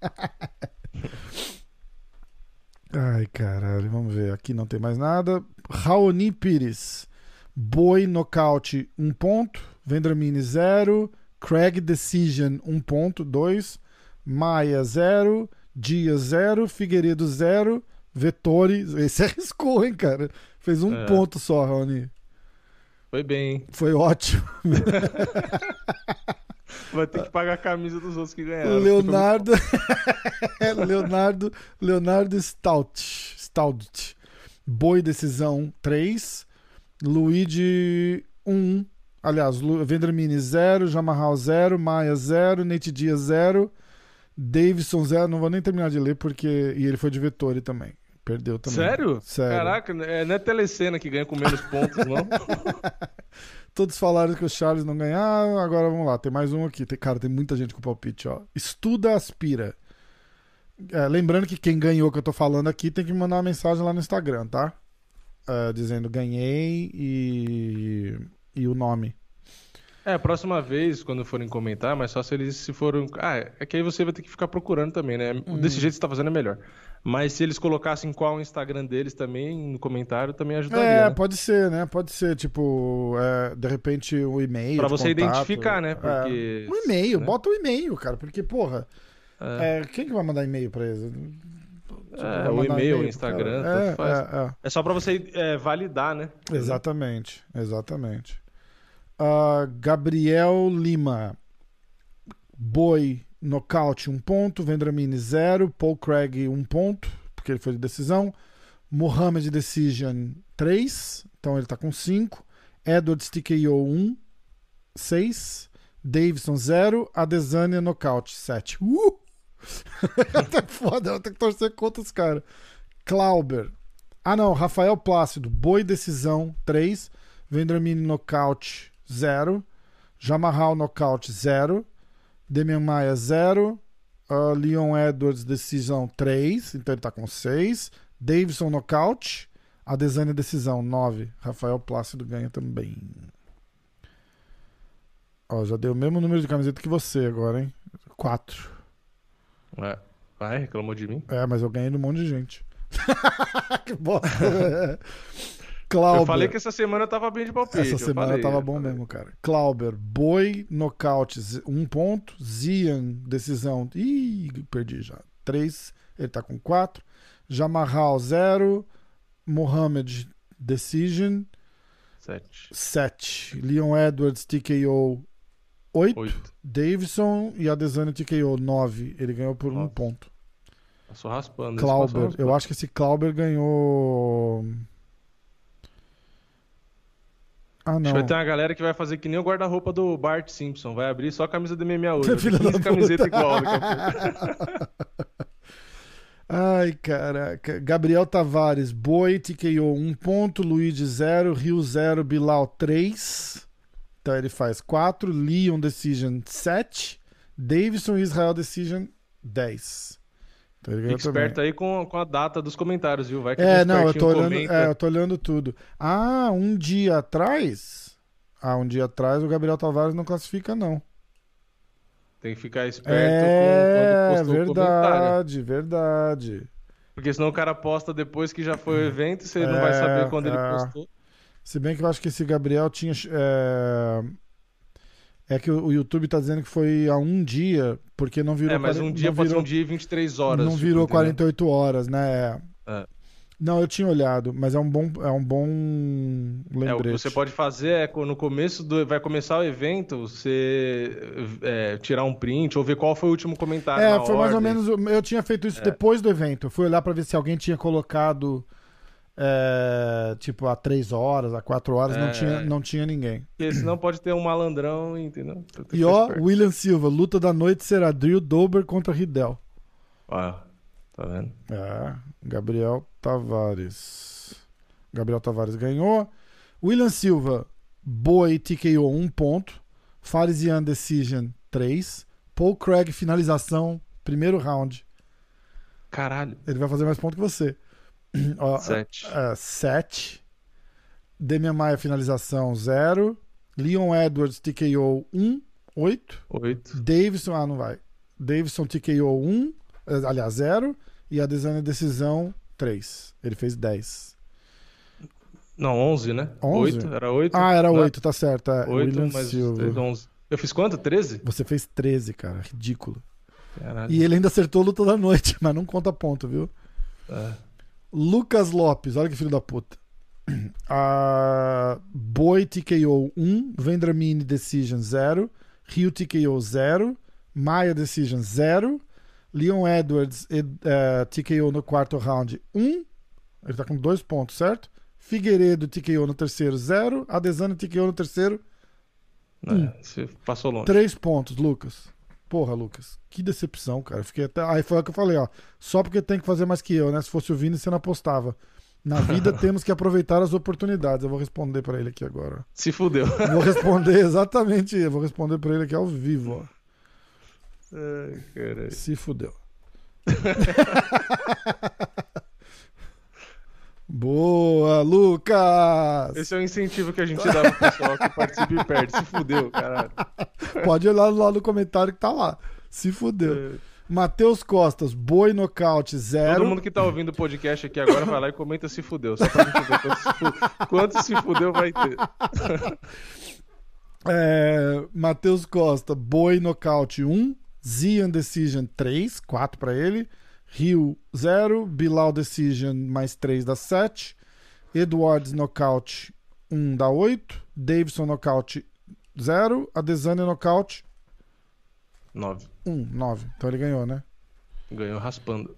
Ai, caralho, vamos ver. Aqui não tem mais nada. Raoni Pires. Boi nocaute 1 ponto. Vendramini 0. Craig Decision 1 ponto, 2. Maia 0. Dias 0. Figueiredo 0. Vettori. Esse arriscou, hein, cara? Fez um É. ponto só, Raoni. Foi bem, hein? Foi ótimo. Vai ter que pagar a camisa dos outros que ganharam. Leonardo. Leonardo. Leonardo Stout. Stout. Boi decisão 3. Luigi 1. Aliás, Lu- Vendramini 0. Jamarral 0. Maia 0. Nate Dias 0. Davidson 0. Não vou nem terminar de ler porque. E ele foi de Vettori também. Perdeu também. Sério? Sério. Caraca, é, não é telecena que ganha com menos pontos, não? Todos falaram que o Charles não ganharam. Agora vamos lá, tem mais um aqui. Tem, cara, tem muita gente com palpite, ó. Estuda, aspira. É, lembrando que quem ganhou que eu tô falando aqui tem que mandar uma mensagem lá no Instagram, tá? É, dizendo ganhei e, e o nome. É, próxima vez, quando forem comentar, mas só se eles se foram. Ah, é que aí você vai ter que ficar procurando também, né? Desse jeito que você tá fazendo é melhor. Mas se eles colocassem qual o Instagram deles também no comentário, também ajudaria. É, né? pode ser, né? Pode ser, tipo, é, de repente o e-mail. Pra você contato. identificar, né? É. Porque. Um e-mail, né? bota o e-mail, cara, porque, porra, É, é, quem que vai mandar e-mail pra eles? É, Vai o e-mail, o Instagram, faz. É, é. é só pra você é, validar, né? Exatamente, exatamente. Ah, Gabriel Lima. Boi, nocaute, um ponto. Vendramini, zero. Paul Craig, um ponto, porque ele foi de decisão. Mohamed Decision, 3. Então ele tá com 5. Edwards TKO, 1. 6. Davidson, 0. Adesanya, nocaute, 7. Uh! tá foda, eu ter que torcer contra os caras. Clauber. Ah, não. Rafael Plácido. Boi decisão 3. Vendramini nocaute 0. Jamarral nocaute 0. Demian Maia 0. Ah, Leon Edwards decisão 3. Então ele tá com 6. Davidson nocaute. Adesanya decisão 9. Rafael Plácido ganha também. Ó, já deu o mesmo número de camiseta que você agora, hein? 4. É. Vai, reclamou de mim. É, mas eu ganhei de um monte de gente. que bosta. Clauber. Eu falei que essa semana eu tava bem de palpite. Essa eu semana falei, tava bom falei. mesmo, cara. Clauber, Boi, nocaute, um ponto. Zian, decisão. Ih, perdi já. Três. Ele tá com quatro. Jamarral, zero. Mohamed, decision. Sete. Sete. Leon Edwards, TKO, oito. Oito. Davidson e Adesanya TKO, nove. Ele ganhou por um Nossa. ponto. Passou raspando. esse passou Clauber. raspando. Eu acho que esse Clauber ganhou. Ah, Acho não. que vai ter uma galera que vai fazer que nem o guarda-roupa do Bart Simpson. Vai abrir só a camisa do MMA hoje. Filha Vai ter da 15 camisetas puta. igual. Ai, caraca. Gabriel Tavares, Boi, TKO 1 ponto, Luigi 0, Rio 0, Bilal 3. Então ele faz 4, Leon Decision 7, Davidson Israel Decision 10. Então ele Fique esperto aí com, com a data dos comentários, viu? Vai que É, não, eu tô, olhando, é, eu tô olhando tudo. Ah, um dia atrás. Ah, um dia atrás o Gabriel Tavares não classifica, não. Tem que ficar esperto É, com quando postou o comentário. verdade, verdade. Porque senão o cara posta depois que já foi o evento você não vai É, saber quando ele é. postou. Se bem que eu acho que esse Gabriel tinha. É, é que o YouTube tá dizendo que foi há um dia, porque não virou. É, mas um dia ser virou, um dia e 23 horas. Não tipo, virou entendeu? 48 horas, né? É. Não, eu tinha olhado, mas é um bom, é um bom É, o que lembrete. você pode fazer é no começo do. Vai começar o evento, você é, tirar um print ou ver qual foi o último comentário. É, foi mais ou ordem. menos. Eu tinha feito isso É. depois do evento. Eu fui olhar pra ver se alguém tinha colocado é, tipo, a 3 horas, a 4 horas, não, É. tinha, não tinha ninguém. Porque senão pode ter um malandrão, entendeu? E ó. William Silva, luta da noite será Drew Dober contra Riddell. Ó, tá vendo? É, Gabriel Tavares. Gabriel Tavares ganhou. William Silva, Boi TKO 1 ponto. Farisian Decision 3. Paul Craig finalização, primeiro round. Caralho. Ele vai fazer mais ponto que você. Ó, Sete. é, 7. Demian Maia finalização 0. Leon Edwards TKO 1, 8. Oito. Davidson, ah, não vai. Davidson TKO 1, eh, aliás, 0. E a Desane decisão 3. Ele fez 10. Não, onze, né? 11? Oito. Era oito. Ah, era Não, 8, tá certo. É. Oito, William mas Silva. onze. Eu fiz quanto? Treze? Você fez 13, cara. Ridículo. Caralho. E ele ainda acertou a luta da noite, mas não conta ponto, viu? É. Lucas Lopes, olha que filho da puta. A Boi TKO 1, Vendramini Decision 0, Rio TKO 0, Maia Decision 0, Leon Edwards ed- eh, TKO no quarto round 1, ele tá com dois pontos, certo? Figueiredo TKO no terceiro 0, Adesanya TKO no terceiro É, passou longe. 3 pontos, Lucas. Porra, Lucas, que decepção, cara. Fiquei até... Aí foi o que eu falei, ó. Só porque tem que fazer mais que eu, né? Se fosse o Vini, você não apostava. Na vida temos que aproveitar as oportunidades. Eu vou responder pra ele aqui agora. Se fudeu. Eu Vou responder exatamente. Eu vou responder pra ele aqui ao vivo, ó. Ai. Se fudeu. Boa, Lucas! Esse é o incentivo que a gente dá pro pessoal que participa e perde. Se fudeu, caralho. Pode olhar lá no comentário que tá lá. Se fudeu. Matheus Costas, boi nocaute, zero. Todo mundo que tá ouvindo o podcast aqui agora vai lá e comenta se fudeu. Só pra gente ver quanto se, fu- quanto se fudeu vai ter. É, Matheus Costa, Boi Nocaute 1, Zian Decision 3, 4 pra ele. Rio 0, Bilal Decision mais 3 dá 7. Edwards Nocaute 1 dá 8. Davidson Nocaute 0. Adesanya Nocaute Nove. 1, 9. Então ele ganhou, né? Ganhou raspando.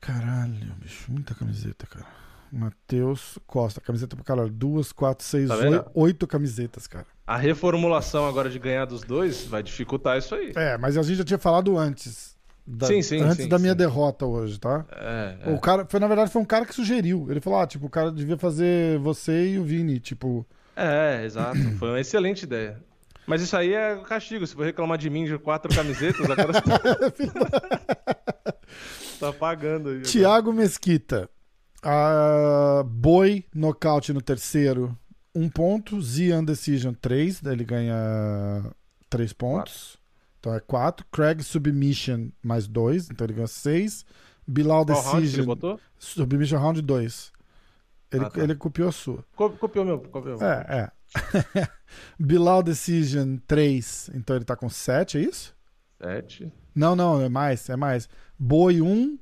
Caralho, bicho, muita camiseta, cara. Matheus Costa, camiseta pra caralho. 2, 4, 6, Tá? 8, 8 camisetas, cara. A reformulação agora de ganhar dos dois vai dificultar isso aí. É, mas a gente já tinha falado antes. Da- Sim, sim, Antes sim, da minha derrota hoje, tá? É, é. O cara, foi, na verdade, foi um cara que sugeriu. Ele falou: ah, tipo, o cara devia fazer você e o Vini, tipo. É, exato. Foi uma excelente ideia. Mas isso aí é castigo. Se for reclamar de mim de quatro camisetas, agora você tá... tá pagando aí. Tiago Mesquita. Boi, nocaute no terceiro, um ponto. Zian Decision, 3. Daí ele ganha 3 pontos. Então é 4. Craig Submission, mais 2. Então ele ganha 6. Bilal Qual round que ele Decision. botou? Submission Round 2. Ele, Ah, tá. ele copiou a sua. Co- Copiou meu. Copiou. É, é. Bilal Decision 3, então ele tá com 7, é isso? Sete. Não, não, é mais, é mais. Boi 1,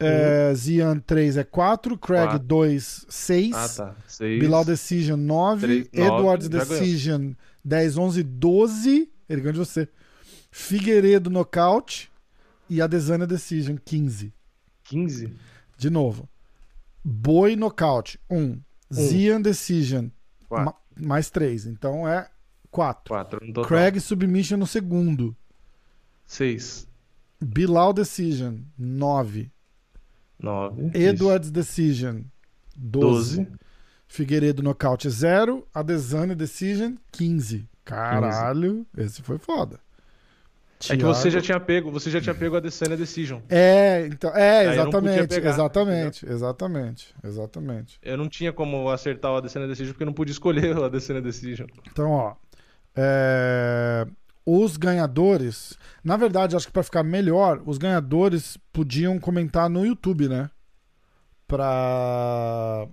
é, Zian 3 é 4, Craig Quatro. 2, 6, Ah, tá. Seis. Bilal Decision 9, Três, nove, Edwards já ganhou. Decision 10, 11, 12, ele ganhou de você. Figueiredo Nocaute e Adesanya Decision 15. 15. De novo. Boi Nocaute 1, Zian Decision ma- mais 3, então é 4. Quatro no total. Craig Submission no segundo. Seis. Bilal Decision, 9. Nove. Edwards Decision, 12. Doze. Figueiredo Nocaute, 0. Adesanya Decision, 15. Caralho, esse foi foda. É que você já Thiago- tinha pego, você já tinha pego a Descenda Decision. É, então, é, exatamente, pegar, exatamente, exatamente, exatamente. Eu não tinha como acertar o Descenda Decision porque eu não pude escolher o Descenda Decision. Então, ó, é, os ganhadores, na verdade, acho que pra ficar melhor, os ganhadores podiam comentar no YouTube, né? Pra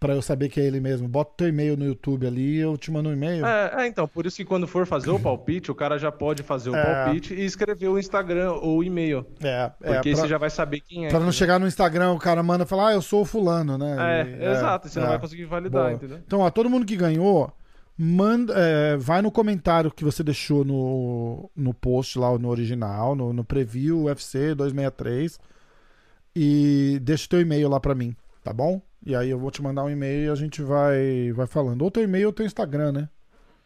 para eu saber que é ele mesmo. Bota o teu e-mail no YouTube ali, eu te mando um e-mail. É, é, então, por isso que quando for fazer o palpite, o cara já pode fazer o É. palpite e escrever o Instagram ou o e-mail. É, é, Porque pra, você já vai saber quem é. pra não entendeu? chegar no Instagram, o cara manda falar, ah, eu sou o fulano, né? É, E- exato, você não é. vai conseguir validar, Boa. entendeu? Então, ó, todo mundo que ganhou, manda, é, vai no comentário que você deixou no, no post lá, no original, no, no preview UFC 263 e deixa o teu e-mail lá pra mim. Tá bom? E aí eu vou te mandar um e-mail e a gente vai, vai falando. Ou teu e-mail ou teu Instagram, né?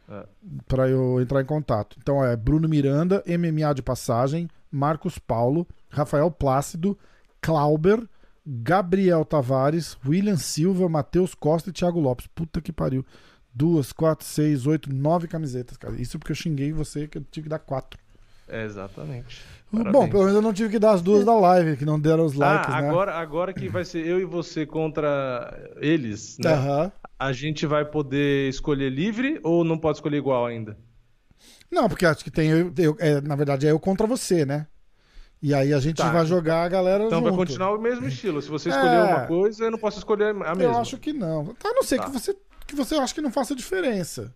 É. Pra eu entrar em contato. Então é Bruno Miranda, MMA de passagem, Marcos Paulo, Rafael Plácido, Clauber, Gabriel Tavares, William Silva, Matheus Costa e Thiago Lopes. Puta que pariu. Duas, quatro, seis, oito, nove camisetas, cara. Isso porque eu xinguei você que eu tive que dar quatro. É, exatamente. Bom, Parabéns. pelo menos eu não tive que dar as duas da live, que não deram os likes, ah, né? agora, agora que vai ser eu e você contra eles, né? Aham. A gente vai poder escolher livre ou não pode escolher igual ainda? Não, porque acho que tem. eu- eu- é, na verdade, é eu contra você, né? E aí a gente Tá. vai jogar a galera Então junto. vai continuar o mesmo estilo. Se você É. escolher uma coisa, eu não posso escolher a mesma. Eu acho que não. A não ser Tá. que você que você acha que não faça diferença.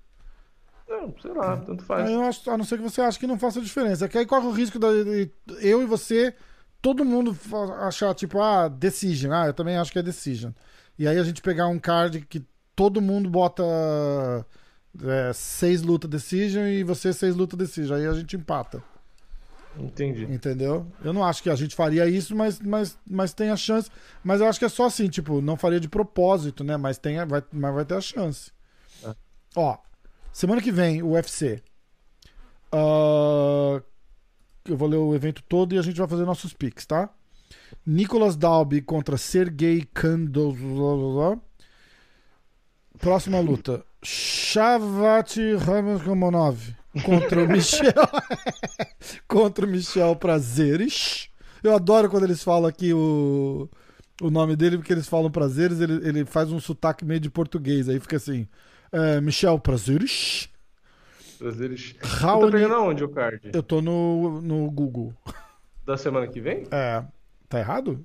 Não, sei lá, tanto faz. Aí eu acho, a não ser que você ache que não faça diferença. Que aí corre o risco de, eu e você, todo mundo achar, tipo, ah, decision. Ah, eu também acho que é decision. E aí a gente pegar um card que todo mundo bota é, seis luta decision e você seis luta decision. Aí a gente empata. Entendi. Entendeu? Eu não acho que a gente faria isso, mas, mas, mas tem a chance. Mas eu acho que é só assim, tipo, não faria de propósito, né? Mas, tem, vai, mas vai ter a chance. É. Ó, semana que vem, o UFC. Ah, eu vou ler o evento todo e a gente vai fazer nossos picks, tá? Nicolas Dalby contra Sergei Kandozov. Próxima luta. Shavati Ramonov contra o Michel. contra o Michel Prazeres. Eu adoro quando eles falam aqui o, o nome dele, porque eles falam Prazeres, ele, ele faz um sotaque meio de português. Aí fica assim: é, Michel Prazeres. Prazeres. Você tá Raoni. pegando aonde o card? Eu tô no, no Google. Da semana que vem? É. Tá errado?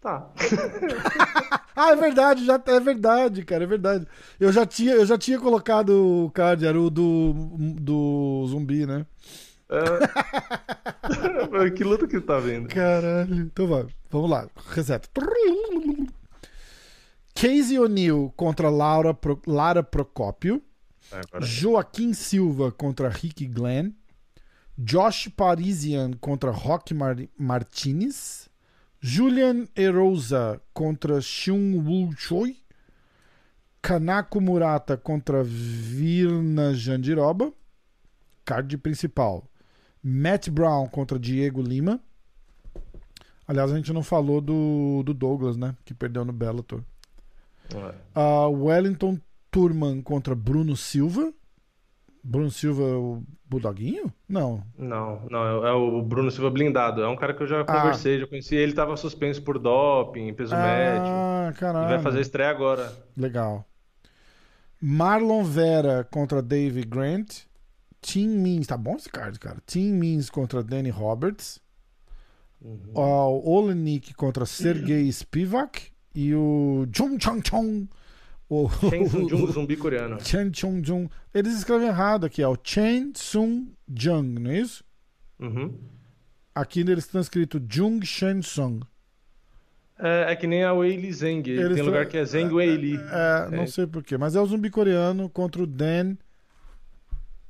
Tá. Ah, é verdade, já é verdade, cara, é verdade. Eu já tinha, eu já tinha colocado o card, era o do, do zumbi, né? É... que luta que tá vendo? Caralho. Então vai, vamos lá, reseta. Casey O'Neill contra Laura, Pro- Lara Procópio. Agora. Joaquim Silva contra Rick Glenn. Josh Parisian contra Rock Mar Martinez. Julian Erosa contra Shun Woo Choi. Kanako Murata contra Virna Jandiroba. Card principal. Matt Brown contra Diego Lima. Aliás, a gente não falou do, do Douglas, né? Que perdeu no Bellator. Ah, Wellington Turman contra Bruno Silva. Bruno Silva, o Bulldoguinho? Não. Não, não, é é o Bruno Silva blindado. É um cara que eu já Ah. conversei, já conheci. Ele tava suspenso por doping, peso médio. Ah, caralho. vai fazer estreia agora. Legal. Marlon Vera contra Dave Grant. Tim Means. Tá bom esse card, cara. Tim Means contra Danny Roberts. Uhum. O Olenik contra Sergei Spivak. E o Chung Chong Chong. O... Chen Jung, zumbi coreano. Chen Chung Jung. Eles escrevem errado aqui, é o Chen Sung Jung, não é isso? Uhum. Aqui eles estão escrito Jung Shen Sung. É, é que nem a Weili Zeng. Eles Tem lugar que é Zeng Weili. É, não É. sei porquê, mas é o zumbi coreano contra o Dan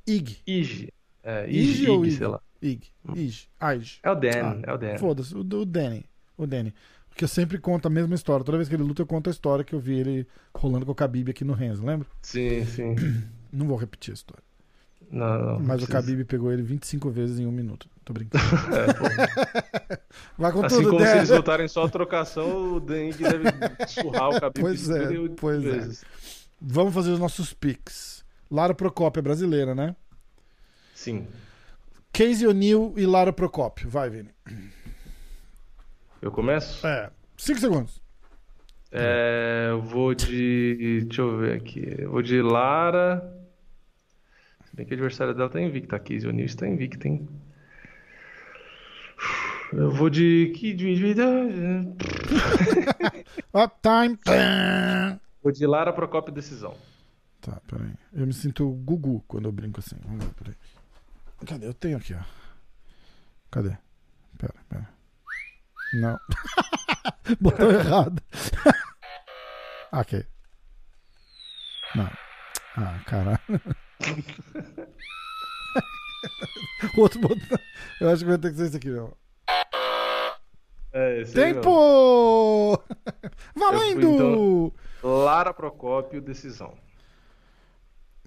Ig. Ige. É, Ige, ou Ig? sei lá. Ig. Ig. Ige. É o Dan, Ah, é o Dan. Foda-se, o, o Danny. O Danny. Porque eu sempre conto a mesma história. Toda vez que ele luta, eu conto a história que eu vi ele rolando com o Khabib aqui no Renzo, lembra? Sim, sim. Não vou repetir a história. Não, não. Mas o precisa. Khabib pegou ele 25 vezes em um minuto. Tô brincando. É. Vai com Assim tudo, como se Dan. eles lutarem só a trocação, o Dan Ige deve surrar o Khabib Pois é, 58 pois é. vezes. Vamos fazer os nossos picks. Lara Procópio é brasileira, né? Sim. Casey O'Neill e Lara Procópio. Vai, Vini. Eu começo? É. Cinco segundos. É, eu vou de. Deixa eu ver aqui. Eu vou de Lara. Se bem que a adversária dela tá invicta. A Casey O'Neill está invicta, hein? Eu vou de. Que Up time. Tá, Vou de Lara Procópio decisão. Tá, peraí. Eu me sinto Gugu quando eu brinco assim. Vamos ver, peraí. Cadê? Eu tenho aqui, ó. Cadê? Pera, pera. Não. Botão errado. ok. Não. Ah, caralho. Outro botão. Eu acho que vai ter que ser esse aqui, ó. É, esse aí Tempo! mesmo. Valendo! então- Lara Procópio, decisão.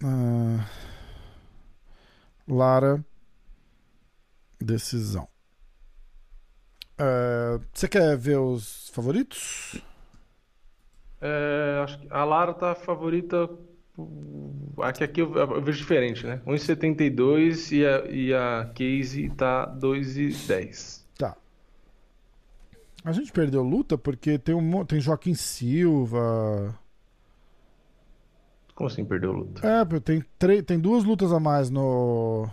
Ah, Lara, decisão. É, Você quer ver os favoritos? É, acho que a Lara tá favorita. Aqui, aqui eu, eu vejo diferente, né? 1,72 e a, e a Casey tá 2,10. Tá. A gente perdeu luta porque tem, um, tem Joaquim Silva. Como assim perdeu luta? É, tem, tem duas lutas a mais no.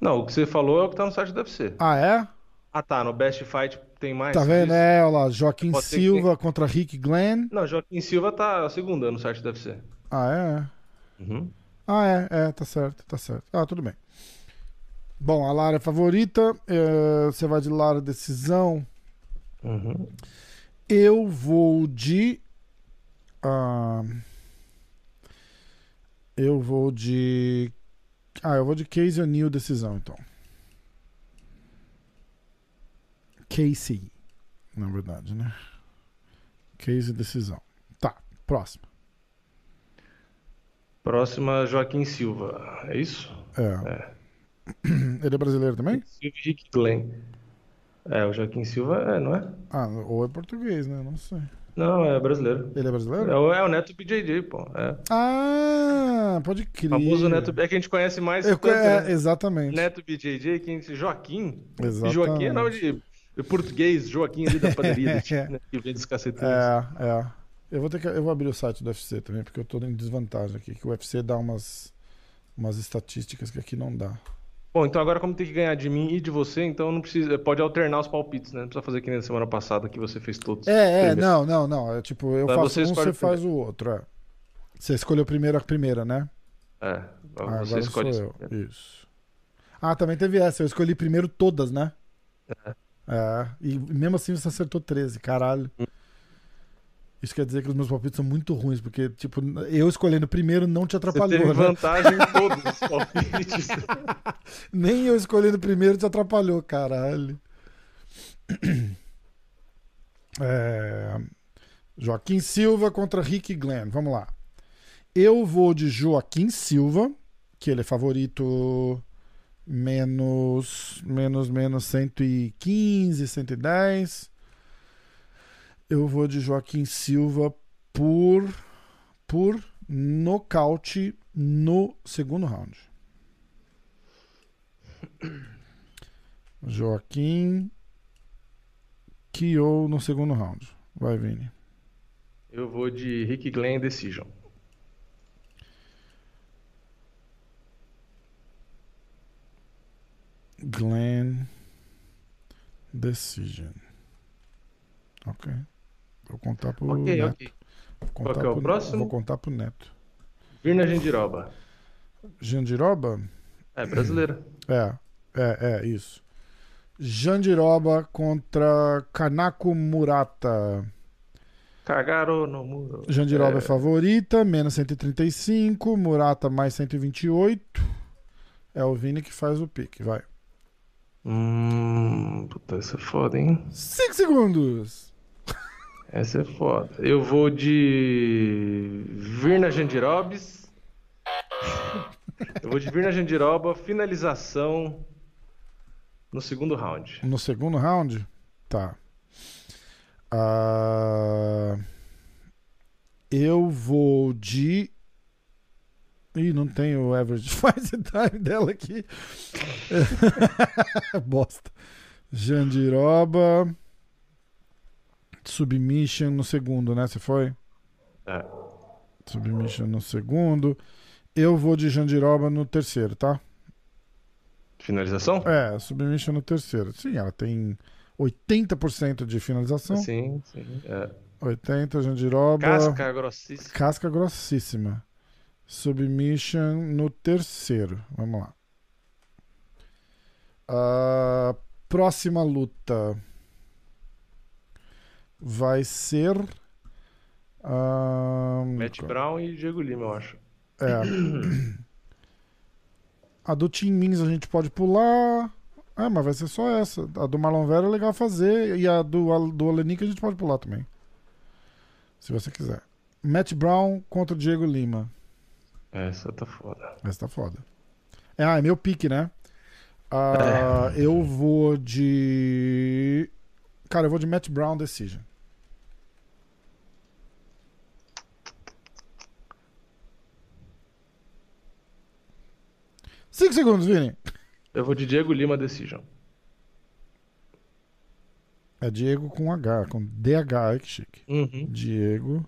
Não, o que você falou é o que tá no site do UFC. Ah, é? Ah, tá. No Best Fight tem mais. Tá vendo? disso? É, olha lá, Joaquim Pode ser que Silva contra Rick Glenn. Não, Joaquim Silva tá segunda no site do UFC. Ah, é? Uhum. Ah, é, é, tá certo, tá certo. Ah, tudo bem. Bom, a Lara é favorita. é, você vai de Lara decisão. Uhum. Eu vou de. ah, eu vou de. Ah, eu vou de Casey O'Neill decisão, então. Casey, na verdade, né? Casey decisão. Tá, próximo. Próxima, Joaquim Silva. É isso? É. Ele é brasileiro também? Silva Rick Glenn. É, o Joaquim Silva é, não é? Ah, ou é português, né? Não sei. Não, é brasileiro. Ele é brasileiro? É o, é o Neto BJJ, pô. É. Ah, pode crer. O famoso Neto. É que a gente conhece mais Eu, tanto, é, né? exatamente. Neto BJJ, quem Joaquim. E Exatamente. Joaquim é nome de, português, Joaquim ali da padaria né? Que vem dos cacetinhos. É, é. Eu vou ter que, eu vou abrir o site do UFC também, porque eu tô em desvantagem aqui, que o UFC dá umas umas estatísticas que aqui não dá. Bom, então agora como tem que ganhar de mim e de você, então não precisa, pode alternar os palpites, né? Não precisa fazer que nem na semana passada que você fez todos. É, é, não, não, não, é tipo, eu Mas faço você um, você faz o outro, é. Você escolheu primeiro a primeira, né? É, Ah, você agora escolhe sou eu. Isso. Ah, também teve essa, eu escolhi primeiro todas, né? É, e mesmo assim você acertou 13, caralho. Hum. Isso quer dizer que os meus palpites são muito ruins, porque, tipo, eu escolhendo primeiro não te Você atrapalhou, teve né? vantagem em todos os palpites. Nem eu escolhendo primeiro te atrapalhou, caralho. É, Joaquim Silva contra Rick Glenn. Vamos lá. Eu vou de Joaquim Silva, que ele é favorito menos, menos, menos 115, 110. Eu vou de Joaquim Silva por, por nocaute no segundo round. Joaquim Kyo no segundo round. Vai, Vini. Eu vou de Rick Glenn Decision. Glenn Decision. Ok. Vou contar pro Ok, Neto. ok. Vou contar Qual que é o pro- próximo? Vou contar pro Neto. Virna Gendiroba. Jandiroba? É brasileira. É, é, é, isso. Jandiroba contra Kanako Murata. Cagaram no muro. Jandiroba é. favorita, menos 135. Murata mais 128. É o Vini que faz o pique, vai. Hum, puta, essa é foda, hein? 5 segundos. Essa é foda. Eu vou de Virna Jandirobes. Eu vou de Virna Jandiroba, finalização no segundo round. No segundo round? Tá. Ah, eu vou de. Ih, não tem o average fight time dela aqui. Bosta. Jandiroba. Submission no segundo, né? Você foi? É. Submission no segundo. Eu vou de Jandiroba no terceiro, tá? Finalização? É, Submission no terceiro. Sim, ela tem 80% de finalização. Sim, sim. É. 80, Jandiroba. Casca grossíssima. Casca grossíssima. Submission no terceiro. Vamos lá. A próxima luta vai ser. Matt Brown e Diego Lima, eu acho. é. A do Tim Mins a gente pode pular. Ah, mas vai ser só essa. A do Marlon Vera é legal fazer. E a do, do Olenik a gente pode pular também. Se você quiser. Matt Brown contra Diego Lima. Essa tá foda. Essa tá foda. É, ah, é meu pique, né? Ah, Eu vou de. Cara, eu vou de Matt Brown Decision. Cinco segundos, Vini. Eu vou de Diego Lima Decision. É Diego com H, com DH, que chique. Uhum. Diego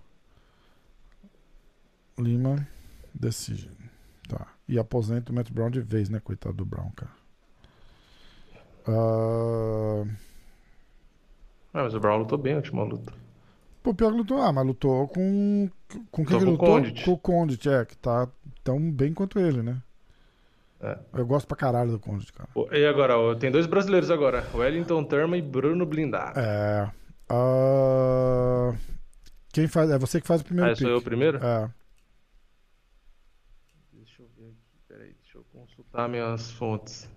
Lima Decision. Tá. E aposenta o Matt Brown de vez, né? Coitado do Brown, cara. Ah, Ah, mas o Brown lutou bem a última luta. Pô, pior que lutou. Ah, mas lutou com. Com quem Lutou que com o lutou? Condit. Com o Condit, é, que tá tão bem quanto ele, né? É. Eu gosto pra caralho do Condit, cara. E agora, tem dois brasileiros agora. Wellington Turma e Bruno Blindado. É. ah, quem faz. É você que faz o primeiro Ah, sou pick. eu primeiro? É. Deixa eu ver aqui, peraí, deixa eu consultar minhas fontes.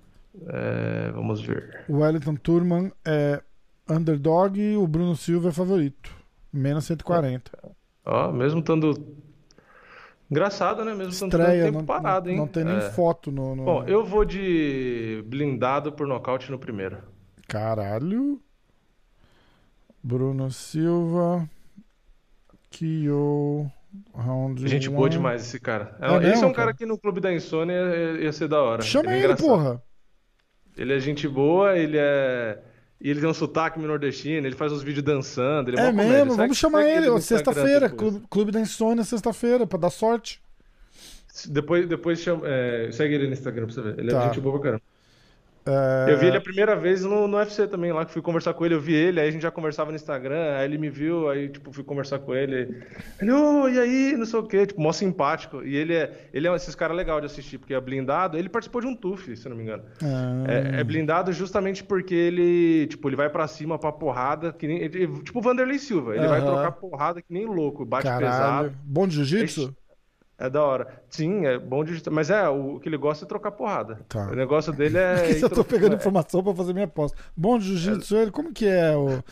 É, vamos ver. O Wellington Turman é underdog e o Bruno Silva é favorito. Menos 140. Ó, mesmo estando. Engraçado, né? Mesmo estando tempo não, parado, hein? não tem nem É. foto no, no- Bom, eu vou de blindado por nocaute no primeiro. Caralho. Bruno Silva. Kyo. Round Gente one. boa demais esse cara. É esse mesmo, é um cara cara? que no Clube da Insônia ia, ia ser da hora. Chama é ele, engraçado. porra. Ele é gente boa, ele é. E ele tem um sotaque nordestino, ele faz uns vídeos dançando, ele é, É mesmo, vamos chamar ele. Instagram Sexta-feira. Clube, Clube da Insônia, sexta-feira, pra dar sorte. Depois, depois chama, é, segue ele no Instagram pra você ver. Ele Tá. é gente boa pra caramba. É, Eu vi ele a primeira vez no, no UFC também, lá que fui conversar com ele, eu vi ele, aí a gente já conversava no Instagram, aí ele me viu, aí tipo, fui conversar com ele. Ele, ô, e aí, não sei o quê, tipo, mó simpático. E ele é, ele é esses caras legal de assistir, porque é blindado, ele participou de um TUF, se não me engano. Ah, É, é blindado justamente porque ele, tipo, ele vai pra cima pra porrada, que nem, ele- tipo o Vanderlei Silva, ele vai Aham. trocar porrada que nem louco, bate caralho. pesado. Bom de jiu-jitsu? É da hora. Sim, é bom de. Mas é, o que ele gosta é trocar porrada. Tá. O negócio dele é. Eu tô pegando é. informação pra fazer minha aposta. Bom de jiu-jitsu, ele, como que é o.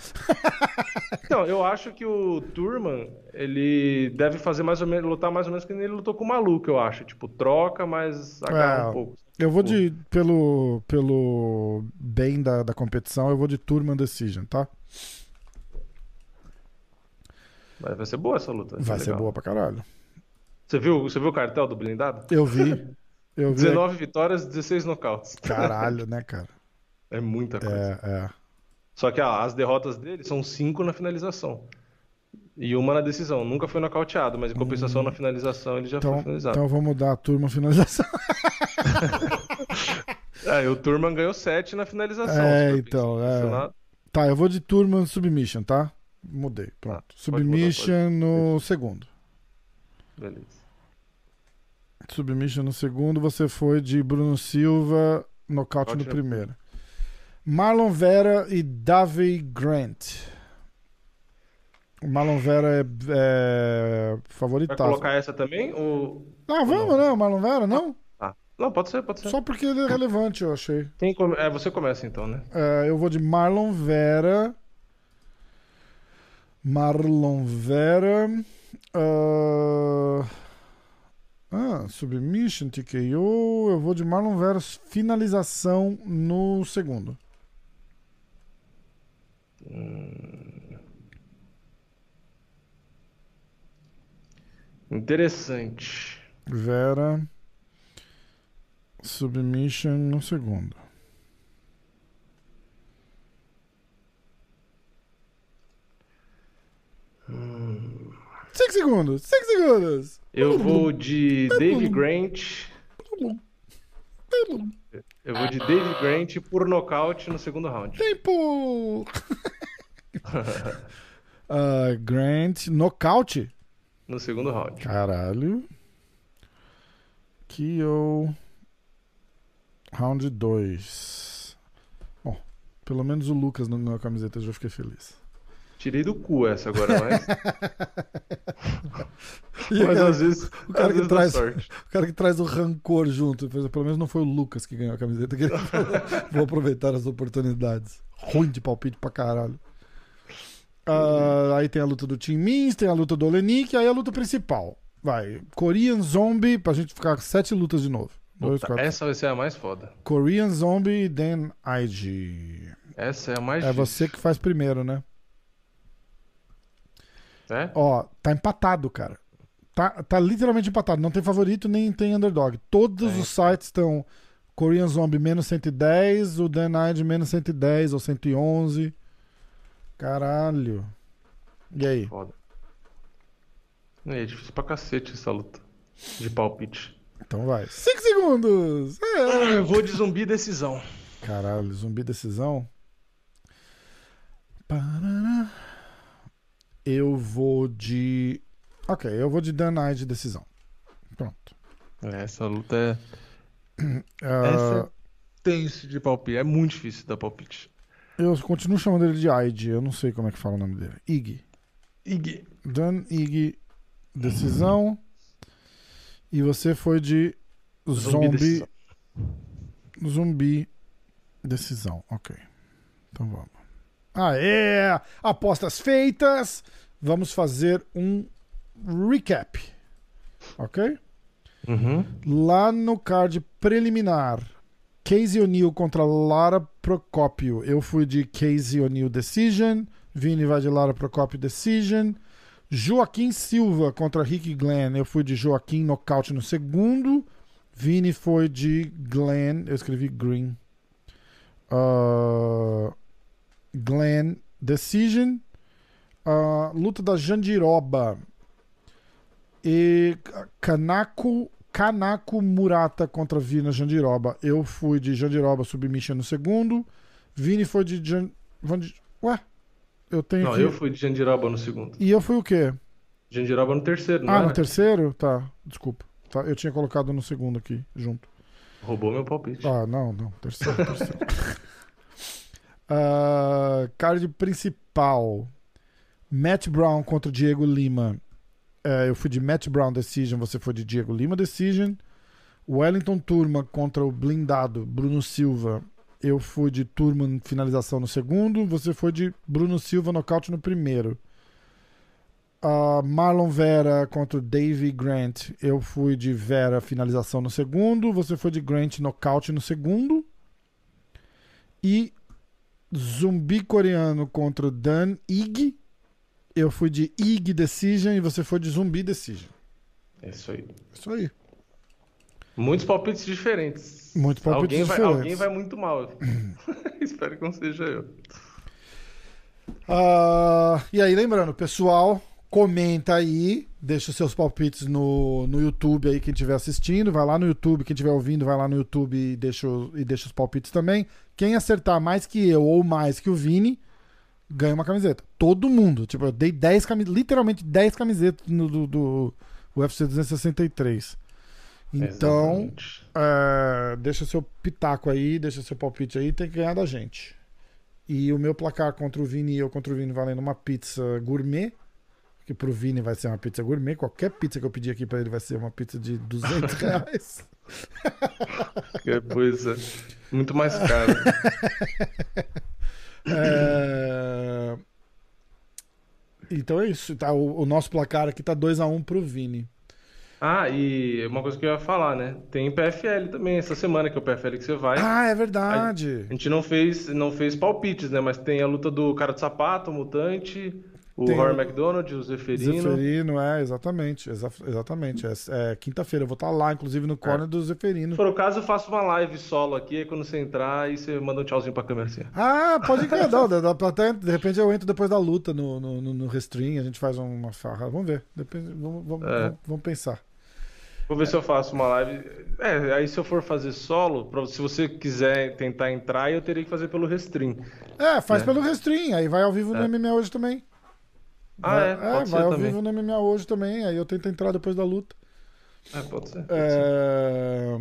Então, eu acho que o Turman, ele deve fazer mais ou menos, lutar mais ou menos que ele lutou com o maluco, eu acho. Tipo, troca, mas agarra É, um pouco. Eu vou de. Pelo, pelo bem da, da competição, eu vou de Turman Decision, tá? Mas vai ser boa essa luta. Vai ser legal. boa pra caralho. Você viu, você viu o cartel do blindado? Eu vi. Eu vi. 19 vitórias, 16 nocautes. Caralho, né, cara? É muita coisa. É, é. Só que ah, as derrotas dele são cinco na finalização. E uma na decisão. Nunca foi nocauteado, mas em compensação na finalização ele já foi Então, finalizado. então eu vou mudar a turma finalização. É, e o Turman ganhou sete na finalização. É, então, é. Tá, eu vou de Turman Submission, tá? Mudei. Pronto. Pode Submission mudar, no segundo. Beleza. Submission no segundo, você foi de Bruno Silva, nocaute no primeiro. Marlon Vera e Davey Grant. O Marlon Vera é, é Vai favoritaço. colocar essa também? Ou... Ah, vamos, né? O Marlon Vera, não? Ah, não, pode ser, pode ser. Só porque ele é relevante, eu achei. Come- É, você começa então, né? É, eu vou de Marlon Vera. Marlon Vera. ah, Ah, Submission, TKO. Eu vou de Marlon Vera finalização no segundo. Interessante. Vera. Submission no segundo. Cinco segundos! Cinco segundos! Eu vou de Dave Grant. Eu vou de Dave Grant por nocaute no segundo round. Tempo! Ah, Grant, nocaute? No segundo round. Caralho. Kyo. Round 2. Bom, pelo menos o Lucas não ganhou a camiseta, eu já fiquei feliz. Tirei do cu essa agora, mas, mas às vezes, o cara às que vezes traz-. O cara que traz o rancor junto. Pelo menos não foi o Lucas que ganhou a camiseta. Que Vou aproveitar as oportunidades. Ruim de palpite pra caralho. Ah, aí tem a luta do Tim Means, tem a luta do Olenik, aí a luta principal. Vai. Korean Zombie, pra gente ficar sete lutas de novo. Dois, Puta, essa vai ser a mais foda. Korean Zombie e Dan IG. Essa é a mais É difícil. você que faz primeiro, né? É? Ó, tá empatado, cara. Tá, tá literalmente empatado. Não tem favorito nem tem underdog. Todos É. os sites estão Korean Zombie menos 110, o Dan Ige menos 110 ou 111. Caralho. E aí? Foda. É difícil pra cacete essa luta. De palpite. Então vai. 5 segundos! É. Eu vou de zumbi decisão. Caralho, zumbi decisão. Parará. Eu vou de. Ok, eu vou de Dan Ige decisão. Pronto. É, essa luta é Ah, Essa- tenso de palpite. É muito difícil dar palpite. Eu continuo chamando ele de Ige, eu não sei como é que fala o nome dele. Ig. Ig. Dan Ig, decisão. E você foi de zombie. decisão. Zumbi, decisão. Ok. Então vamos. Aê! Apostas feitas. Vamos fazer um recap. Ok? Uhum. Lá no card preliminar, Casey O'Neill contra Lara Procopio. Eu fui de Casey O'Neill Decision. Vini vai de Lara Procopio Decision. Joaquim Silva contra Rick Glenn. Eu fui de Joaquim nocaute no segundo. Vini foi de Glenn. Eu escrevi Green. Ah, Glenn Decision. Ah, luta da Jandiroba. E Kanako, Kanako Murata contra Vina Jandiroba. Eu fui de Jandiroba Submission no segundo. Vini foi de. Jan... Van- Ué? Eu tenho Não, que. eu fui de Jandiroba no segundo. E eu fui o quê? Jandiroba no terceiro, não Ah, é? no terceiro? Tá, desculpa. Tá, eu tinha colocado no segundo aqui, junto. Roubou meu palpite. Ah, não, não. Terceiro, terceiro. Ah, card principal. Matt Brown contra Diego Lima. É, eu fui de Matt Brown Decision, você foi de Diego Lima Decision. Wellington Turma contra o blindado Bruno Silva. Eu fui de Turma finalização no segundo. Você foi de Bruno Silva nocaute no primeiro. Ah, Marlon Vera contra o Davey Grant. Eu fui de Vera finalização no segundo. Você foi de Grant nocaute no segundo. E Zumbi coreano contra Dan Ig. Eu fui de Ig Decision e você foi de Zumbi Decision. É isso aí. Isso aí. Muitos palpites diferentes. Muitos palpites alguém vai, diferentes. Alguém vai muito mal. Espero que não seja eu. Ah, e aí, lembrando, pessoal, comenta aí, deixa os seus palpites no, no YouTube aí, quem estiver assistindo, vai lá no YouTube, quem estiver ouvindo, vai lá no YouTube e deixa, e deixa os palpites também. Quem acertar mais que eu ou mais que o Vini, ganha uma camiseta. Todo mundo. Tipo, eu dei 10 camisetas, literalmente 10 camisetas no, do, do UFC 263. Então, é, deixa seu pitaco aí, deixa seu palpite aí, tem que ganhar da gente. E o meu placar contra o Vini e eu contra o Vini valendo uma pizza gourmet, que pro Vini vai ser uma pizza gourmet. Qualquer pizza que eu pedir aqui pra ele vai ser uma pizza de 200 reais. Que coisa muito mais cara. É, Então é isso. Tá, o, o nosso placar aqui tá 2x1 pro Vini. Ah, e uma coisa que eu ia falar, né? Tem PFL também essa semana, que é o PFL que você vai. Ah, é verdade. A gente não fez, não fez palpites, né? Mas tem a luta do cara de sapato, o mutante, o Tem McDonald, o Zeferino. Zeferino, é, exatamente. exa- exatamente. É, é quinta-feira. Eu vou estar lá, inclusive, no corner do Zeferino. Se for o caso, eu faço uma live solo aqui, aí quando você entrar, aí você manda um tchauzinho pra câmera assim. Ah, pode crer. Não, dá, dá até, de repente eu entro depois da luta no, no, no, no Restream, a gente faz uma farra. Vamos ver. Depende, vamos, vamos, É. vamos, vamos pensar. Vou ver se eu faço uma live. É, aí se eu for fazer solo, pra- se você quiser tentar entrar, eu teria que fazer pelo Restream. É, faz É. pelo Restream, aí vai ao vivo no É. MMA hoje também. Ah, vai, é? Pode vai ser ao também. vivo no MMA hoje também, aí eu tento entrar depois da luta. É, pode ser. pode ser. É,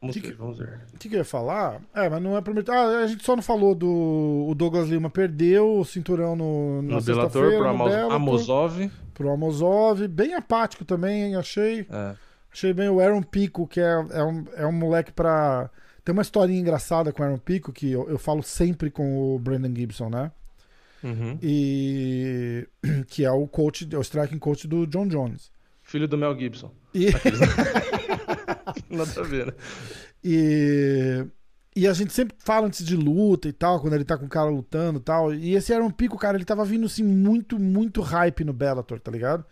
Vamos Que ver, vamos ver. O que, que eu ia falar? É, mas não é prometer. Ah, a gente só não falou do. O Douglas Lima perdeu o cinturão no, No Bellator, sexta-feira. pro no Amos, Bellator, Amosov. pro Amosov. Bem apático também, achei. É. Achei bem o Aaron Pico, que é, é, um, é um moleque pra. Tem uma historinha engraçada com o Aaron Pico, que eu, eu falo sempre com o Brandon Gibson, né? Uhum. E. Que é o coach, é o striking coach do John Jones. Filho do Mel Gibson. E. Nada a ver, né? E, e a gente sempre fala antes de luta e tal, quando ele tá com o cara lutando e tal. E esse era um pico, cara, ele tava vindo assim muito, muito hype no Bellator, tá ligado?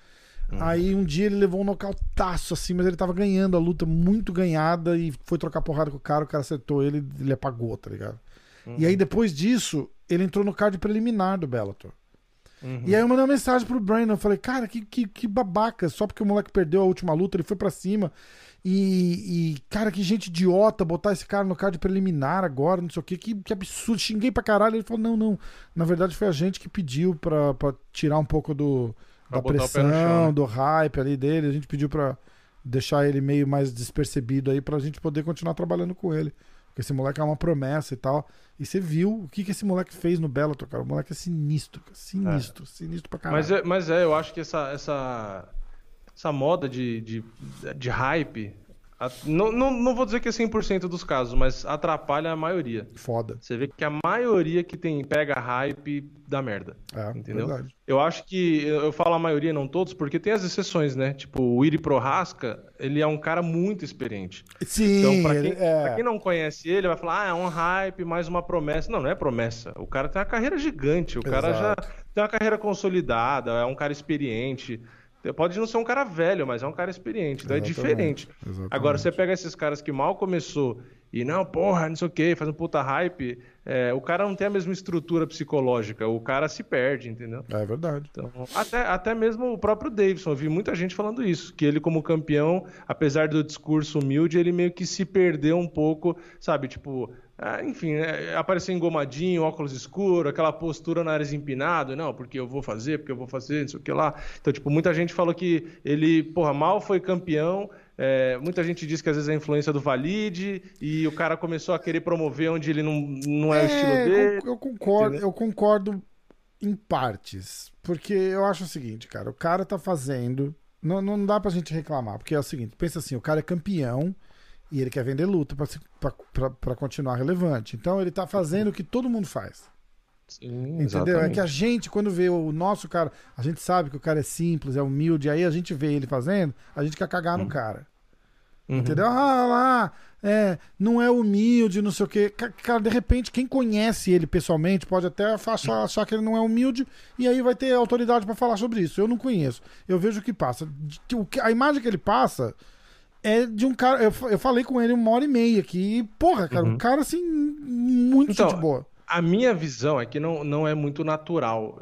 Aí um dia ele levou um nocautaço assim, mas ele tava ganhando a luta muito ganhada e foi trocar porrada com o cara, o cara acertou ele, ele apagou, tá ligado? E aí depois disso, ele entrou no card preliminar do Bellator. Uhum. E aí eu mandei uma mensagem pro Brandon, eu falei, cara, que, que, que babaca, só porque o moleque perdeu a última luta, ele foi pra cima. E, e, cara, que gente idiota botar esse cara no card preliminar agora, não sei o que, que, que absurdo, xinguei pra caralho. Ele falou, não, não, na verdade foi a gente que pediu pra, pra tirar um pouco do, Pra da pressão, chão, né? do hype ali dele, a gente pediu pra deixar ele meio mais despercebido aí pra gente poder continuar trabalhando com ele. Porque esse moleque é uma promessa e tal. E você viu o que, que esse moleque fez no Bellator, cara. O moleque é sinistro, cara. Sinistro, sinistro pra caralho. Mas é, mas é, eu acho que essa, essa, essa moda de, de, de hype, não, não, não vou dizer que é 100% dos casos, mas atrapalha a maioria. Foda. Você vê que a maioria que tem pega hype dá merda. É, Entendeu? verdade. Eu acho que eu falo a maioria, não todos, porque tem as exceções, né? Tipo, o Iri Prohaska, ele é um cara muito experiente. Sim, Então, pra quem, é. pra quem não conhece ele, vai falar, ah, é um hype, mais uma promessa. Não, não é promessa. O cara tem uma carreira gigante, o cara já Exato. tem uma carreira consolidada, é um cara experiente. Pode não ser um cara velho, mas é um cara experiente, então é Exatamente, diferente. exatamente. Agora, você pega esses caras que mal começou e não, porra, não sei o que, faz um puta hype, é, o cara não tem a mesma estrutura psicológica, o cara se perde, entendeu? É verdade. Então, até, até mesmo o próprio Davidson, eu vi muita gente falando isso, que ele como campeão, apesar do discurso humilde, ele meio que se perdeu um pouco, sabe, tipo, ah, enfim, é, aparecer engomadinho, óculos escuros, aquela postura nariz empinado, não, porque eu vou fazer, porque eu vou fazer, não sei o que lá. Então, tipo, muita gente falou que ele, porra, mal foi campeão, é, muita gente diz que às vezes é a influência do Valide e o cara começou a querer promover onde ele não, não é, o estilo eu dele. con- Eu concordo, entendeu? eu concordo em partes. Porque eu acho o seguinte, cara, o cara tá fazendo. Não, não dá pra gente reclamar, porque é o seguinte, pensa assim, o cara é campeão e ele quer vender luta pra continuar relevante. Então ele tá fazendo o que todo mundo faz. Sim, Entendeu? É que a exatamente. gente, quando vê o nosso cara, a gente sabe que o cara é simples, é humilde, aí a gente vê ele fazendo, a gente quer cagar no cara. Uhum. Entendeu? Ah lá, é, não é humilde, não sei o quê. Ca- Cara, de repente, quem conhece ele pessoalmente pode até achar, achar que ele não é humilde e aí vai ter autoridade pra falar sobre isso. Eu não conheço. Eu vejo o que passa. A imagem que ele passa é de um cara. Eu, eu falei com ele uma hora e meia aqui. E, porra, cara, um cara assim, muito Então, gente boa. A minha visão é que não, não é muito natural.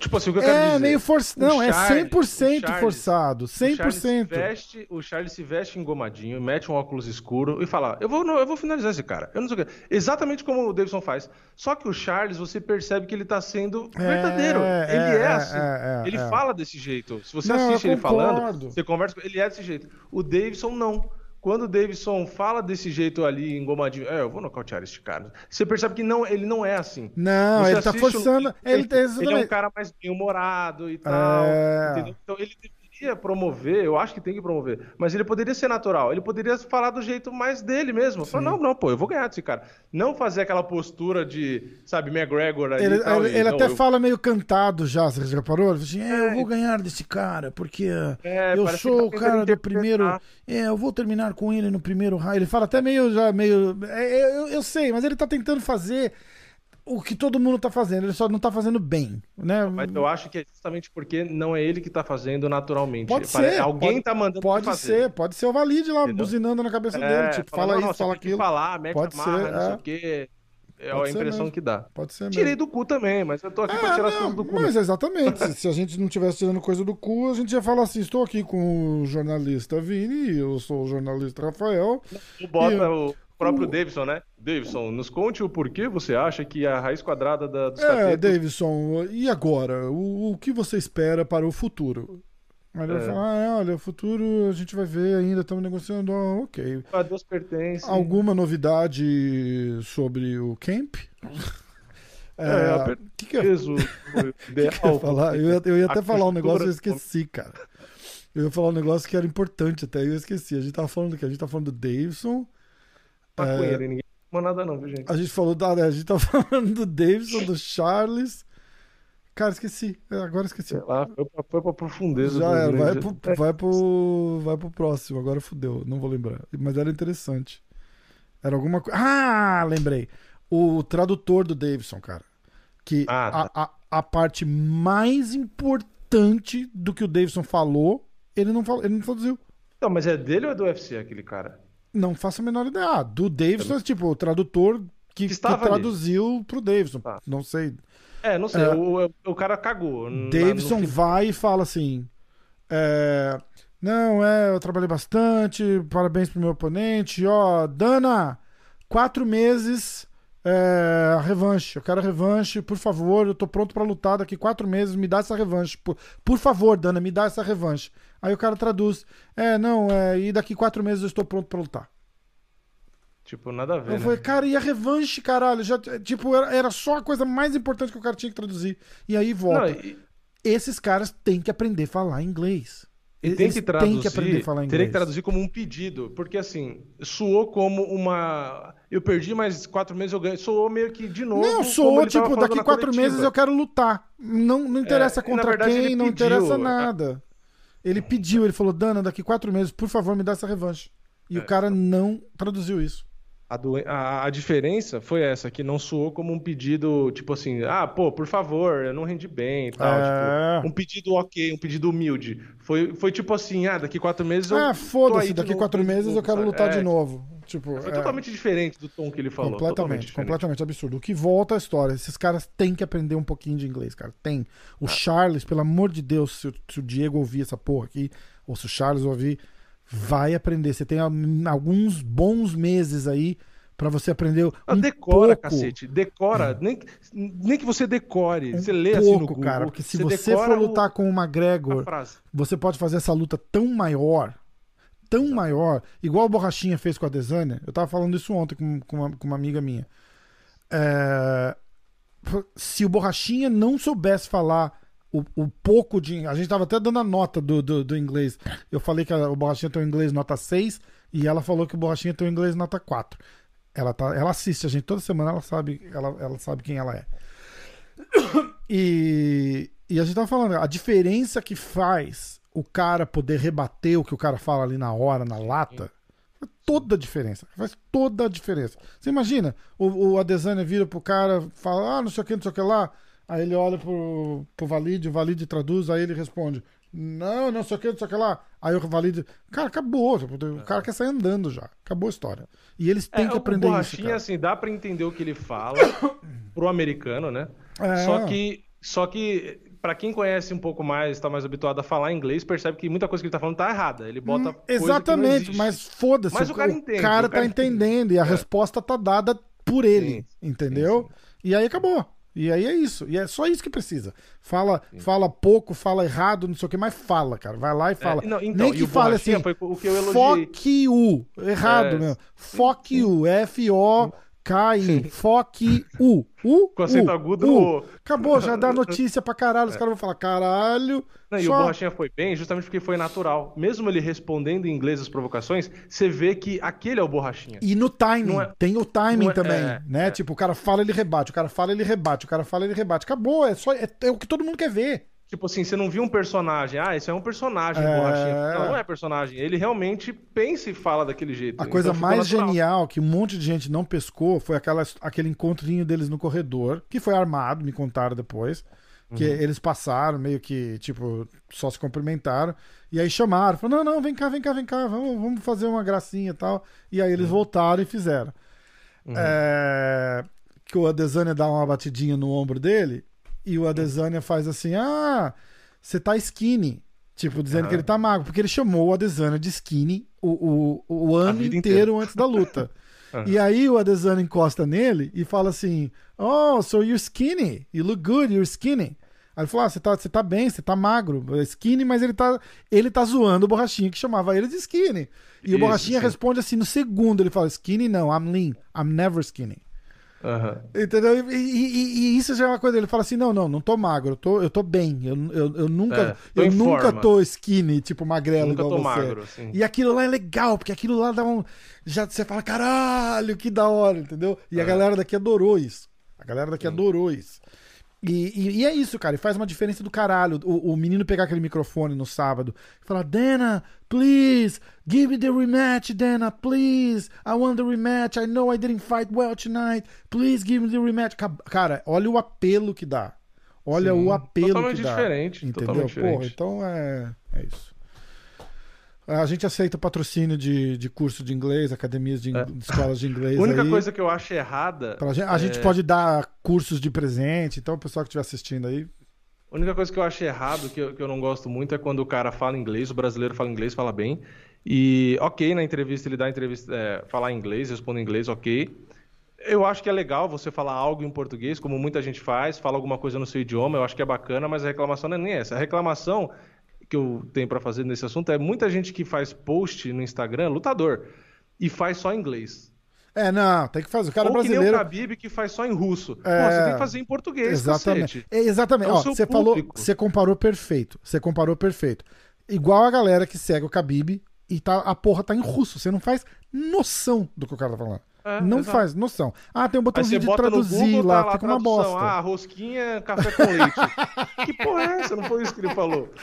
Tipo assim, o que eu quero É dizer. meio forçado. Não, é Charles- 100% o Charles- forçado. O Charles, 100%. veste, o Charles se veste engomadinho, mete um óculos escuro e fala: eu vou, não, eu vou finalizar esse cara. Eu não sei o quê. Exatamente como o Davidson faz. Só que o Charles, você percebe que ele tá sendo É, verdadeiro. ele é, é, assim. é, é, ele é. fala desse jeito. Se você Não, assiste ele falando, você conversa com ele, ele é desse jeito. O Davidson não. Quando o Davidson fala desse jeito ali, engomadinho, é, eu vou nocautear este cara. Você percebe que não, ele não é assim. Não, Você ele tá forçando. Ele, tá ele é um cara mais bem-humorado e tal. É. entendeu? Então ele deveria promover, eu acho que tem que promover, mas ele poderia ser natural, ele poderia falar do jeito mais dele mesmo. Falar, não, não, pô, eu vou ganhar desse cara. Não fazer aquela postura de, sabe, McGregor ali Ele, tal. ele- ele não, até eu- fala meio cantado já, você já parou? Assim, é, eu vou ganhar desse cara, porque É, eu sou ele o tá cara do primeiro. É, eu vou terminar com ele no primeiro raio. Ele fala até meio já meio. é, é, eu, eu sei, mas ele tá tentando fazer o que todo mundo tá fazendo, ele só não tá fazendo bem, né? Mas eu acho que é justamente porque não é ele que tá fazendo naturalmente. Pode ser. Alguém pode, tá mandando Pode fazer. ser, pode ser o Valide lá, Entendeu? buzinando na cabeça É, dele. Tipo, fala isso, fala aquilo. falar, mete Pode marra, ser, não sei é. o quê. É Pode a impressão que dá. Pode ser mesmo. Tirei do cu também, mas eu tô aqui pra É, tirar as não, coisas do cu. Mas exatamente. se, se a gente não tivesse tirando coisa do cu, a gente ia falar assim: estou aqui com o jornalista Vini, eu sou o jornalista Rafael. Tu bota E- o próprio o- Davidson, né? Davidson, nos conte o porquê você acha que a raiz quadrada da, dos É, catetos... Davidson, e agora? O, o que você espera para o futuro? Aí ele É. fala, ah, é, olha, o futuro a gente vai ver ainda, estamos negociando, ah, ok. A Deus pertence. Alguma novidade sobre o camp? É, a o que, que eu ideal. que eu ia falar? Eu ia, eu ia até falar um negócio e eu esqueci, cara. Eu ia falar um negócio que era importante até, eu esqueci. A gente tava falando do que? A gente tava falando do Davidson. Maconheiro, e ninguém fuma nada não, viu, gente? A gente falou da. A gente tava falando do Davidson, do Charles. Cara, esqueci. É, Agora esqueci. Sei lá, foi pra, foi pra profundeza. Já era, vai pro, vai, pro, vai pro próximo. Agora fudeu, não vou lembrar. Mas era interessante. Era alguma coisa. Ah, lembrei. O tradutor do Davidson, cara. Que Ah, tá. a, a, a parte mais importante do que o Davidson falou, ele não, falou, ele não traduziu. Não, mas é dele ou é do UFC aquele cara? Não faço a menor ideia. Ah, do Davidson, tipo, o tradutor que, que ali. traduziu pro Davidson. Tá. Não sei. É, não sei, É. o, o cara cagou. Davidson no vai e fala assim: é, Não, é, eu trabalhei bastante, parabéns pro meu oponente. Ó, Dana, quatro meses, é, a revanche. Eu quero a revanche, por favor, eu tô pronto pra lutar daqui quatro meses, me dá essa revanche. Por, por favor, Dana, me dá essa revanche. Aí o cara traduz: É, não, é, e daqui quatro meses eu estou pronto pra lutar. Tipo, nada a ver, Eu né? falei, cara, e a revanche, caralho? Já, tipo, era, era só a coisa mais importante que o cara tinha que traduzir. E aí volta. Não, e, Esses caras têm que aprender a falar inglês. e Eles tem que traduzir, têm que aprender a falar inglês. teria que traduzir como um pedido, porque assim, soou como uma... Eu perdi mais quatro meses, eu ganho. Soou meio que de novo Não, tava tipo, daqui quatro coletiva. meses eu quero lutar. Não, não interessa É, contra verdade, quem, não interessa é. nada. Ele pediu, ele falou, Dana, daqui quatro meses, por favor, me dá essa revanche. E É. o cara não traduziu isso. A, doen- a- a diferença foi essa, que não soou como um pedido, tipo assim, ah, pô, por favor, eu não rendi bem e tal. É. Tipo, um pedido ok, um pedido humilde. Foi, foi tipo assim, ah, daqui quatro meses eu. Ah, foda-se, de daqui quatro de meses eu quero sabe? lutar de É, novo. Tipo, Foi é, totalmente diferente do tom que ele falou. completamente, completamente absurdo. O que volta à história, esses caras têm que aprender um pouquinho de inglês, cara. Tem. O Charles, pelo amor de Deus, se, o- se o Diego ouvir essa porra aqui, ou se o Charles ouvir, vai aprender. Você tem al- alguns bons meses aí pra você aprender um Ah, decora, pouco. cacete. Decora. Nem, que- nem que você decore. Um você lê assim no pouco, Google. cara, porque se você decora for o- lutar com o McGregor, você pode fazer essa luta tão maior, tão maior, igual o Borrachinha fez com a Desânia. Eu tava falando isso ontem com, com, uma, com uma amiga minha. É, se o Borrachinha não soubesse falar o, o pouco de. A gente tava até dando a nota do, do, do inglês. Eu falei que a- o Borrachinha tem um inglês nota 6 e ela falou que o Borrachinha tem um inglês nota 4. Ela, tá, ela assiste a gente toda semana, ela sabe, ela, ela sabe quem ela é. E, e a gente tava falando, a diferença que faz o cara poder rebater o que o cara fala ali na hora, na lata, faz toda a diferença. Faz toda a diferença. Você imagina, o, o Adesanya vira pro cara, fala, ah, não sei o que, não sei o que lá. Aí ele olha pro, pro Valide, o Valide traduz, aí ele responde, não, não sei o que, não sei o que lá. Aí o Valide, cara, acabou. O cara quer sair andando já. Acabou a história. E eles têm É, que o aprender isso. Cara. assim, dá pra entender o que ele fala pro americano, né? É. Só que, só que para quem conhece um pouco mais, tá mais habituado a falar inglês, percebe que muita coisa que ele tá falando tá errada. Ele bota coisa que não Hum, Exatamente, mas foda-se. Mas o cara entende, cara o cara tá entendendo e a É. resposta tá dada por ele, Sim, entendeu? E aí acabou. E aí é isso. E é só isso que precisa. Fala, fala pouco, fala errado, não sei o que, mas fala, cara. Vai lá e fala. não, então, Nem que fale assim. Foi o que eu elogiei. Fuck you. Errado É, mesmo. Fuck you. F-O-K-I. Fuck you. U. Com acento U, agudo U. no. Acabou, já dá notícia pra caralho. Os caras vão falar, caralho. Não, e só- o Borrachinha foi bem justamente porque foi natural. Mesmo ele respondendo em inglês as provocações, você vê que aquele é o Borrachinha. E no timing, é- tem o timing é- também, é, né? é. Tipo, o cara fala, ele rebate, o cara fala, ele rebate, o cara fala, ele rebate. Acabou, é só é, é o que todo mundo quer ver. Tipo assim, você não viu um personagem. Ah, esse é um personagem, É. Borrachinha. Não, não é personagem. Ele realmente pensa e fala daquele jeito. A coisa Então mais genial que um monte de gente não pescou foi aquela, aquele encontrinho deles no corredor, que foi armado, me contaram depois. Que Uhum. eles passaram, meio que, tipo, só se cumprimentaram. E aí chamaram, falaram, não, não, vem cá, vem cá, vem cá, vamos, vamos fazer uma gracinha e tal. E aí Uhum. eles voltaram e fizeram. É, que o Adesanya dá uma batidinha no ombro dele e o Adesanya faz assim, ah, você tá skinny. Tipo, dizendo que ele tá magro. Porque ele chamou o Adesanya de skinny o, o, o ano inteiro inteira. antes da luta. Aham. E aí o Adesanya encosta nele e fala assim: Oh, so you're skinny. You look good, you're skinny. Aí ele falou: ah, você tá, você tá bem, você tá magro, é skinny, mas ele tá, ele tá zoando o Borrachinha que chamava ele de skinny. E o Isso, Borrachinha sim. responde assim no segundo: ele fala, skinny não, I'm lean, I'm never skinny. Aham. Entendeu? E, e- e- isso já é uma coisa. Ele fala assim: não, não, não tô magro, eu tô, eu tô bem. Eu, eu, eu nunca, É, tô eu nunca forma. tô skinny, tipo magrelo Nunca igual tô você. magro, assim. E aquilo lá é legal, porque aquilo lá dá um. Já você fala, caralho, que da hora, entendeu? E a É. galera daqui adorou isso. A galera daqui Sim. adorou isso. E, e- e é isso, cara. E faz uma diferença do caralho. O, o menino pegar aquele microfone no sábado e falar: Dana, please, give me the rematch, Dana, please. I want the rematch. I know I didn't fight well tonight. Please give me the rematch. Ca- Cara, olha o apelo que dá. Olha Sim. o apelo Totalmente que dá. diferente, Entendeu? totalmente Porra, diferente. então é, é isso. A gente aceita patrocínio de, de curso de inglês, academias de, É. de escolas de inglês. A única aí. coisa que eu acho errada. Pra gente- a gente pode dar cursos de presente, então o pessoal que estiver assistindo aí. A única coisa que eu acho errado, que eu, que eu não gosto muito, é quando o cara fala inglês, o brasileiro fala inglês, fala bem. E, ok, na entrevista ele dá entrevista, é, falar inglês, responde em inglês, ok. Eu acho que é legal você falar algo em português, como muita gente faz, fala alguma coisa no seu idioma, eu acho que é bacana, mas a reclamação não é nem essa. A reclamação que eu tenho pra fazer nesse assunto é muita gente que faz post no Instagram, lutador, e faz só em inglês. É, não, tem que fazer. O cara Ou que nem brasileiro. o Khabib que faz só em russo. É. Pô, você tem que fazer em português, Exatamente. É, exatamente. É Ó, você falou, você comparou perfeito. Você comparou perfeito. Igual a galera que segue o Khabib e tá, a porra tá em russo. Você não faz noção do que o cara tá falando. É, não exato. faz noção. Ah, tem um botãozinho de traduzir Google, lá, tá lá fica uma tradução. bosta. Ah, rosquinha, café com leite. que porra é essa? Não foi isso que ele falou.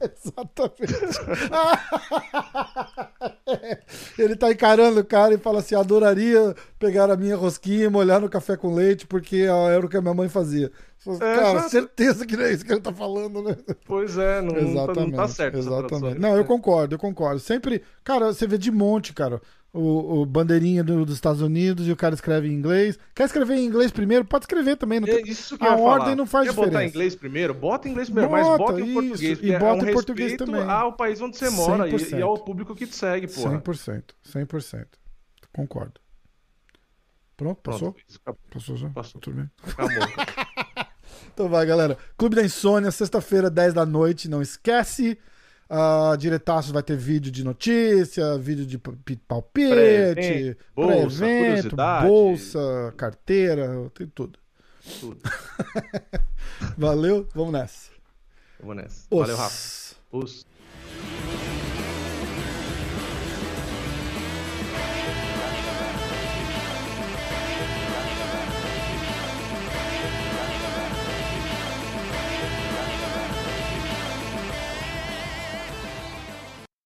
Exatamente. Ele tá encarando o cara e fala assim: adoraria pegar a minha rosquinha e molhar no café com leite, porque era o que a minha mãe fazia. É, cara, exato. certeza que não é isso que ele tá falando, né? Pois é, não, não tá- Exatamente. não tá certo Exatamente. Não, eu concordo, eu concordo. Sempre, cara, você vê de monte, cara. O, o bandeirinha do- dos Estados Unidos e o cara escreve em inglês. Quer escrever em inglês primeiro? Pode escrever também. Não É tem... isso que a ordem falar. não faz Quer diferença. botar em inglês primeiro? Bota em inglês primeiro, mas Bota, bota em isso, português. e é bota um em português também. ao país onde você mora e, 100%. e ao público que te segue, porra. 100%. 100%. Concordo. Pronto, passou? Pronto. Passou já? Passou. Tudo bem? acabou. Então vai, galera. Clube da Insônia, sexta-feira, 10 da noite. Não esquece. Ah, diretaços vai ter vídeo de notícia, vídeo de palpite, Pré-evento, bolsa, curiosidade. bolsa, carteira, tem tudo. Tudo. Valeu, vamos nessa. Vamos nessa. Os. Valeu, Rafa. Os.